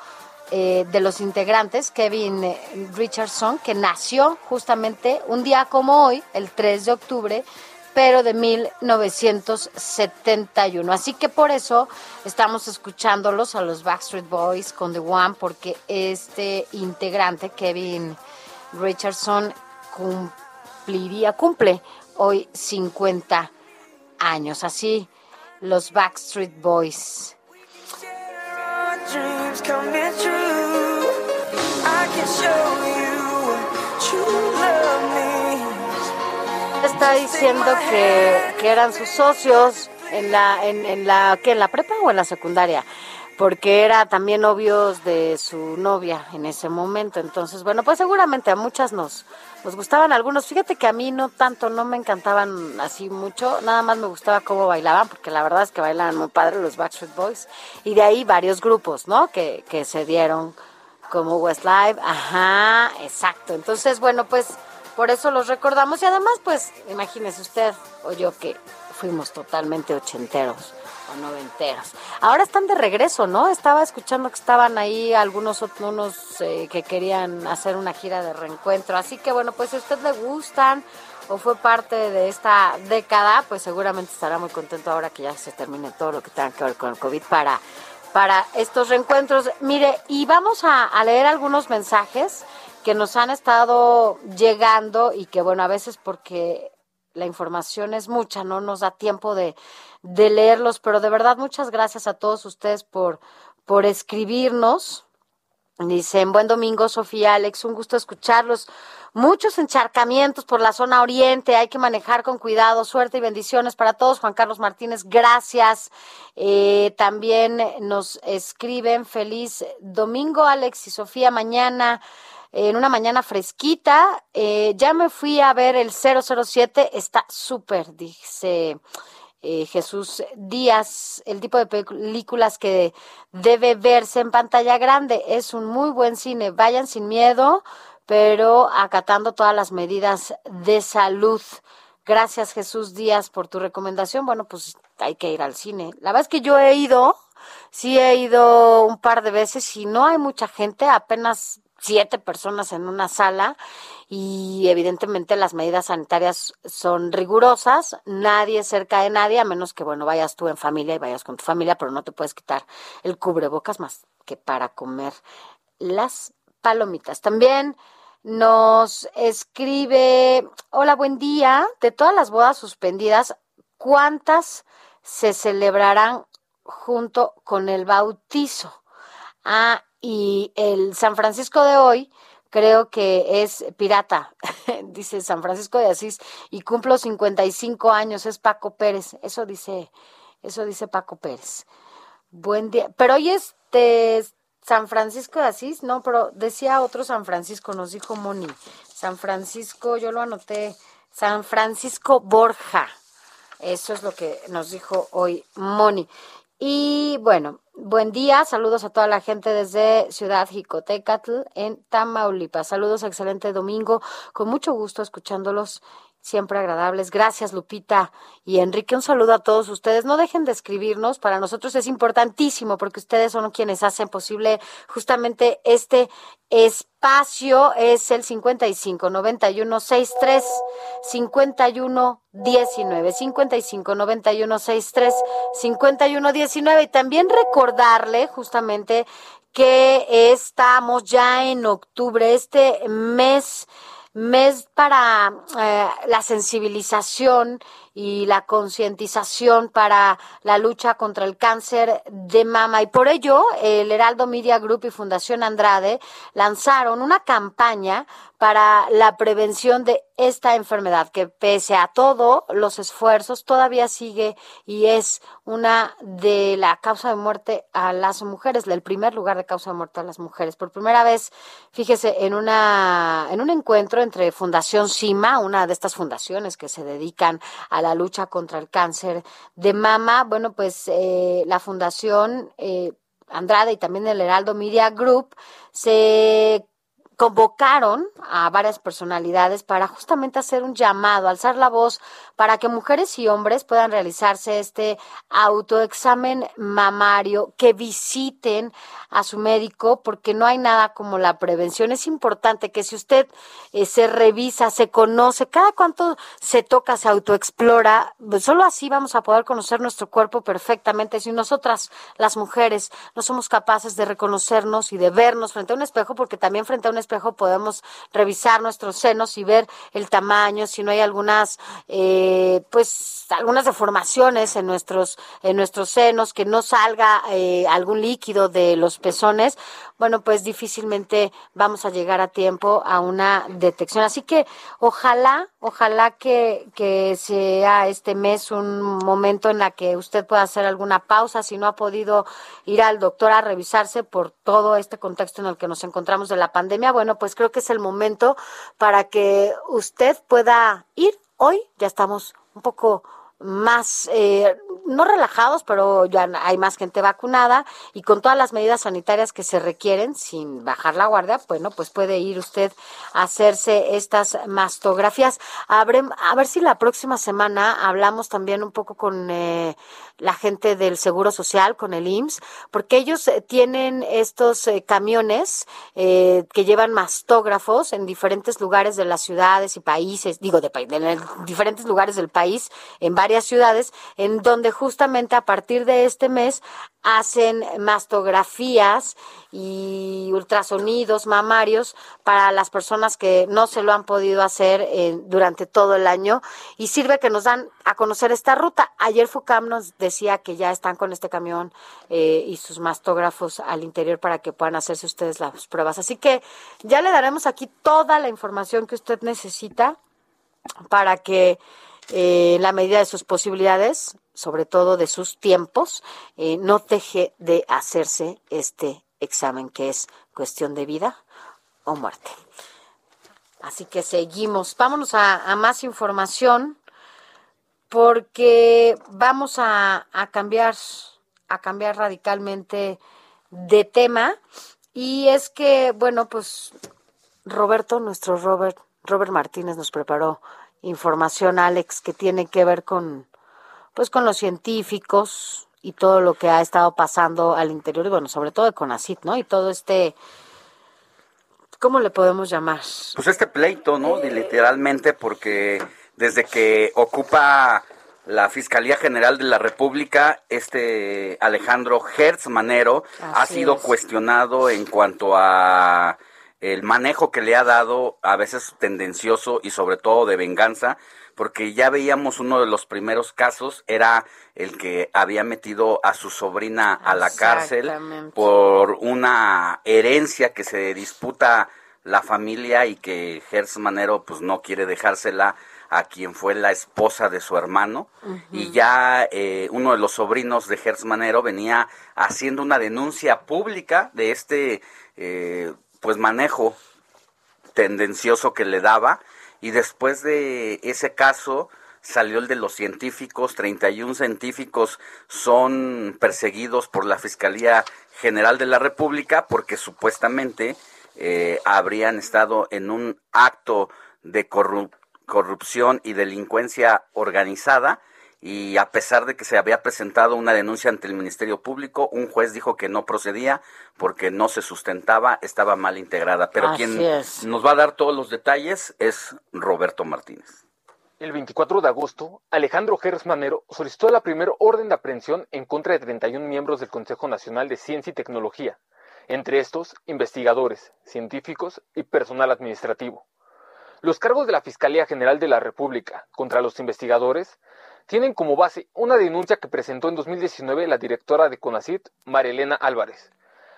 eh, de los integrantes, Kevin eh, Richardson, que nació justamente un día como hoy, el 3 de octubre, pero de 1971. Así que por eso estamos escuchándolos a los Backstreet Boys con The One, porque este integrante, Kevin Richardson, cumpliría, cumple hoy 50 años. Así, los Backstreet Boys. Está diciendo que, que eran sus socios en la, en, en la, ¿qué, en la prepa o en la secundaria porque era también novios de su novia en ese momento. Entonces, bueno, pues seguramente a muchas nos, nos gustaban algunos. Fíjate que a mí no tanto, no me encantaban así mucho, nada más me gustaba cómo bailaban, porque la verdad es que bailaban muy padre los Backstreet Boys. Y de ahí varios grupos, ¿no? Que, que se dieron como Westlife, ajá, exacto. Entonces, bueno, pues por eso los recordamos y además, pues, imagínese usted o yo que fuimos totalmente ochenteros noventeras. Ahora están de regreso, ¿no? Estaba escuchando que estaban ahí algunos unos eh, que querían hacer una gira de reencuentro. Así que bueno, pues si a usted le gustan o fue parte de esta década, pues seguramente estará muy contento ahora que ya se termine todo lo que tenga que ver con el COVID para, para estos reencuentros. Mire, y vamos a leer algunos mensajes que nos han estado llegando y que bueno, a veces porque la información es mucha, no nos da tiempo de, de leerlos, pero de verdad muchas gracias a todos ustedes por, por escribirnos. Dicen, buen domingo, Sofía, Alex, un gusto escucharlos. Muchos encharcamientos por la zona oriente, hay que manejar con cuidado, suerte y bendiciones para todos. Juan Carlos Martínez, gracias. Eh, también nos escriben, feliz domingo, Alex y Sofía, mañana en una mañana fresquita. Eh, ya me fui a ver el 007, está súper, dice eh, Jesús Díaz, el tipo de películas que debe verse en pantalla grande. Es un muy buen cine, vayan sin miedo, pero acatando todas las medidas de salud. Gracias Jesús Díaz por tu recomendación. Bueno, pues hay que ir al cine. La verdad es que yo he ido, sí he ido un par de veces y no hay mucha gente, apenas siete personas en una sala y evidentemente las medidas sanitarias son rigurosas, nadie cerca de nadie, a menos que, bueno, vayas tú en familia y vayas con tu familia, pero no te puedes quitar el cubrebocas más que para comer las palomitas. También nos escribe, hola, buen día, de todas las bodas suspendidas, ¿cuántas se celebrarán junto con el bautizo? Ah, y el San Francisco de hoy creo que es pirata, *laughs* dice San Francisco de Asís, y cumplo 55 años, es Paco Pérez, eso dice, eso dice Paco Pérez. Buen día, pero hoy es de San Francisco de Asís, no, pero decía otro San Francisco, nos dijo Moni, San Francisco, yo lo anoté, San Francisco Borja, eso es lo que nos dijo hoy Moni. Y bueno, buen día, saludos a toda la gente desde Ciudad Jicotecatl en Tamaulipas. Saludos, excelente domingo, con mucho gusto escuchándolos siempre agradables. Gracias, Lupita y Enrique. Un saludo a todos ustedes. No dejen de escribirnos. Para nosotros es importantísimo porque ustedes son quienes hacen posible justamente este espacio. Es el 55 91 63 51 19 55 91 63 51 19 y también recordarle justamente que estamos ya en octubre, este mes mes para eh, la sensibilización y la concientización para la lucha contra el cáncer de mama. Y por ello, el Heraldo Media Group y Fundación Andrade lanzaron una campaña para la prevención de esta enfermedad, que pese a todo los esfuerzos todavía sigue y es una de la causa de muerte a las mujeres, el primer lugar de causa de muerte a las mujeres. Por primera vez, fíjese, en una en un encuentro entre Fundación CIMA, una de estas fundaciones que se dedican a la lucha contra el cáncer de mama, bueno, pues eh, la fundación eh, Andrade y también el Heraldo Media Group se convocaron a varias personalidades para justamente hacer un llamado, alzar la voz para que mujeres y hombres puedan realizarse este autoexamen mamario, que visiten a su médico, porque no hay nada como la prevención. Es importante que si usted eh, se revisa, se conoce, cada cuánto se toca, se autoexplora, pues solo así vamos a poder conocer nuestro cuerpo perfectamente. Si nosotras, las mujeres, no somos capaces de reconocernos y de vernos frente a un espejo, porque también frente a un espejo podemos revisar nuestros senos y ver el tamaño, si no hay algunas, eh, pues, algunas deformaciones en nuestros, en nuestros senos, que no salga eh, algún líquido de los pezones, bueno, pues difícilmente vamos a llegar a tiempo a una detección. Así que ojalá, ojalá que, que sea este mes un momento en la que usted pueda hacer alguna pausa si no ha podido ir al doctor a revisarse por todo este contexto en el que nos encontramos de la pandemia. Bueno, pues creo que es el momento para que usted pueda ir. Hoy ya estamos un poco más, eh, no relajados, pero ya hay más gente vacunada y con todas las medidas sanitarias que se requieren, sin bajar la guardia, bueno, pues puede ir usted a hacerse estas mastografías. A ver, a ver si la próxima semana hablamos también un poco con eh, la gente del Seguro Social, con el IMSS, porque ellos eh, tienen estos camiones que llevan mastógrafos en diferentes lugares de las ciudades y países, digo, de, diferentes lugares del país, en varios ciudades en donde justamente a partir de este mes hacen mastografías y ultrasonidos mamarios para las personas que no se lo han podido hacer eh, durante todo el año y sirve que nos dan a conocer esta ruta. Ayer FUCAM nos decía que ya están con este camión eh, y sus mastógrafos al interior para que puedan hacerse ustedes las pruebas. Así que ya le daremos aquí toda la información que usted necesita para que eh, en la medida de sus posibilidades, sobre todo de sus tiempos, eh, no deje de hacerse este examen que es cuestión de vida o muerte. Así que seguimos. Vámonos a, más información porque vamos a, cambiar a cambiar radicalmente de tema y es que bueno pues Roberto nuestro Robert Robert Martínez nos preparó información, Alex, que tiene que ver con, pues, con los científicos y todo lo que ha estado pasando al interior, y bueno, sobre todo de CONACIT, ¿no? Y todo este, ¿cómo le podemos llamar? Pues este pleito, ¿no? literalmente, porque desde que ocupa la Fiscalía General de la República, este Alejandro Hertz Manero, ha sido cuestionado en cuanto a el manejo que le ha dado, a veces tendencioso y sobre todo de venganza, porque ya veíamos uno de los primeros casos, era el que había metido a su sobrina a la cárcel por una herencia que se disputa la familia y que Gers Manero pues no quiere dejársela a quien fue la esposa de su hermano. Y ya eh, uno de los sobrinos de Gers Manero venía haciendo una denuncia pública de este eh, pues manejo tendencioso que le daba. Y después de ese caso salió el de los científicos, 31 científicos son perseguidos por la Fiscalía General de la República porque supuestamente eh, habrían estado en un acto de corrupción y delincuencia organizada y a pesar de que se había presentado una denuncia ante el Ministerio Público, un juez dijo que no procedía porque no se sustentaba, estaba mal integrada. Pero quien nos va a dar todos los detalles es Roberto Martínez. El 24 de agosto, Alejandro Gers Manero solicitó la primera orden de aprehensión en contra de 31 miembros del Consejo Nacional de Ciencia y Tecnología, entre estos investigadores, científicos y personal administrativo. Los cargos de la Fiscalía General de la República contra los investigadores tienen como base una denuncia que presentó en 2019 la directora de CONACIT, Marilena Álvarez,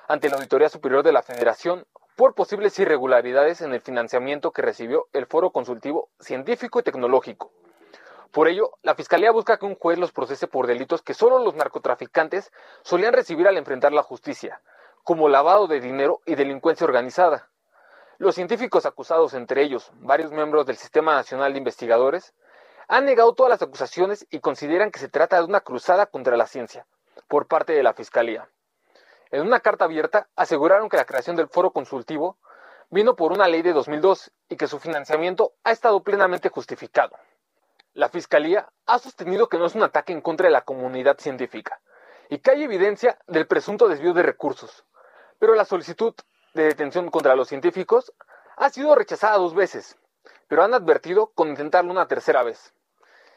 ante la Auditoría Superior de la Federación por posibles irregularidades en el financiamiento que recibió el Foro Consultivo Científico y Tecnológico. Por ello, la Fiscalía busca que un juez los procese por delitos que solo los narcotraficantes solían recibir al enfrentar la justicia, como lavado de dinero y delincuencia organizada. Los científicos acusados, entre ellos varios miembros del Sistema Nacional de Investigadores, han negado todas las acusaciones y consideran que se trata de una cruzada contra la ciencia por parte de la Fiscalía. En una carta abierta aseguraron que la creación del foro consultivo vino por una ley de 2002 y que su financiamiento ha estado plenamente justificado. La Fiscalía ha sostenido que no es un ataque en contra de la comunidad científica y que hay evidencia del presunto desvío de recursos, pero la solicitud de detención contra los científicos ha sido rechazada dos veces, pero han advertido con intentarlo una tercera vez.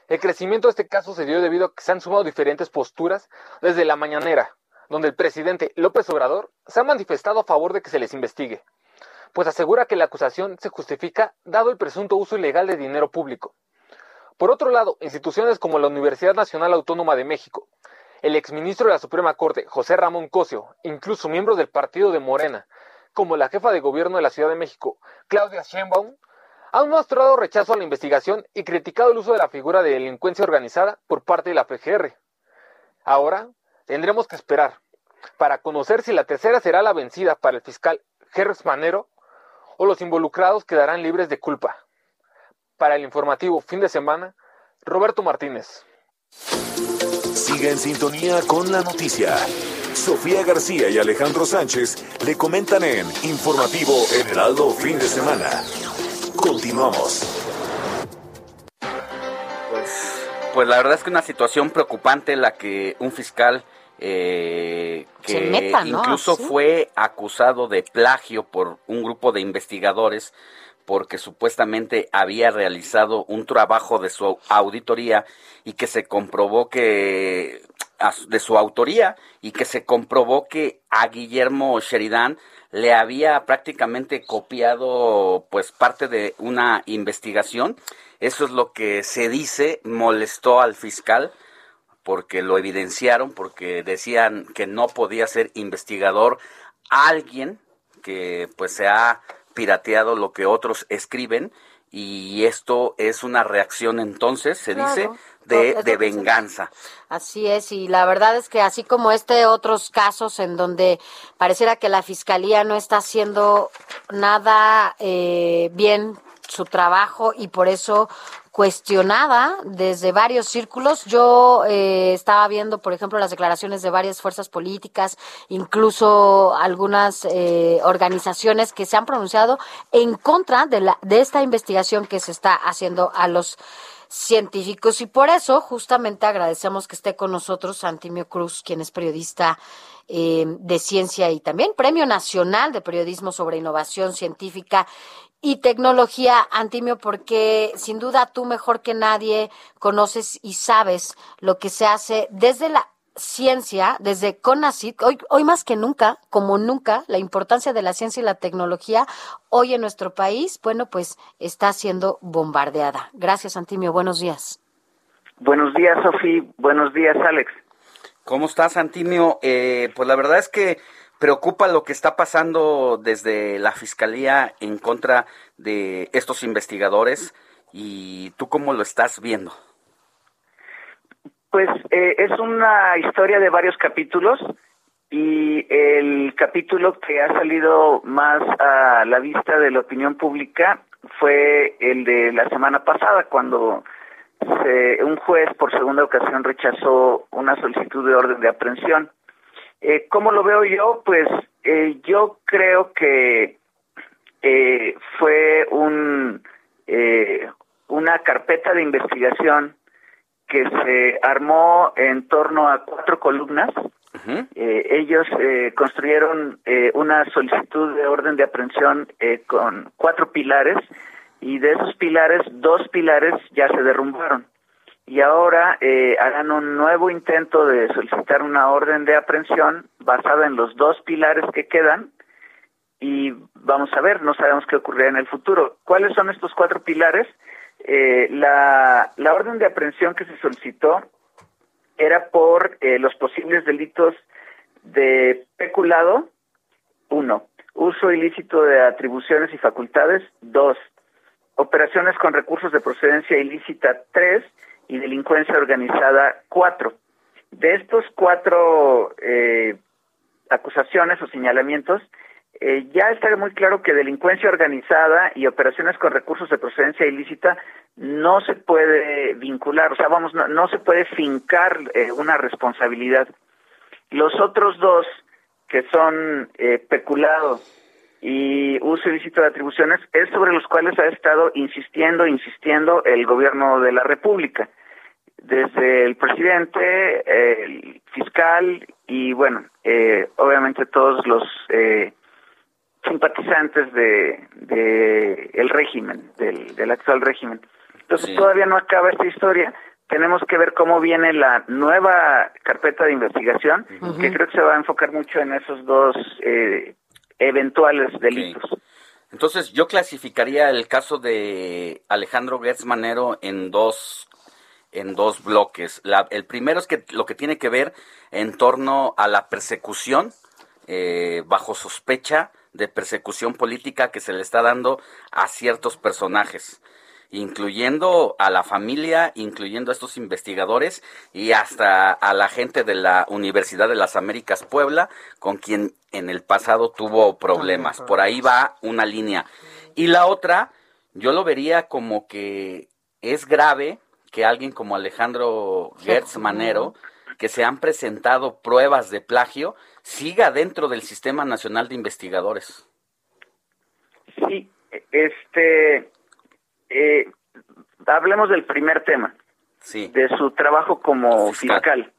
El crecimiento de este caso se dio debido a que se han sumado diferentes posturas desde la mañanera, donde el presidente López Obrador se ha manifestado a favor de que se les investigue, pues asegura que la acusación se justifica dado el presunto uso ilegal de dinero público. Por otro lado, instituciones como la Universidad Nacional Autónoma de México, el exministro de la Suprema Corte, José Ramón Cosio, incluso miembros del partido de Morena, como la jefa de gobierno de la Ciudad de México, Claudia Sheinbaum, han mostrado rechazo a la investigación y criticado el uso de la figura de delincuencia organizada por parte de la PGR. Ahora tendremos que esperar para conocer si la tercera será la vencida para el fiscal Gers Manero o los involucrados quedarán libres de culpa. Para el informativo fin de semana, Roberto Martínez. Sigue en sintonía con la noticia. Sofía García y Alejandro Sánchez le comentan en Informativo El Heraldo Fin de Semana. Continuamos. Pues, pues la verdad es que una situación preocupante la que un fiscal eh, que incluso fue acusado de plagio por un grupo de investigadores porque supuestamente había realizado un trabajo de su auditoría y que se comprobó que de su autoría y que se comprobó que a Guillermo Sheridan le había prácticamente copiado pues parte de una investigación. Eso es lo que se dice, molestó al fiscal porque lo evidenciaron, porque decían que no podía ser investigador alguien que pues se ha pirateado lo que otros escriben y esto es una reacción entonces, se dice, de, de venganza. Así es, y la verdad es que así como este, otros casos en donde pareciera que la fiscalía no está haciendo nada eh, bien su trabajo y por eso cuestionada desde varios círculos. Yo eh, estaba viendo, por ejemplo, las declaraciones de varias fuerzas políticas, incluso algunas eh, organizaciones que se han pronunciado en contra de, la, de esta investigación que se está haciendo a los científicos. Y por eso justamente agradecemos que esté con nosotros Antimio Cruz, quien es periodista eh, de ciencia y también Premio Nacional de Periodismo sobre Innovación Científica y tecnología, Antimio, porque sin duda tú mejor que nadie conoces y sabes lo que se hace desde la ciencia, desde CONACYT, hoy, hoy más que nunca, como nunca, la importancia de la ciencia y la tecnología hoy en nuestro país, bueno, pues está siendo bombardeada. Gracias, Antimio. Buenos días. Buenos días, Sofía. Buenos días, Alex. ¿Cómo estás, Antimio? Eh, pues la verdad es que preocupa lo que está pasando desde la Fiscalía en contra de estos investigadores y tú cómo lo estás viendo. Pues eh, es una historia de varios capítulos y el capítulo que ha salido más a la vista de la opinión pública fue el de la semana pasada cuando un juez por segunda ocasión rechazó una solicitud de orden de aprehensión eh, ¿Cómo lo veo yo? Pues eh, yo creo que eh, fue un eh, una carpeta de investigación que se armó en torno a cuatro columnas. ellos construyeron una solicitud de orden de aprehensión con cuatro pilares y de esos pilares, dos pilares ya se derrumbaron y ahora eh, harán un nuevo intento de solicitar una orden de aprehensión basada en los dos pilares que quedan y vamos a ver, no sabemos qué ocurrirá en el futuro. ¿Cuáles son estos cuatro pilares? Eh, la, orden de aprehensión que se solicitó era por eh, los posibles delitos de peculado, uno, uso ilícito de atribuciones y facultades, dos, operaciones con recursos de procedencia ilícita, tres, y delincuencia organizada, cuatro. De estos cuatro eh, acusaciones o señalamientos, eh, ya está muy claro que delincuencia organizada y operaciones con recursos de procedencia ilícita no se puede vincular, o sea, vamos, no, se puede fincar eh, una responsabilidad. Los otros dos, que son eh, peculado y uso ilícito de atribuciones, es sobre los cuales ha estado insistiendo, insistiendo el gobierno de la República, desde el presidente, el fiscal y, bueno, eh, obviamente todos los eh, simpatizantes de, de el régimen, del, del actual régimen. Entonces todavía no acaba esta historia. Tenemos que ver cómo viene la nueva carpeta de investigación, que creo que se va a enfocar mucho en esos dos eh, eventuales delitos. Entonces, yo clasificaría el caso de Alejandro Gertz Manero en dos en dos bloques. La- el primero es que lo que tiene que ver en torno a la persecución eh, bajo sospecha de persecución política que se le está dando a ciertos personajes, incluyendo a la familia, incluyendo a estos investigadores y hasta a la gente de la Universidad de las Américas Puebla, con quien en el pasado tuvo problemas. Por ahí va una línea. Y la otra, yo lo vería como que es grave que alguien como Alejandro Gertz Manero, que se han presentado pruebas de plagio, siga dentro del Sistema Nacional de Investigadores. Sí, este, eh, hablemos del primer tema, Sí. de su trabajo como fiscal.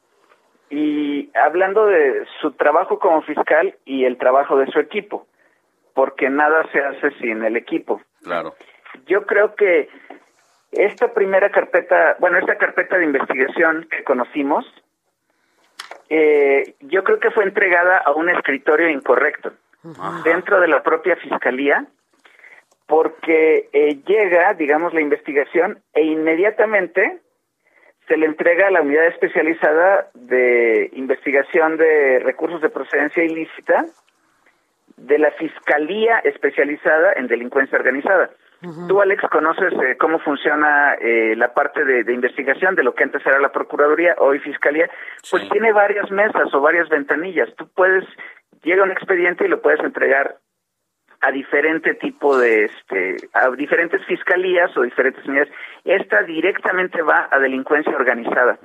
Y hablando de su trabajo como fiscal y el trabajo de su equipo, porque nada se hace sin el equipo. Claro. Yo creo que esta primera carpeta, bueno, esta carpeta de investigación que conocimos, eh, yo creo que fue entregada a un escritorio incorrecto dentro de la propia fiscalía, porque eh, llega, digamos, la investigación e inmediatamente se le entrega a la unidad especializada de investigación de recursos de procedencia ilícita de la Fiscalía especializada en delincuencia organizada. Tú, Alex, conoces eh, cómo funciona eh, la parte de, de investigación de lo que antes era la Procuraduría, hoy Fiscalía. Pues tiene varias mesas o varias ventanillas. Tú puedes, llega un expediente y lo puedes entregar a diferente tipo de, este, a diferentes fiscalías o diferentes unidades. Esta directamente va a delincuencia organizada.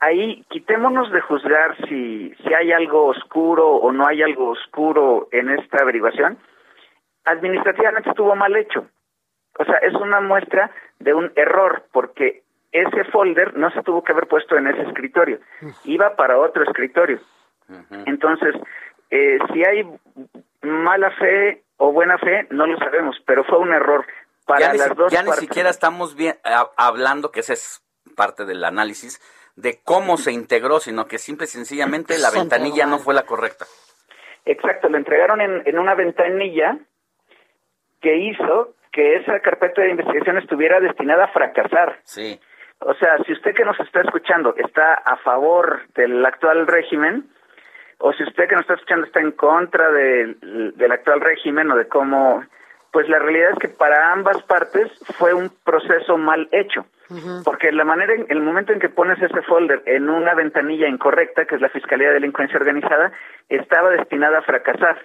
Ahí quitémonos de juzgar si, si hay algo oscuro o no hay algo oscuro en esta averiguación. Administrativamente estuvo mal hecho. O sea, es una muestra de un error porque ese folder no se tuvo que haber puesto en ese escritorio. Iba para otro escritorio. Entonces, eh, si hay mala fe o buena fe, no lo sabemos, pero fue un error para ya ni, las si- dos ya ni siquiera estamos bien a- hablando, que esa es parte del análisis, de cómo se integró, sino que simple y sencillamente la ventanilla no fue la correcta. Exacto, lo entregaron en, en una ventanilla que hizo que esa carpeta de investigación estuviera destinada a fracasar. Sí. O sea, si usted que nos está escuchando está a favor del actual régimen, o si usted que nos está escuchando está en contra del, del actual régimen o de cómo, pues la realidad es que para ambas partes fue un proceso mal hecho. Porque la manera, en el momento en que pones ese folder en una ventanilla incorrecta, que es la Fiscalía de Delincuencia Organizada, estaba destinada a fracasar.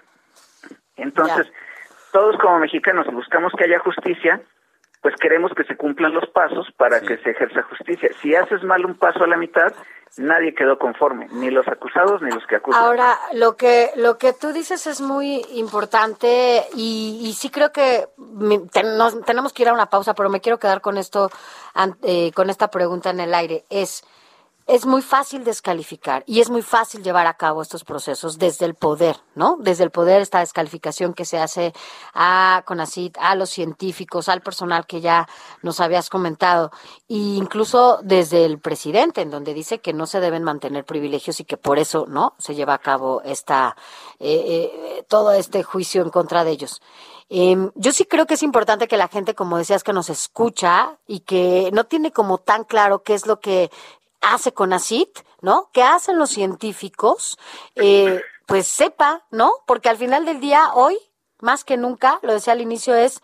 Entonces, todos como mexicanos buscamos que haya justicia, pues queremos que se cumplan los pasos para que se ejerza justicia. Si haces mal un paso a la mitad, nadie quedó conforme, ni los acusados ni los que acusan. Ahora, lo que lo que tú dices es muy importante y, y sí creo que mi- ten- nos- tenemos que ir a una pausa, pero me quiero quedar con esto, eh, con esta pregunta en el aire. Es es muy fácil descalificar y es muy fácil llevar a cabo estos procesos desde el poder, ¿no? Desde el poder esta descalificación que se hace a CONACIT, a los científicos, al personal que ya nos habías comentado, e incluso desde el presidente, en donde dice que no se deben mantener privilegios y que por eso, ¿no? Se lleva a cabo esta eh, eh, todo este juicio en contra de ellos. Em, yo sí creo que es importante que la gente, como decías, que nos escucha y que no tiene como tan claro qué es lo que hace CONACIT, ¿no? ¿Qué hacen los científicos? Eh, pues sepa, ¿no? Porque al final del día, hoy, más que nunca, lo decía al inicio, es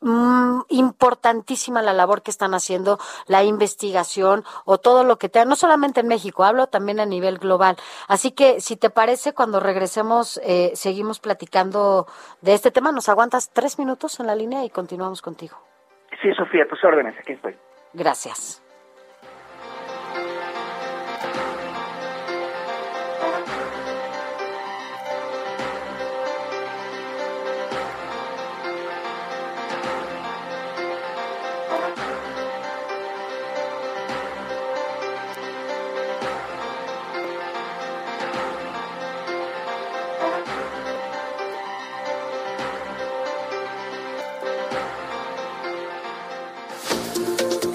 mm, importantísima la labor que están haciendo, la investigación o todo lo que tengan, no solamente en México, hablo también a nivel global. Así que, si te parece, cuando regresemos, eh, seguimos platicando de este tema. ¿Nos aguantas tres minutos en la línea y continuamos contigo? Sí, Sofía, tus órdenes, aquí estoy. Gracias.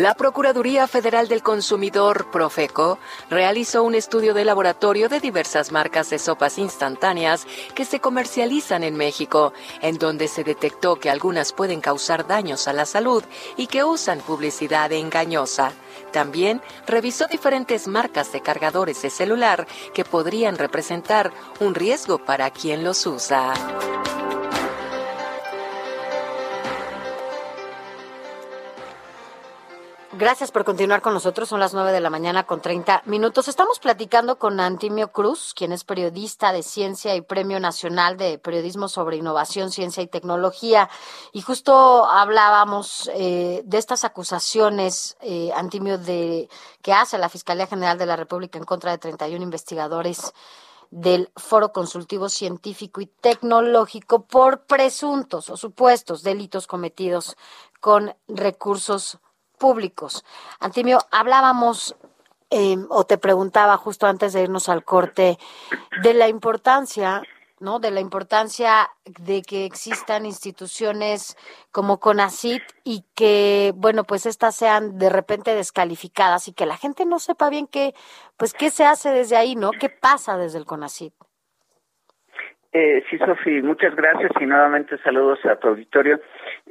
La Procuraduría Federal del Consumidor, Profeco, realizó un estudio de laboratorio de diversas marcas de sopas instantáneas que se comercializan en México, en donde se detectó que algunas pueden causar daños a la salud y que usan publicidad engañosa. También revisó diferentes marcas de cargadores de celular que podrían representar un riesgo para quien los usa. Gracias por continuar con nosotros. Son las nueve de la mañana con 30 minutos. Estamos platicando con Antimio Cruz, quien es periodista de ciencia y Premio Nacional de Periodismo sobre Innovación, Ciencia y Tecnología. Y justo hablábamos eh, de estas acusaciones, eh, Antimio, de, que hace la Fiscalía General de la República en contra de 31 investigadores del Foro Consultivo Científico y Tecnológico por presuntos o supuestos delitos cometidos con recursos públicos. Antimio, hablábamos eh, o te preguntaba justo antes de irnos al corte de la importancia, ¿no? De la importancia de que existan instituciones como CONACIT y que, bueno, pues estas sean de repente descalificadas y que la gente no sepa bien qué, pues qué se hace desde ahí, ¿no? ¿Qué pasa desde el CONACIT? Eh, sí, Sofi, muchas gracias y nuevamente saludos a tu auditorio.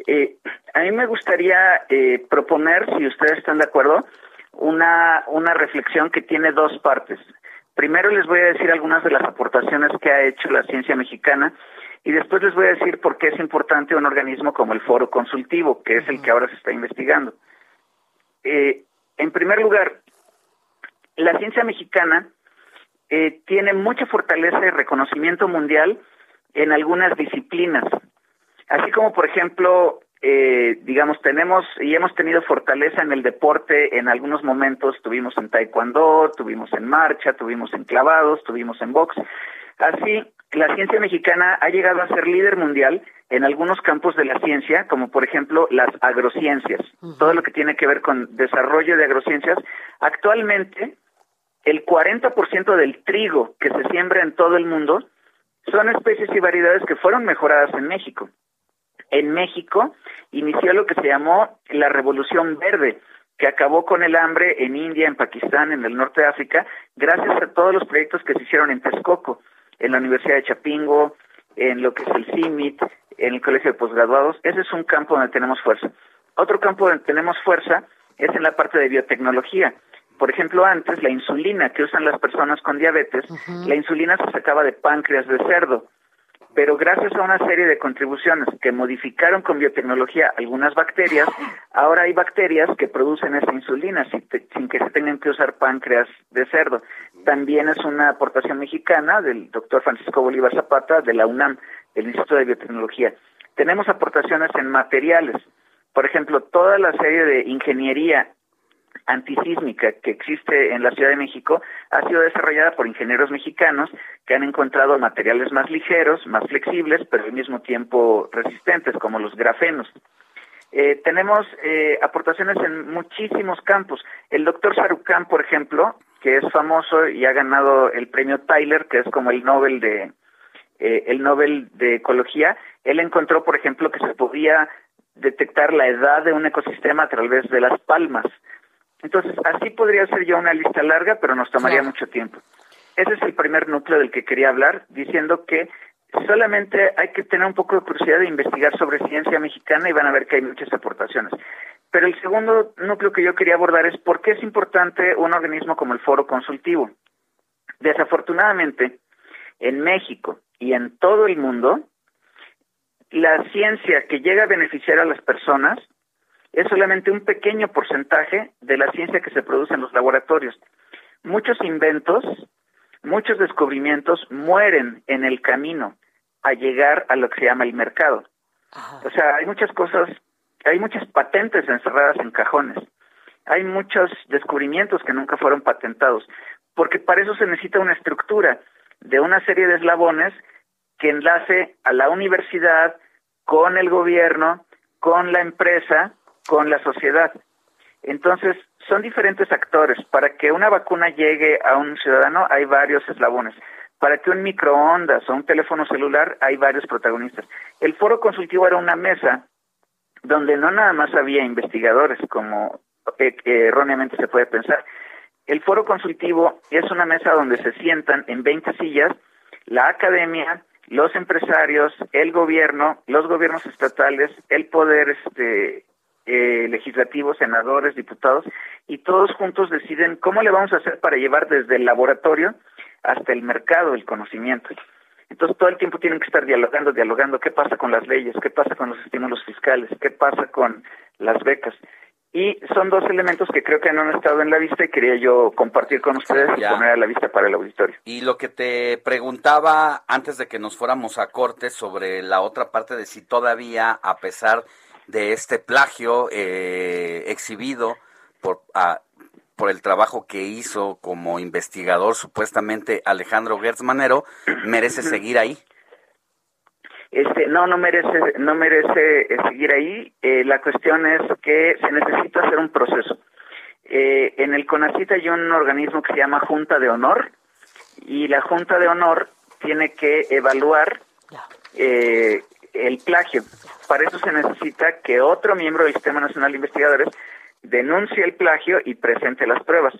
Eh, a mí me gustaría eh, proponer, si ustedes están de acuerdo, una, una reflexión que tiene dos partes. Primero les voy a decir algunas de las aportaciones que ha hecho la ciencia mexicana y después les voy a decir por qué es importante un organismo como el Foro Consultivo, que es el que ahora se está investigando. Eh, en primer lugar, la ciencia mexicana eh, tiene mucha fortaleza y reconocimiento mundial en algunas disciplinas. Así como, por ejemplo, eh, digamos, tenemos y hemos tenido fortaleza en el deporte en algunos momentos, tuvimos en taekwondo, tuvimos en marcha, tuvimos en clavados, tuvimos en box. Así, la ciencia mexicana ha llegado a ser líder mundial en algunos campos de la ciencia, como por ejemplo las agrociencias, todo lo que tiene que ver con desarrollo de agrociencias. Actualmente, el 40% del trigo que se siembra en todo el mundo son especies y variedades que fueron mejoradas en México. En México inició lo que se llamó la Revolución Verde, que acabó con el hambre en India, en Pakistán, en el norte de África, gracias a todos los proyectos que se hicieron en Texcoco, en la Universidad de Chapingo, en lo que es el CIMIT, en el Colegio de Postgraduados. Ese es un campo donde tenemos fuerza. Otro campo donde tenemos fuerza es en la parte de biotecnología. Por ejemplo, antes la insulina que usan las personas con diabetes, la insulina se sacaba de páncreas de cerdo, pero gracias a una serie de contribuciones que modificaron con biotecnología algunas bacterias, ahora hay bacterias que producen esa insulina sin, que se tengan que usar páncreas de cerdo. También es una aportación mexicana del doctor Francisco Bolívar Zapata de la UNAM, del Instituto de Biotecnología. Tenemos aportaciones en materiales. Por ejemplo, toda la serie de ingeniería antisísmica que existe en la Ciudad de México ha sido desarrollada por ingenieros mexicanos que han encontrado materiales más ligeros, más flexibles, pero al mismo tiempo resistentes, como los grafenos. Eh, tenemos eh, aportaciones en muchísimos campos. El doctor Sarukan, por ejemplo, que es famoso y ha ganado el premio Tyler, que es como el Nobel de eh, el Nobel de ecología, él encontró, por ejemplo, que se podía detectar la edad de un ecosistema a través de las palmas. Entonces, así podría ser ya una lista larga, pero nos tomaría mucho tiempo. Ese es el primer núcleo del que quería hablar, diciendo que solamente hay que tener un poco de curiosidad de investigar sobre ciencia mexicana y van a ver que hay muchas aportaciones. Pero el segundo núcleo que yo quería abordar es por qué es importante un organismo como el Foro Consultivo. Desafortunadamente, en México y en todo el mundo, la ciencia que llega a beneficiar a las personas es solamente un pequeño porcentaje de la ciencia que se produce en los laboratorios. Muchos inventos, muchos descubrimientos mueren en el camino a llegar a lo que se llama el mercado. O sea, hay muchas cosas, hay muchas patentes encerradas en cajones. Hay muchos descubrimientos que nunca fueron patentados, porque para eso se necesita una estructura de una serie de eslabones que enlace a la universidad con el gobierno, con la empresa con la sociedad. Entonces, son diferentes actores. Para que una vacuna llegue a un ciudadano hay varios eslabones. Para que un microondas o un teléfono celular hay varios protagonistas. El foro consultivo era una mesa donde no nada más había investigadores, como eh, erróneamente se puede pensar. El foro consultivo es una mesa donde se sientan en 20 sillas la academia, los empresarios, el gobierno, los gobiernos estatales, el poder este, eh, legislativos, senadores, diputados, y todos juntos deciden cómo le vamos a hacer para llevar desde el laboratorio hasta el mercado el conocimiento. Entonces todo el tiempo tienen que estar dialogando, dialogando qué pasa con las leyes, qué pasa con los estímulos fiscales, qué pasa con las becas. Y son dos elementos que creo que no han estado en la vista y quería yo compartir con ustedes y poner a la vista para el auditorio. Y lo que te preguntaba antes de que nos fuéramos a corte sobre la otra parte de si todavía, a pesar de este plagio eh, exhibido por, por el trabajo que hizo como investigador supuestamente Alejandro Gertz Manero, merece seguir ahí. Este, no, no merece, no merece eh, seguir ahí. Eh, la cuestión es que se necesita hacer un proceso. en el CONACIT hay un organismo que se llama Junta de Honor y la Junta de Honor tiene que evaluar el plagio. Para eso se necesita que otro miembro del Sistema Nacional de Investigadores denuncie el plagio y presente las pruebas,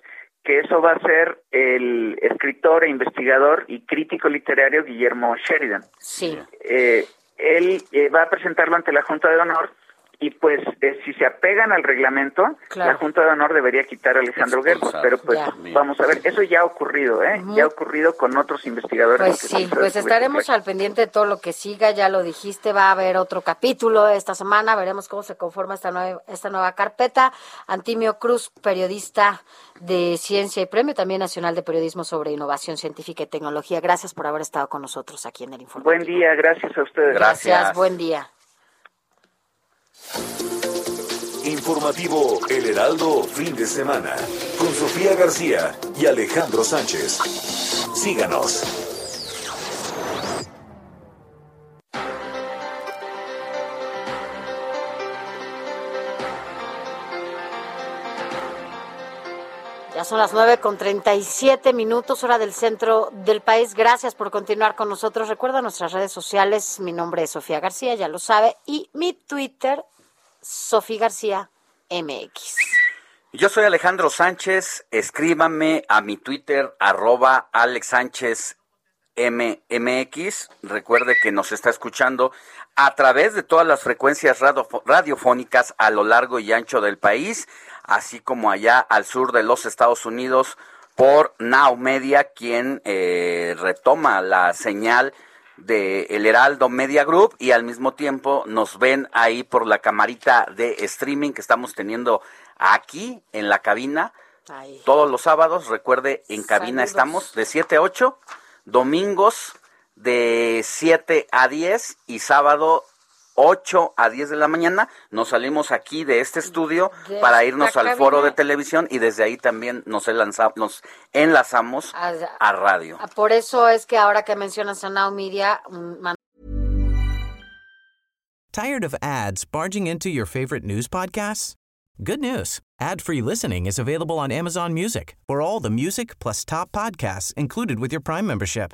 que eso va a ser el escritor e investigador y crítico literario Guillermo Sheridan. Sí. Eh, él eh, va a presentarlo ante la Junta de Honor y pues eh, si se apegan al reglamento, la Junta de Honor debería quitar a Alejandro Guerrero, pero pues vamos a ver, eso ya ha ocurrido, ¿eh? Ya ha ocurrido con otros investigadores. Pues sí, pues estaremos al pendiente de todo lo que siga, ya lo dijiste, va a haber otro capítulo esta semana, veremos cómo se conforma esta nueva, esta nueva carpeta. Antimio Cruz, periodista de Ciencia y Premio también Nacional de Periodismo sobre Innovación Científica y Tecnología, gracias por haber estado con nosotros aquí en el Informe. Buen día, gracias a ustedes. gracias buen día. Informativo El Heraldo fin de semana con Sofía García y Alejandro Sánchez. Síganos. Ya son las nueve con treinta y siete minutos, hora del centro del país. Gracias por continuar con nosotros. Recuerda nuestras redes sociales. Mi nombre es Sofía García, ya lo sabe. Y mi Twitter Sofía García MX. Yo soy Alejandro Sánchez, escríbame a mi Twitter arroba Alex Sánchez MX. Recuerde que nos está escuchando a través de todas las frecuencias radiofónicas a lo largo y ancho del país, así como allá al sur de los Estados Unidos por Now Media, quien eh, retoma la señal de El Heraldo Media Group y al mismo tiempo nos ven ahí por la camarita de streaming que estamos teniendo aquí en la cabina todos los sábados. Recuerde, en cabina estamos de 7 a 8, domingos de 7 a 10 y sábado 8 a 10 de la mañana nos salimos aquí de este estudio De para irnos al foro de televisión y desde ahí también nos, enlaza- nos enlazamos a radio. Ah, Por eso es que ahora que mencionas a Now Media, man- Tired of ads barging into your favorite news podcasts? Good news. Ad-free listening is available on Amazon Music for all the music plus top podcasts included with your Prime membership.